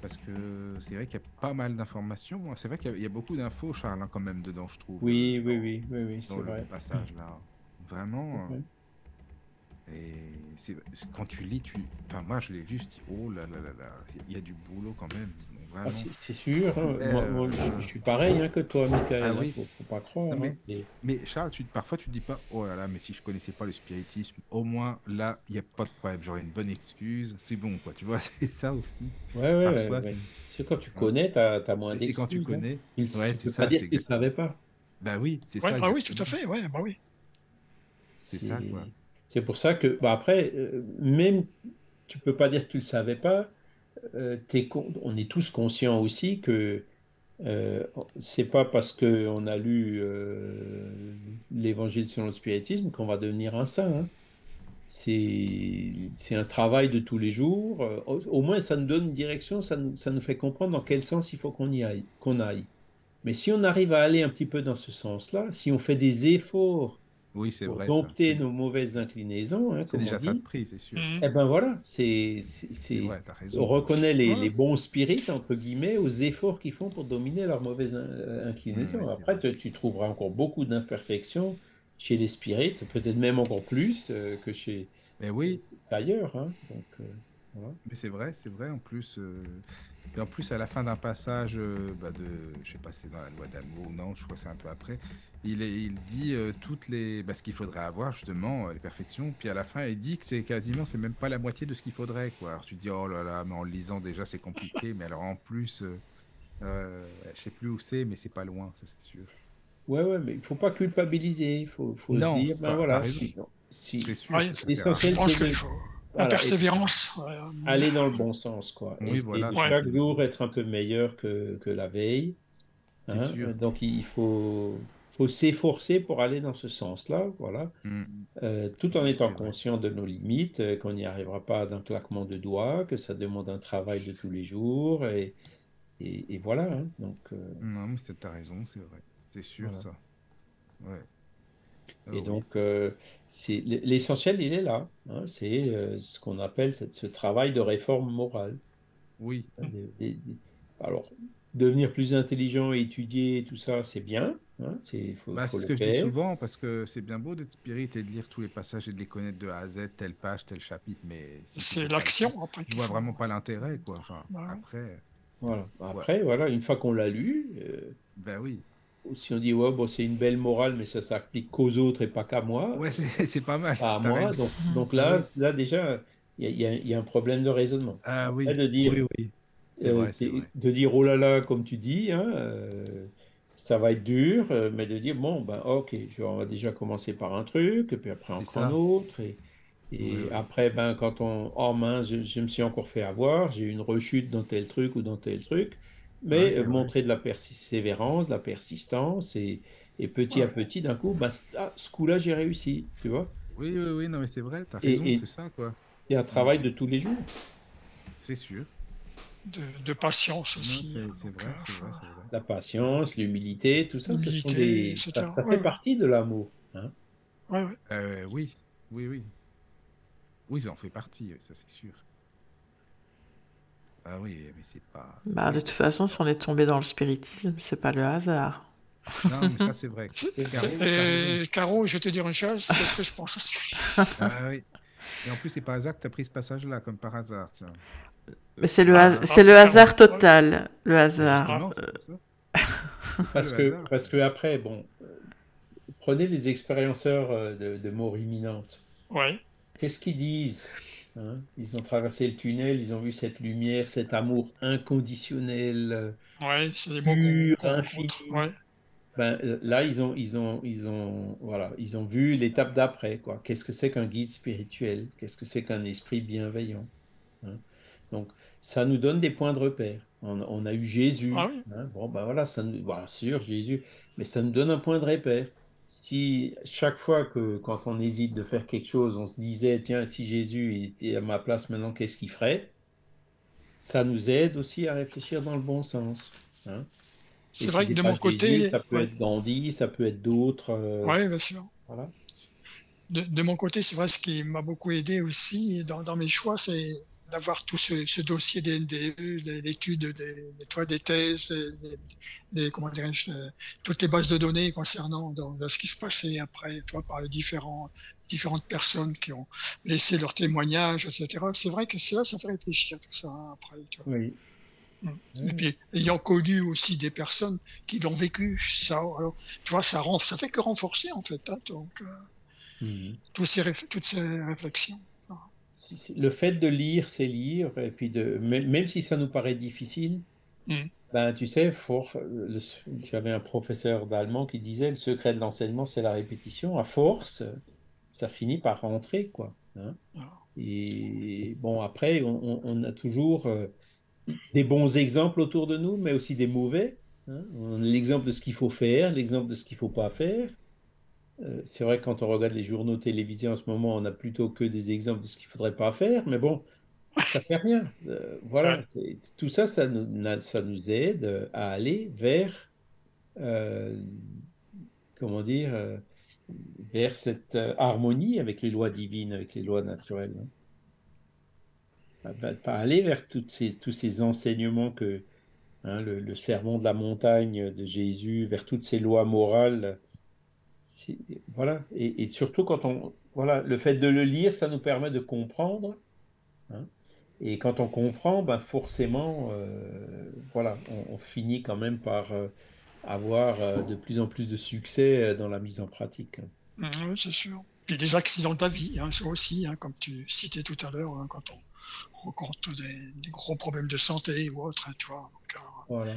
Parce que c'est vrai qu'il y a pas mal d'informations. C'est vrai qu'il y, a beaucoup d'infos, Charles, hein, quand même, dedans, je trouve. Oui, oui, oui, oui, oui, c'est vrai. passage là. Vraiment. Et c'est quand tu lis, tu. Enfin, moi, je l'ai vu, je dis, oh là là là là, il y a du boulot quand même. Ah, c'est sûr. Hein. moi, je, suis pareil hein, que toi, Michael. Ah, hein, oui. faut, pas croire. mais, mais, Charles, tu, parfois, tu te dis pas, oh là là, mais si je connaissais pas le spiritisme, au moins là, il n'y a pas de problème. J'aurais une bonne excuse. C'est bon, quoi. Tu vois, <laughs> c'est ça aussi. Ouais, ouais, ouais, C'est quand tu connais, tu as, moins d'excuses. C'est quand tu connais. Il, ouais, c'est ça. Pas dire que tu savais pas. Bah oui, c'est ça. Bah oui, tout à fait. Ouais, bah oui. C'est ça, quoi. C'est pour ça que, bah après, euh, même tu peux pas dire que tu le savais pas, on est tous conscients aussi que euh, c'est pas parce qu'on a lu l'évangile selon le spiritisme qu'on va devenir un saint. Hein. C'est un travail de tous les jours. Au, moins, ça nous donne une direction, ça nous, ça nous fait comprendre dans quel sens il faut qu'on y aille, qu'on aille. Mais si on arrive à aller un petit peu dans ce sens-là, si on fait des efforts oui, c'est vrai. dompter nos mauvaises inclinaisons. Hein, c'est déjà ça de prix, c'est sûr. Eh ben voilà, c'est, on reconnaît les, bons spirites, entre guillemets, aux efforts qu'ils font pour dominer leurs mauvaises euh, inclinaisons. Après, tu, trouveras encore beaucoup d'imperfections chez les spirites, peut-être même encore plus euh, que chez Mais oui. ailleurs. Hein. Donc, euh, Mais c'est vrai, c'est vrai. En plus, et en plus, à la fin d'un passage bah de, je sais pas, c'est dans la loi d'amour, non, je crois que c'est un peu après, il, il dit euh, toutes les, bah, ce qu'il faudrait avoir justement, euh, les perfections. Puis à la fin, il dit que c'est quasiment, c'est même pas la moitié de ce qu'il faudrait, quoi. Alors tu te dis, oh là là, mais en le lisant déjà c'est compliqué, mais alors en plus, euh, euh, je sais plus où c'est, mais c'est pas loin, ça c'est sûr. Ouais, ouais, mais il faut pas culpabiliser, il faut, faut se dire, ben voilà, si, c'est sûr, je pense qu'il faut la persévérance. aller dans le bon sens, quoi. Oui, voilà. chaque jour être un peu meilleur que, que la veille. Hein. Sûr. Donc il faut, faut s'efforcer pour aller dans ce sens-là, voilà, mm. euh, tout en étant conscient de nos limites, euh, qu'on n'y arrivera pas d'un claquement de doigts, que ça demande un travail de tous les jours, et, et, voilà. Hein, donc, euh, Non, mais tu as raison, c'est vrai, c'est sûr ça. Ouais. Et donc, c'est l'essentiel, il est là. Hein, c'est ce qu'on appelle ce travail de réforme morale. Oui. alors, devenir plus intelligent et étudier tout ça, c'est bien. Hein, c'est bah, ce que je dis souvent, parce que c'est bien beau d'être spirit et de lire tous les passages et de les connaître de A à Z, telle page, tel chapitre, mais c'est l'action après. Tu vois vraiment pas l'intérêt, quoi. Enfin, après. Voilà. Après, voilà, une fois qu'on l'a lu. Euh, ben oui. Si on dit ouais, bon, c'est une belle morale, mais ça s'applique qu'aux autres et pas qu'à moi. Ouais, c'est <laughs> pas mal. à moi. Donc, donc, là, là déjà, il y, y, a un problème de raisonnement. Ah oui. De dire, oui, oui. Euh, vrai, de dire oh là là, comme tu dis, hein, euh, ça va être dur, euh, mais de dire, bon, ben ok, on va déjà commencer par un truc, et puis après encore un autre, et, et après, ben, quand on, oh mince, je, me suis encore fait avoir, j'ai eu une rechute dans tel truc ou dans tel truc, mais montrer de la persévérance, de la persistance, et, et petit à petit, d'un coup, ben, ah, ce coup-là, j'ai réussi, tu vois. Oui, oui, oui, non, mais c'est vrai, tu as raison, c'est ça, quoi. C'est un travail de tous les jours. C'est sûr de, patience aussi. Hein, c'est vrai, vrai, La patience, l'humilité, tout ça, ce sont des... ça, fait partie de l'amour. Hein euh, oui, oui, oui. Oui, ça en fait partie, ça c'est sûr. Ah oui, mais c'est pas. Bah, de toute façon, si on est tombé dans le spiritisme, c'est pas le hasard. Non, mais ça c'est vrai. <laughs> Caro, je vais te dire une chose, c'est ce que je pense aussi. ah oui. Et en plus, c'est pas hasard que tu as pris ce passage-là, comme par hasard. Tiens. Mais c'est le, ah, c'est le hasard total, le hasard. parce, que, parce que après, bon, prenez les expérienceurs euh, de, de mort imminente. Ouais. Qu'est-ce qu'ils disent hein? Ils ont traversé le tunnel, ils ont vu cette lumière, cet amour inconditionnel, ouais, c'est pur, infini. Ouais. Ben, là, ils ont, ils ont, ils ont, voilà, ils ont vu l'étape d'après, quoi. Qu'est-ce que c'est qu'un guide spirituel? Qu'est-ce que c'est qu'un esprit bienveillant? Donc, ça nous donne des points de repère. On, a eu Jésus. Ah hein, bon, ben voilà, ça nous, bien sûr, Jésus, mais ça nous donne un point de repère. Si chaque fois que, quand on hésite de faire quelque chose, on se disait, tiens, si Jésus était à ma place maintenant, qu'est-ce qu'il ferait? Ça nous aide aussi à réfléchir dans le bon sens. Hein. C'est vrai que de mon côté. ça peut être Gandhi, ça peut être d'autres. Euh, oui, bien sûr. Voilà. De, mon côté, c'est vrai, ce qui m'a beaucoup aidé aussi dans, dans mes choix, c'est d'avoir tout ce, dossier des NDE, l'étude des, des, des thèses, des, comment euh, toutes les bases de données concernant dans, ce qui se passait après, toi, par les différents, différentes personnes qui ont laissé leurs témoignages, etc. C'est vrai que ça, ça fait réfléchir tout ça hein, après. Tu vois. Oui. Mm. Et puis, ayant connu aussi des personnes qui l'ont vécu, ça, alors, tu vois, ça, rend, ça fait que renforcer, en fait, hein, donc, euh, mm. ces, toutes ces réflexions le fait de lire c'est lire, et puis de, même si ça nous paraît difficile, mm. ben, tu sais, j'avais un professeur d'allemand qui disait le secret de l'enseignement, c'est la répétition. À force, ça finit par rentrer, quoi. Hein. Ah. Et bon, après, on, a toujours, euh, des bons exemples autour de nous, mais aussi des mauvais. Hein. L'exemple de ce qu'il faut faire, l'exemple de ce qu'il ne faut pas faire. Euh, c'est vrai que quand on regarde les journaux télévisés en ce moment, on n'a plutôt que des exemples de ce qu'il ne faudrait pas faire, mais bon, ça ne fait rien. Euh, voilà, tout ça, ça nous, ça nous, aide à aller vers, euh, comment dire, vers cette harmonie avec les lois divines, avec les lois naturelles. Hein. Pas, aller vers toutes ces, tous ces enseignements que hein, le, le, sermon de la montagne de Jésus, vers toutes ces lois morales voilà, et, surtout quand on, voilà, le fait de le lire, ça nous permet de comprendre. Hein. et quand on comprend, ben forcément, euh, voilà, on, finit quand même par euh, avoir euh, de plus en plus de succès dans la mise en pratique. Mmh, oui, c'est sûr. Puis les accidents de la vie, hein, ça aussi, hein, comme tu citais tout à l'heure, quand on rencontre des, gros problèmes de santé ou autre, tu vois. voilà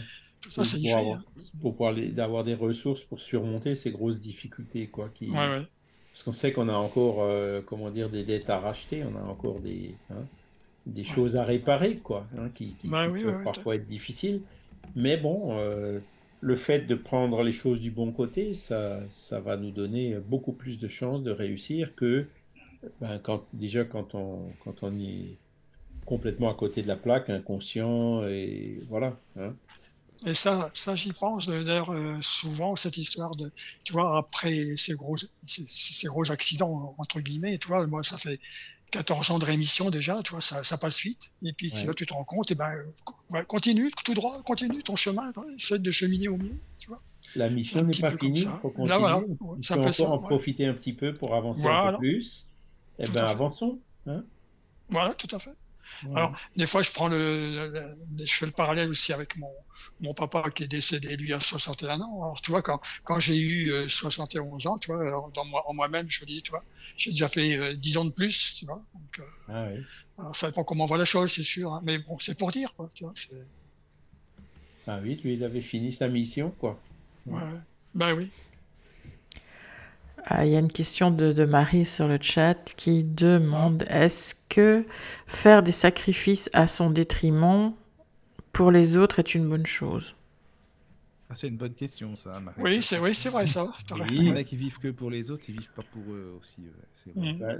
pour, avoir, pour pouvoir avoir des ressources pour surmonter ces grosses difficultés, quoi. Qui, Parce qu'on sait qu'on a encore, euh, comment dire, des dettes à racheter, on a encore des, hein, des choses à réparer, quoi, hein, qui, bah peuvent parfois être difficiles. Mais bon, euh, le fait de prendre les choses du bon côté, ça, ça va nous donner beaucoup plus de chances de réussir que ben, quand, déjà quand on, quand on est complètement à côté de la plaque, inconscient, et voilà. Hein. Et ça, ça j'y pense d'ailleurs euh, souvent, cette histoire de, tu vois, après ces gros, ces, gros accidents, entre guillemets, tu vois, moi, ça fait 14 ans de rémission déjà, tu vois, ça, ça passe vite. Et puis, là, tu te rends compte, et ben, continue, tout droit, continue ton chemin, essaie de cheminer au mieux, tu vois. La mission n'est pas finie, il faut continuer. Là, voilà, ça peut encore en profiter un petit peu pour avancer un peu plus. Et eh ben, avançons. Hein voilà, tout à fait. Alors, des fois, je prends le, je fais le parallèle aussi avec mon, mon papa qui est décédé, lui, à 61 ans. Alors, tu vois, quand, quand j'ai eu 71 euh, ans, tu vois, dans moi, en moi-même, je me dis, tu vois, j'ai déjà fait 10 euh, ans de plus, tu vois. Donc, euh, ah oui. Alors, ça dépend comment on voit la chose, c'est sûr. Hein, mais bon, c'est pour dire, quoi, tu vois. Ah oui, lui, il avait fini sa mission, quoi. Ouais, ben oui. Ah, il y a une question de, Marie sur le chat qui demande est-ce que faire des sacrifices à son détriment pour les autres est une bonne chose? Ah, C'est une bonne question, ça, Marie. Oui, c'est oui, vrai, ça. <laughs> Il y en a qui vivent que pour les autres, ils vivent pas pour eux aussi. C'est bah,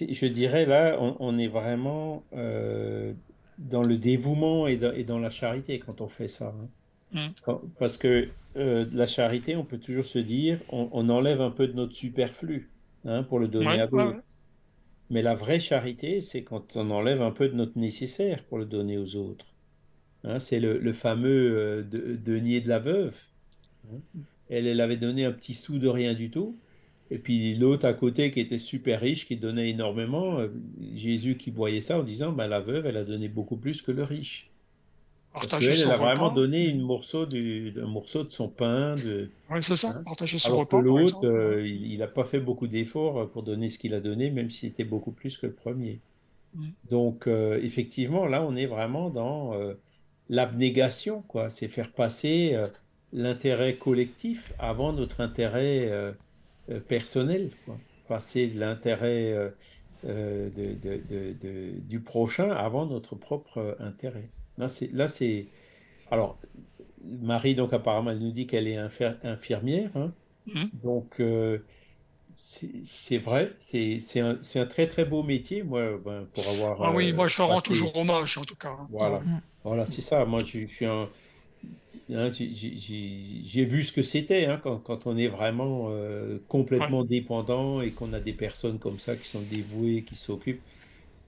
je dirais là, on, est vraiment euh, dans le dévouement et dans, la charité quand on fait ça. Hein. Mm. Parce que euh, la charité, on peut toujours se dire, on, enlève un peu de notre superflu hein, pour le donner à d'autres. Mais la vraie charité, c'est quand on enlève un peu de notre nécessaire pour le donner aux autres. Hein, c'est le, fameux euh, de, denier de la veuve. Hein. Elle, elle avait donné un petit sou de rien du tout. Et puis l'autre à côté qui était super riche, qui donnait énormément, euh, Jésus qui voyait ça en disant, ben, la veuve, elle a donné beaucoup plus que le riche elle, a vraiment donné une morceau du, un morceau de son pain. De, oui, c'est ça, hein. partager son alors repas. Que l'autre, euh, il n'a pas fait beaucoup d'efforts pour donner ce qu'il a donné, même si c'était beaucoup plus que le premier. Donc, euh, effectivement, là, on est vraiment dans euh, l'abnégation, quoi. C'est faire passer l'intérêt collectif avant notre intérêt personnel, quoi. Passer l'intérêt de, de, du prochain avant notre propre intérêt. Là, c'est, là, c'est. Alors, Marie, donc apparemment, elle nous dit qu'elle est infirmière. Hein. Mmh. Donc, euh, c'est, vrai, c'est, un, un, très très beau métier, moi, ben, pour avoir. Ah oui, moi je rends toujours hommage en tout cas. Hein. Voilà, mmh. voilà c'est ça. Moi, je, suis un. Hein, j'ai, vu ce que c'était hein, quand, quand, on est vraiment euh, complètement dépendant et qu'on a des personnes comme ça qui sont dévouées, qui s'occupent.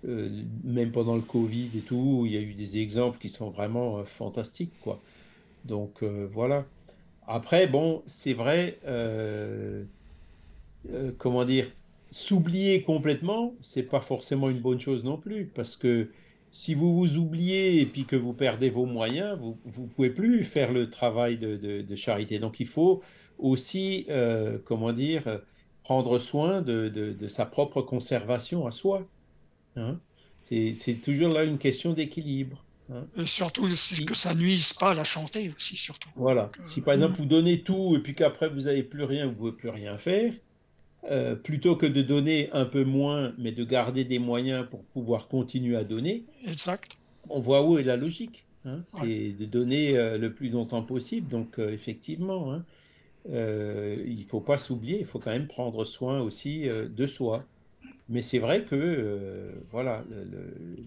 Euh, même pendant le Covid et tout, il y a eu des exemples qui sont vraiment euh, fantastiques, quoi. Donc euh, voilà. Après, bon, c'est vrai, comment dire, s'oublier complètement, c'est pas forcément une bonne chose non plus, parce que si vous vous oubliez et puis que vous perdez vos moyens, vous ne pouvez plus faire le travail de, charité. Donc il faut aussi, comment dire, prendre soin de, sa propre conservation à soi. Hein. c'est toujours là une question d'équilibre. Hein. Et surtout que ça nuise pas à la santé aussi, surtout. Voilà. si par exemple vous donnez tout et puis qu'après vous n'avez plus rien, vous ne pouvez plus rien faire, euh, plutôt que de donner un peu moins, mais de garder des moyens pour pouvoir continuer à donner. Exact. on voit où est la logique. Hein. c'est de donner le plus longtemps possible. Donc, effectivement, hein, il ne faut pas s'oublier, il faut quand même prendre soin aussi de soi. Mais c'est vrai que, voilà, le,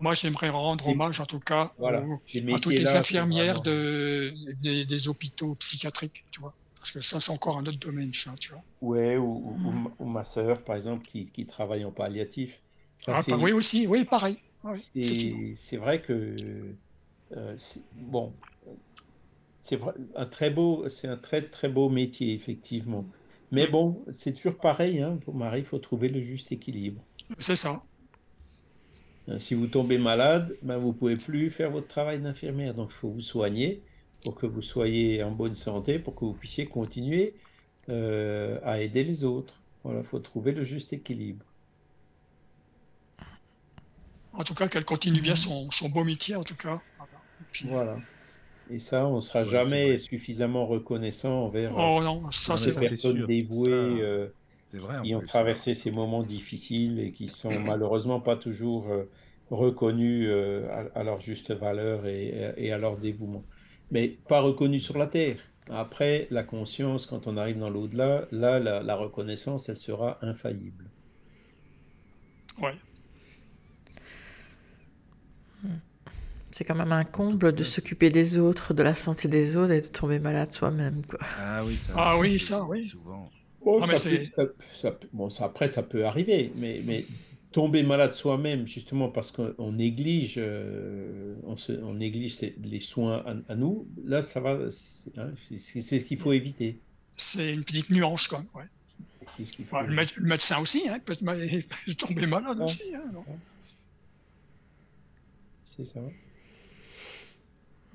moi, j'aimerais rendre hommage, en tout cas, à toutes les infirmières de, des, hôpitaux psychiatriques, tu vois. Parce que ça, c'est encore un autre domaine, ça, tu vois. Ouais, ou, ou, ma sœur, par exemple, qui, qui, travaille en palliatif. ah, bah oui, aussi, oui, pareil. c'est vrai que, euh, bon, c'est un très beau, c'est un très très beau métier, effectivement. Mais bon, c'est toujours pareil, hein, pour Marie, il faut trouver le juste équilibre. C'est ça. Euh, si vous tombez malade, ben vous ne pouvez plus faire votre travail d'infirmière. Donc il faut vous soigner pour que vous soyez en bonne santé, pour que vous puissiez continuer euh, à aider les autres. Voilà, il faut trouver le juste équilibre. En tout cas, qu'elle continue bien son, beau métier, en tout cas. Voilà. Et ça, on ne sera jamais suffisamment reconnaissant envers oh, non, ça, ces personnes dévouées euh, qui ont traversé ces moments difficiles et qui sont malheureusement pas toujours reconnus à, leur juste valeur et, à leur dévouement. Mais pas reconnus sur la terre. Après, la conscience, quand on arrive dans l'au-delà, là, la, reconnaissance, elle sera infaillible. Ouais. C'est quand même un comble de s'occuper des autres, de la santé des autres et de tomber malade soi-même. Ah oui, ça, ah, oui, ça, oui. Souvent. Bon, ça après, ça peut arriver, mais, mais tomber malade soi-même, justement parce qu'on néglige, euh, on, se, on, néglige les soins à, nous, là, ça va, hein, c'est ce qu'il faut éviter. C'est une petite nuance, quoi. Ouais. le, médecin aussi, hein, peut <laughs> tomber malade aussi. Hein, c'est ça.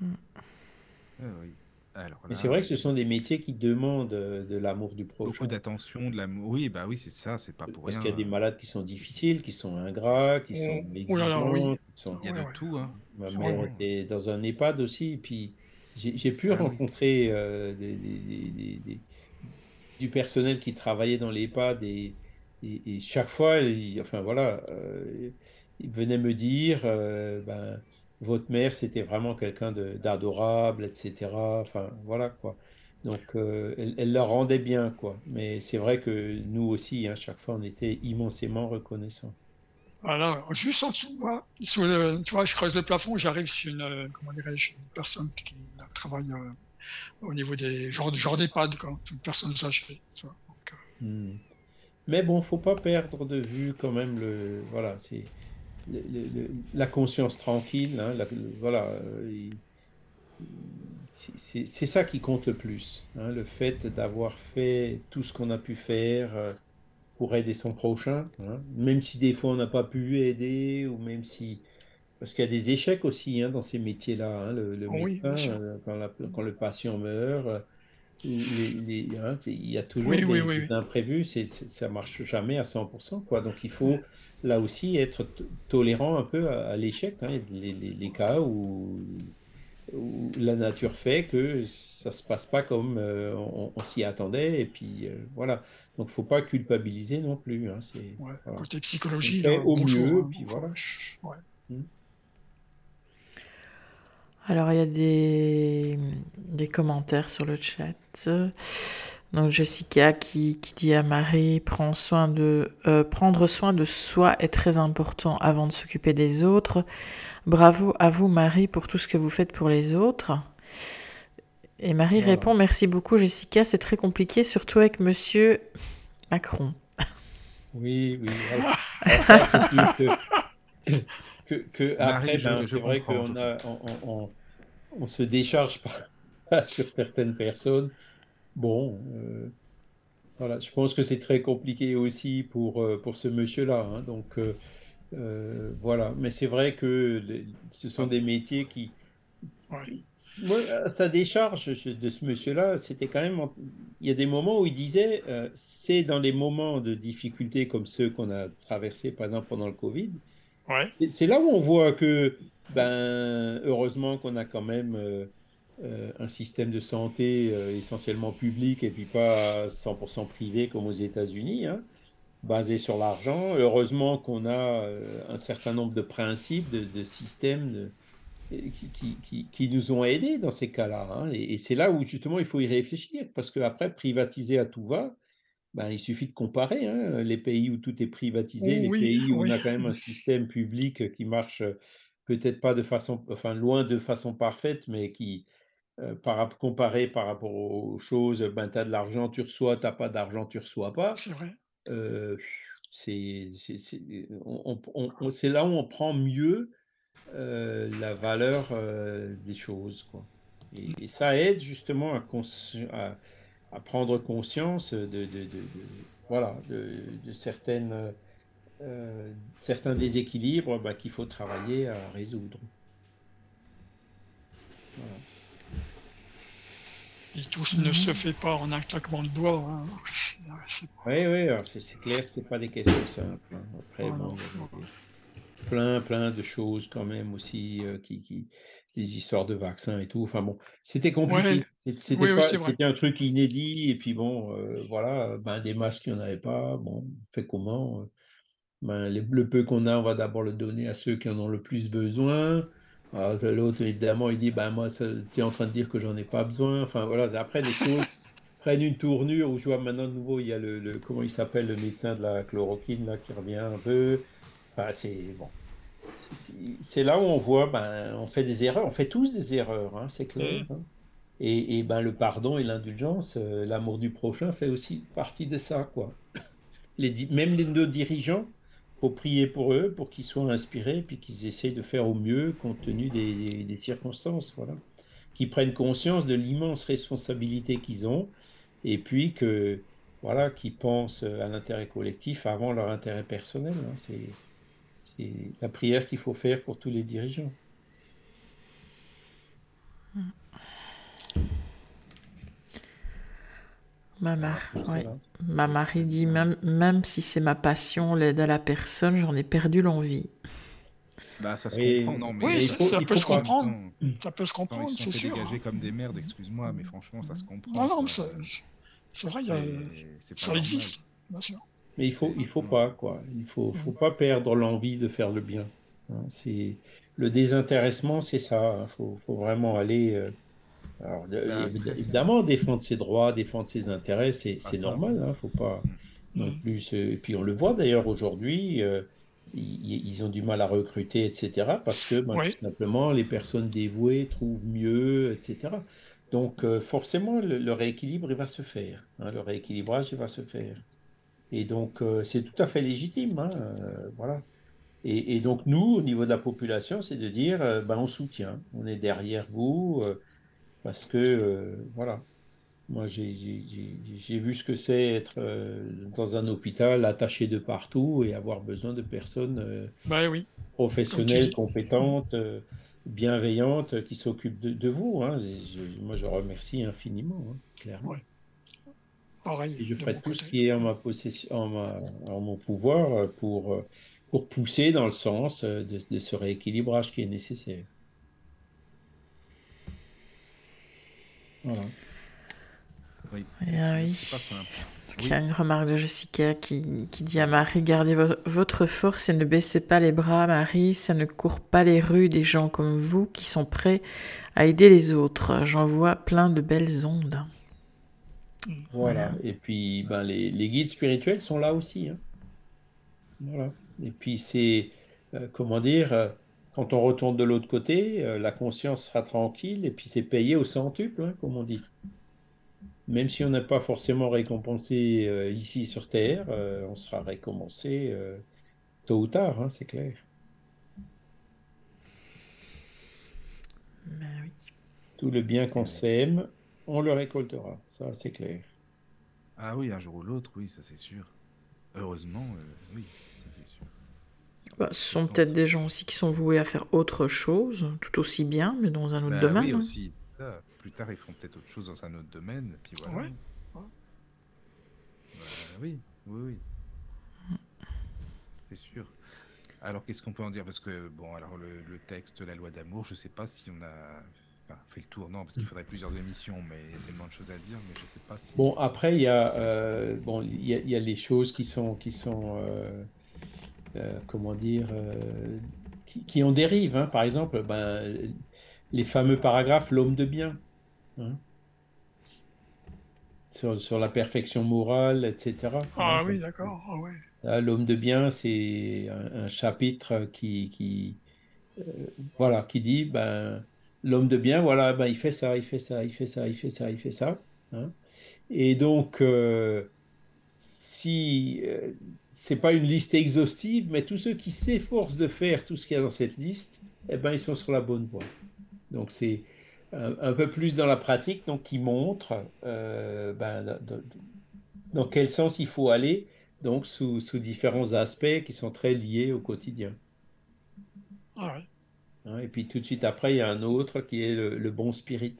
Ah oui c'est vrai que ce sont des métiers qui demandent euh, de l'amour du prochain. Beaucoup d'attention, de l'amour. Oui, bah oui, c'est ça, c'est pas pour rien. Parce qu'il y a des malades qui sont difficiles, qui sont ingrats, qui sont exigeants. Il y a de tout. Hein. Ma mère était dans un EHPAD aussi, et puis j'ai pu ah rencontrer euh, du personnel qui travaillait dans l'EHPAD et, et, chaque fois, enfin voilà, euh, il venait me dire, ben votre mère, c'était vraiment quelqu'un d'adorable, etc. Enfin, voilà, quoi. Donc, euh, elle, leur rendait bien, quoi. Mais c'est vrai que nous aussi, hein, chaque fois, on était immensément reconnaissants. Voilà, juste en dessous, moi, tu vois, je creuse le plafond, j'arrive sur une, euh, comment dirais-je, une personne qui travaille euh, au niveau des genre, genre d'EHPAD, quoi, une personne âgée. Hmm. Mais bon, faut pas perdre de vue quand même le, voilà, c'est la conscience tranquille, hein, voilà, euh, c'est ça qui compte le plus, hein, le fait d'avoir fait tout ce qu'on a pu faire euh, pour aider son prochain, hein, même si des fois on n'a pas pu aider, ou même si... Parce qu'il y a des échecs aussi dans ces métiers-là, le, médecin, euh, quand, le patient meurt, il y a toujours des, imprévus, ça marche jamais à 100%, quoi. Donc il faut là aussi être tolérant un peu à, l'échec. Hein, les, les, cas où, la nature fait que ça se passe pas comme euh, on, s'y attendait. Et puis euh, voilà. Donc faut pas culpabiliser non plus. Hein, c'est, Côté psychologie, au mieux. Hein, puis voilà. Alors il y a des, des commentaires sur le chat. Donc Jessica qui, dit à Marie, Prends soin de, euh, prendre soin de soi est très important avant de s'occuper des autres. Bravo à vous Marie pour tout ce que vous faites pour les autres. Et Marie répond, Merci beaucoup Jessica, c'est très compliqué, surtout avec Monsieur Macron. <laughs> Oui, oui. ça, que, que, après, ben, c'est vrai qu'on on, on, se décharge pas <laughs> sur certaines personnes Bon, euh, voilà, je pense que c'est très compliqué aussi pour, euh, pour ce monsieur-là. Hein. donc, euh, voilà. Mais c'est vrai que ce sont des métiers qui. Moi, sa décharge de ce monsieur-là, c'était quand même. Il y a des moments où il disait c'est dans les moments de difficulté comme ceux qu'on a traversés, par exemple, pendant le Covid. Ouais. C'est là où on voit que, ben, heureusement qu'on a quand même euh, un système de santé euh, essentiellement public et puis pas 100% privé comme aux États-Unis. Hein. basé sur l'argent. Heureusement qu'on a un certain nombre de principes, de, systèmes qui, nous ont aidés dans ces cas-là. Hein. Et, c'est là où justement il faut y réfléchir, parce qu'après, privatiser à tout va, ben, il suffit de comparer hein, les pays où tout est privatisé, les pays où on a quand même un système public qui marche peut-être pas de façon, enfin loin de façon parfaite, mais qui, euh, par, comparé par rapport aux choses, ben, tu as de l'argent, tu reçois, tu n'as pas d'argent, tu reçois pas. C'est vrai. Euh, c'est là où on prend mieux euh, la valeur des choses. Quoi. Et, ça aide justement à, à, prendre conscience de, de, de, voilà, de, certaines certains déséquilibres bah, qu'il faut travailler à résoudre. Et tout ne se fait pas en un claquement de doigts. Hein. Oui, oui, c'est clair que ce pas des questions simples. Hein. Après, bon, plein, plein de choses quand même aussi, euh, qui, qui, les histoires de vaccins et tout. Enfin bon, c'était compliqué. C'était un truc inédit. Et puis bon, euh, voilà, ben, des masques, il n'y en avait pas. Bon, on fait comment ben, le peu qu'on a, on va d'abord le donner à ceux qui en ont le plus besoin. L'autre, évidemment, il dit ben, Moi, tu es en train de dire que j'en ai pas besoin. Enfin, voilà, après, les choses <laughs> prennent une tournure où je vois maintenant de nouveau, il y a le, comment il s'appelle, le médecin de la chloroquine là, qui revient un peu. Enfin, c'est bon. C'est là où on voit, ben, on fait des erreurs, on fait tous des erreurs, hein, c'est clair. Hein. Et, et, ben, le pardon et l'indulgence, euh, l'amour du prochain fait aussi partie de ça. Quoi. Les, même les deux dirigeants, faut prier pour eux, pour qu'ils soient inspirés, puis qu'ils essayent de faire au mieux compte tenu des, circonstances, voilà. Qu'ils prennent conscience de l'immense responsabilité qu'ils ont, et puis que, voilà, qu'ils pensent à l'intérêt collectif avant leur intérêt personnel. Hein. C'est la prière qu'il faut faire pour tous les dirigeants. Ma, ma Marie dit même, même si c'est ma passion, l'aide à la personne, j'en ai perdu l'envie. Bah, ça se comprend, non, mais oui, ça, peut se comprendre. Ça peut se comprendre, c'est sûr. dégagés comme des merdes, excuse-moi, mais franchement, ça se comprend. Non, non, c'est vrai, ça existe, bien sûr. Mais il faut, il faut pas, quoi. Il faut, faut pas perdre l'envie de faire le bien. Hein. c'est le désintéressement, c'est ça. Il faut, faut, vraiment aller. Alors, bah, évidemment, défendre ses droits, défendre ses intérêts, c'est ah, normal. Il hein, faut pas mm. non plus. Et puis on le voit d'ailleurs aujourd'hui, euh, ils, ont du mal à recruter, etc. Parce que ben, tout simplement, les personnes dévouées trouvent mieux, etc. Donc euh, forcément, le, rééquilibre il va se faire. Hein, le rééquilibrage il va se faire. Et donc euh, c'est tout à fait légitime. Hein, voilà. Et, et, donc nous, au niveau de la population, c'est de dire, ben, on soutient, on est derrière vous. Parce que, euh, voilà, moi j'ai vu ce que c'est être euh, dans un hôpital attaché de partout et avoir besoin de personnes euh, bah oui. professionnelles, compétentes, bienveillantes qui s'occupent de, vous. Hein. moi je remercie infiniment, hein, clairement. Pareil, et je ferai tout ce qui est en, ma possession, en, mon pouvoir pour, pour pousser dans le sens de ce rééquilibrage qui est nécessaire. Voilà. Oui, c'est pas simple. Il y a une remarque de Jessica qui, qui dit à Marie Gardez votre force et ne baissez pas les bras, Marie. Ça ne court pas les rues des gens comme vous qui sont prêts à aider les autres. J'en vois plein de belles ondes. Voilà. Et puis, ben, les, les, guides spirituels sont là aussi. Hein. Voilà. Et puis, c'est. Euh, comment dire euh, quand on retourne de l'autre côté, euh, la conscience sera tranquille et puis c'est payé au centuple, hein, comme on dit. Même si on n'est pas forcément récompensé euh, ici sur Terre, euh, on sera récompensé tôt ou tard, hein, c'est clair. Ben oui. Tout le bien qu'on sème, on le récoltera, ça c'est clair. Ah oui, un jour ou l'autre, oui, ça c'est sûr. Heureusement, oui. Bah, ce sont peut-être des gens aussi qui sont voués à faire autre chose, tout aussi bien, mais dans un autre bah domaine. Oui, hein. aussi. Plus tard, ils feront peut-être autre chose dans un autre domaine. Puis voilà. Bah, oui, oui, oui. C'est sûr. Alors, qu'est-ce qu'on peut en dire? Parce que, bon, alors le, texte, la loi d'amour, je ne sais pas si on a fait le tour, non, parce qu'il faudrait plusieurs émissions, mais il y a tellement de choses à dire, mais je sais pas si... Bon, après, il y a, euh, bon, il y a, il y a les choses qui sont, qui sont euh, comment dire, qui, qui, en dérivent. Hein. Par exemple, ben, les fameux paragraphes L'homme de bien. Hein. Sur, sur, la perfection morale, etc. Ah oui, d'accord. Ah, ouais. L'homme de bien, c'est un, un, chapitre qui, qui voilà, qui dit, ben, l'homme de bien, voilà, ben, il fait ça, il fait ça, il fait ça, il fait ça, il fait ça. Hein. Et donc, euh, si euh, c'est pas une liste exhaustive, mais tous ceux qui s'efforcent de faire tout ce qu'il y a dans cette liste, eh ben, ils sont sur la bonne voie. Donc, c'est un, un, peu plus dans la pratique, donc qui montre euh, ben, dans quel sens il faut aller, donc sous, sous, différents aspects qui sont très liés au quotidien. Ah ouais. Hein, et puis tout de suite après, il y a un autre qui est le, le bon spirit.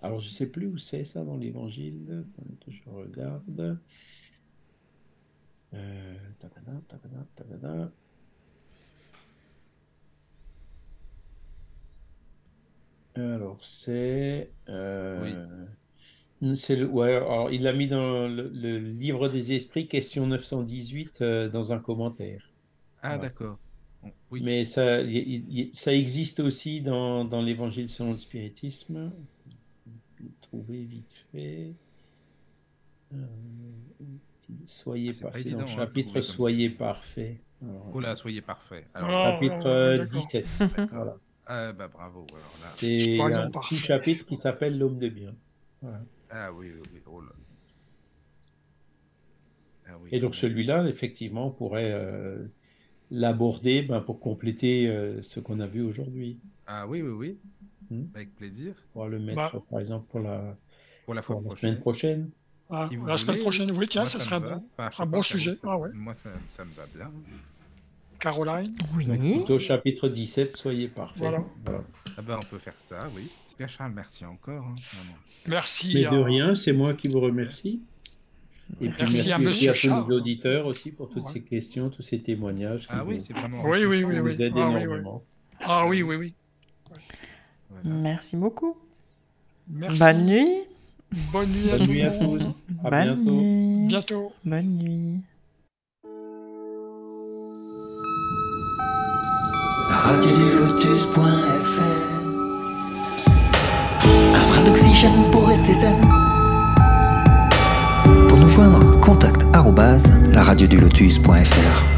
Alors je sais plus où c'est ça dans l'évangile. que je regarde. Euh, tabada, tabada, tabada. Alors c'est. Euh, oui. C'est le, ouais, alors il l'a mis dans le, le, livre des esprits, question 918, euh, dans un commentaire. Ah voilà. d'accord. Oui. Mais ça, y, y, ça existe aussi dans, dans l'évangile selon le spiritisme. Trouver vite fait. Euh, soyez ah, parfait. Dans le chapitre Soyez parfait. Alors, oh là, soyez parfait. Alors, oh, chapitre oh, 17. voilà. Ah bah bravo. C'est un petit chapitre qui s'appelle L'homme de bien. Voilà. Ah oui, oui, oh là. Ah, oui, Et donc celui-là, effectivement, pourrait euh, l'aborder ben, pour compléter euh, ce qu'on a vu aujourd'hui. Ah oui, oui, oui. Hmm? Avec plaisir. On va le mettre, bah, par exemple, pour la, pour la, fois pour la prochaine. semaine prochaine. Ah, si la voulez, semaine prochaine, oui, tiens, ça serait un, enfin, un bon sujet. Ça, ah, ouais. Moi, ça, ça, me va bien. Caroline Oui. Au chapitre 17, soyez parfait. Voilà. voilà. Ah ben, on peut faire ça, oui. Bien, Charles, merci encore. Hein, merci. Mais de rien, c'est moi qui vous remercie. Et puis merci, merci à, aussi à tous nos auditeurs aussi pour toutes ouais. ces questions, tous ces témoignages. Ah oui, c'est vraiment. Oui, oui, oui, ah, énormément. Oui, oui. Ah oui, oui, oui. Voilà. Merci beaucoup. Merci. Bonne nuit. Bonne nuit à, Bonne nuit à tous. À Bonne bientôt. Nuit. Bientôt. Bonne nuit. Radio du lotus.fr Un bras d'oxygène pour rester zen. Pour nous joindre, contact arrobase la radio du lotus.fr.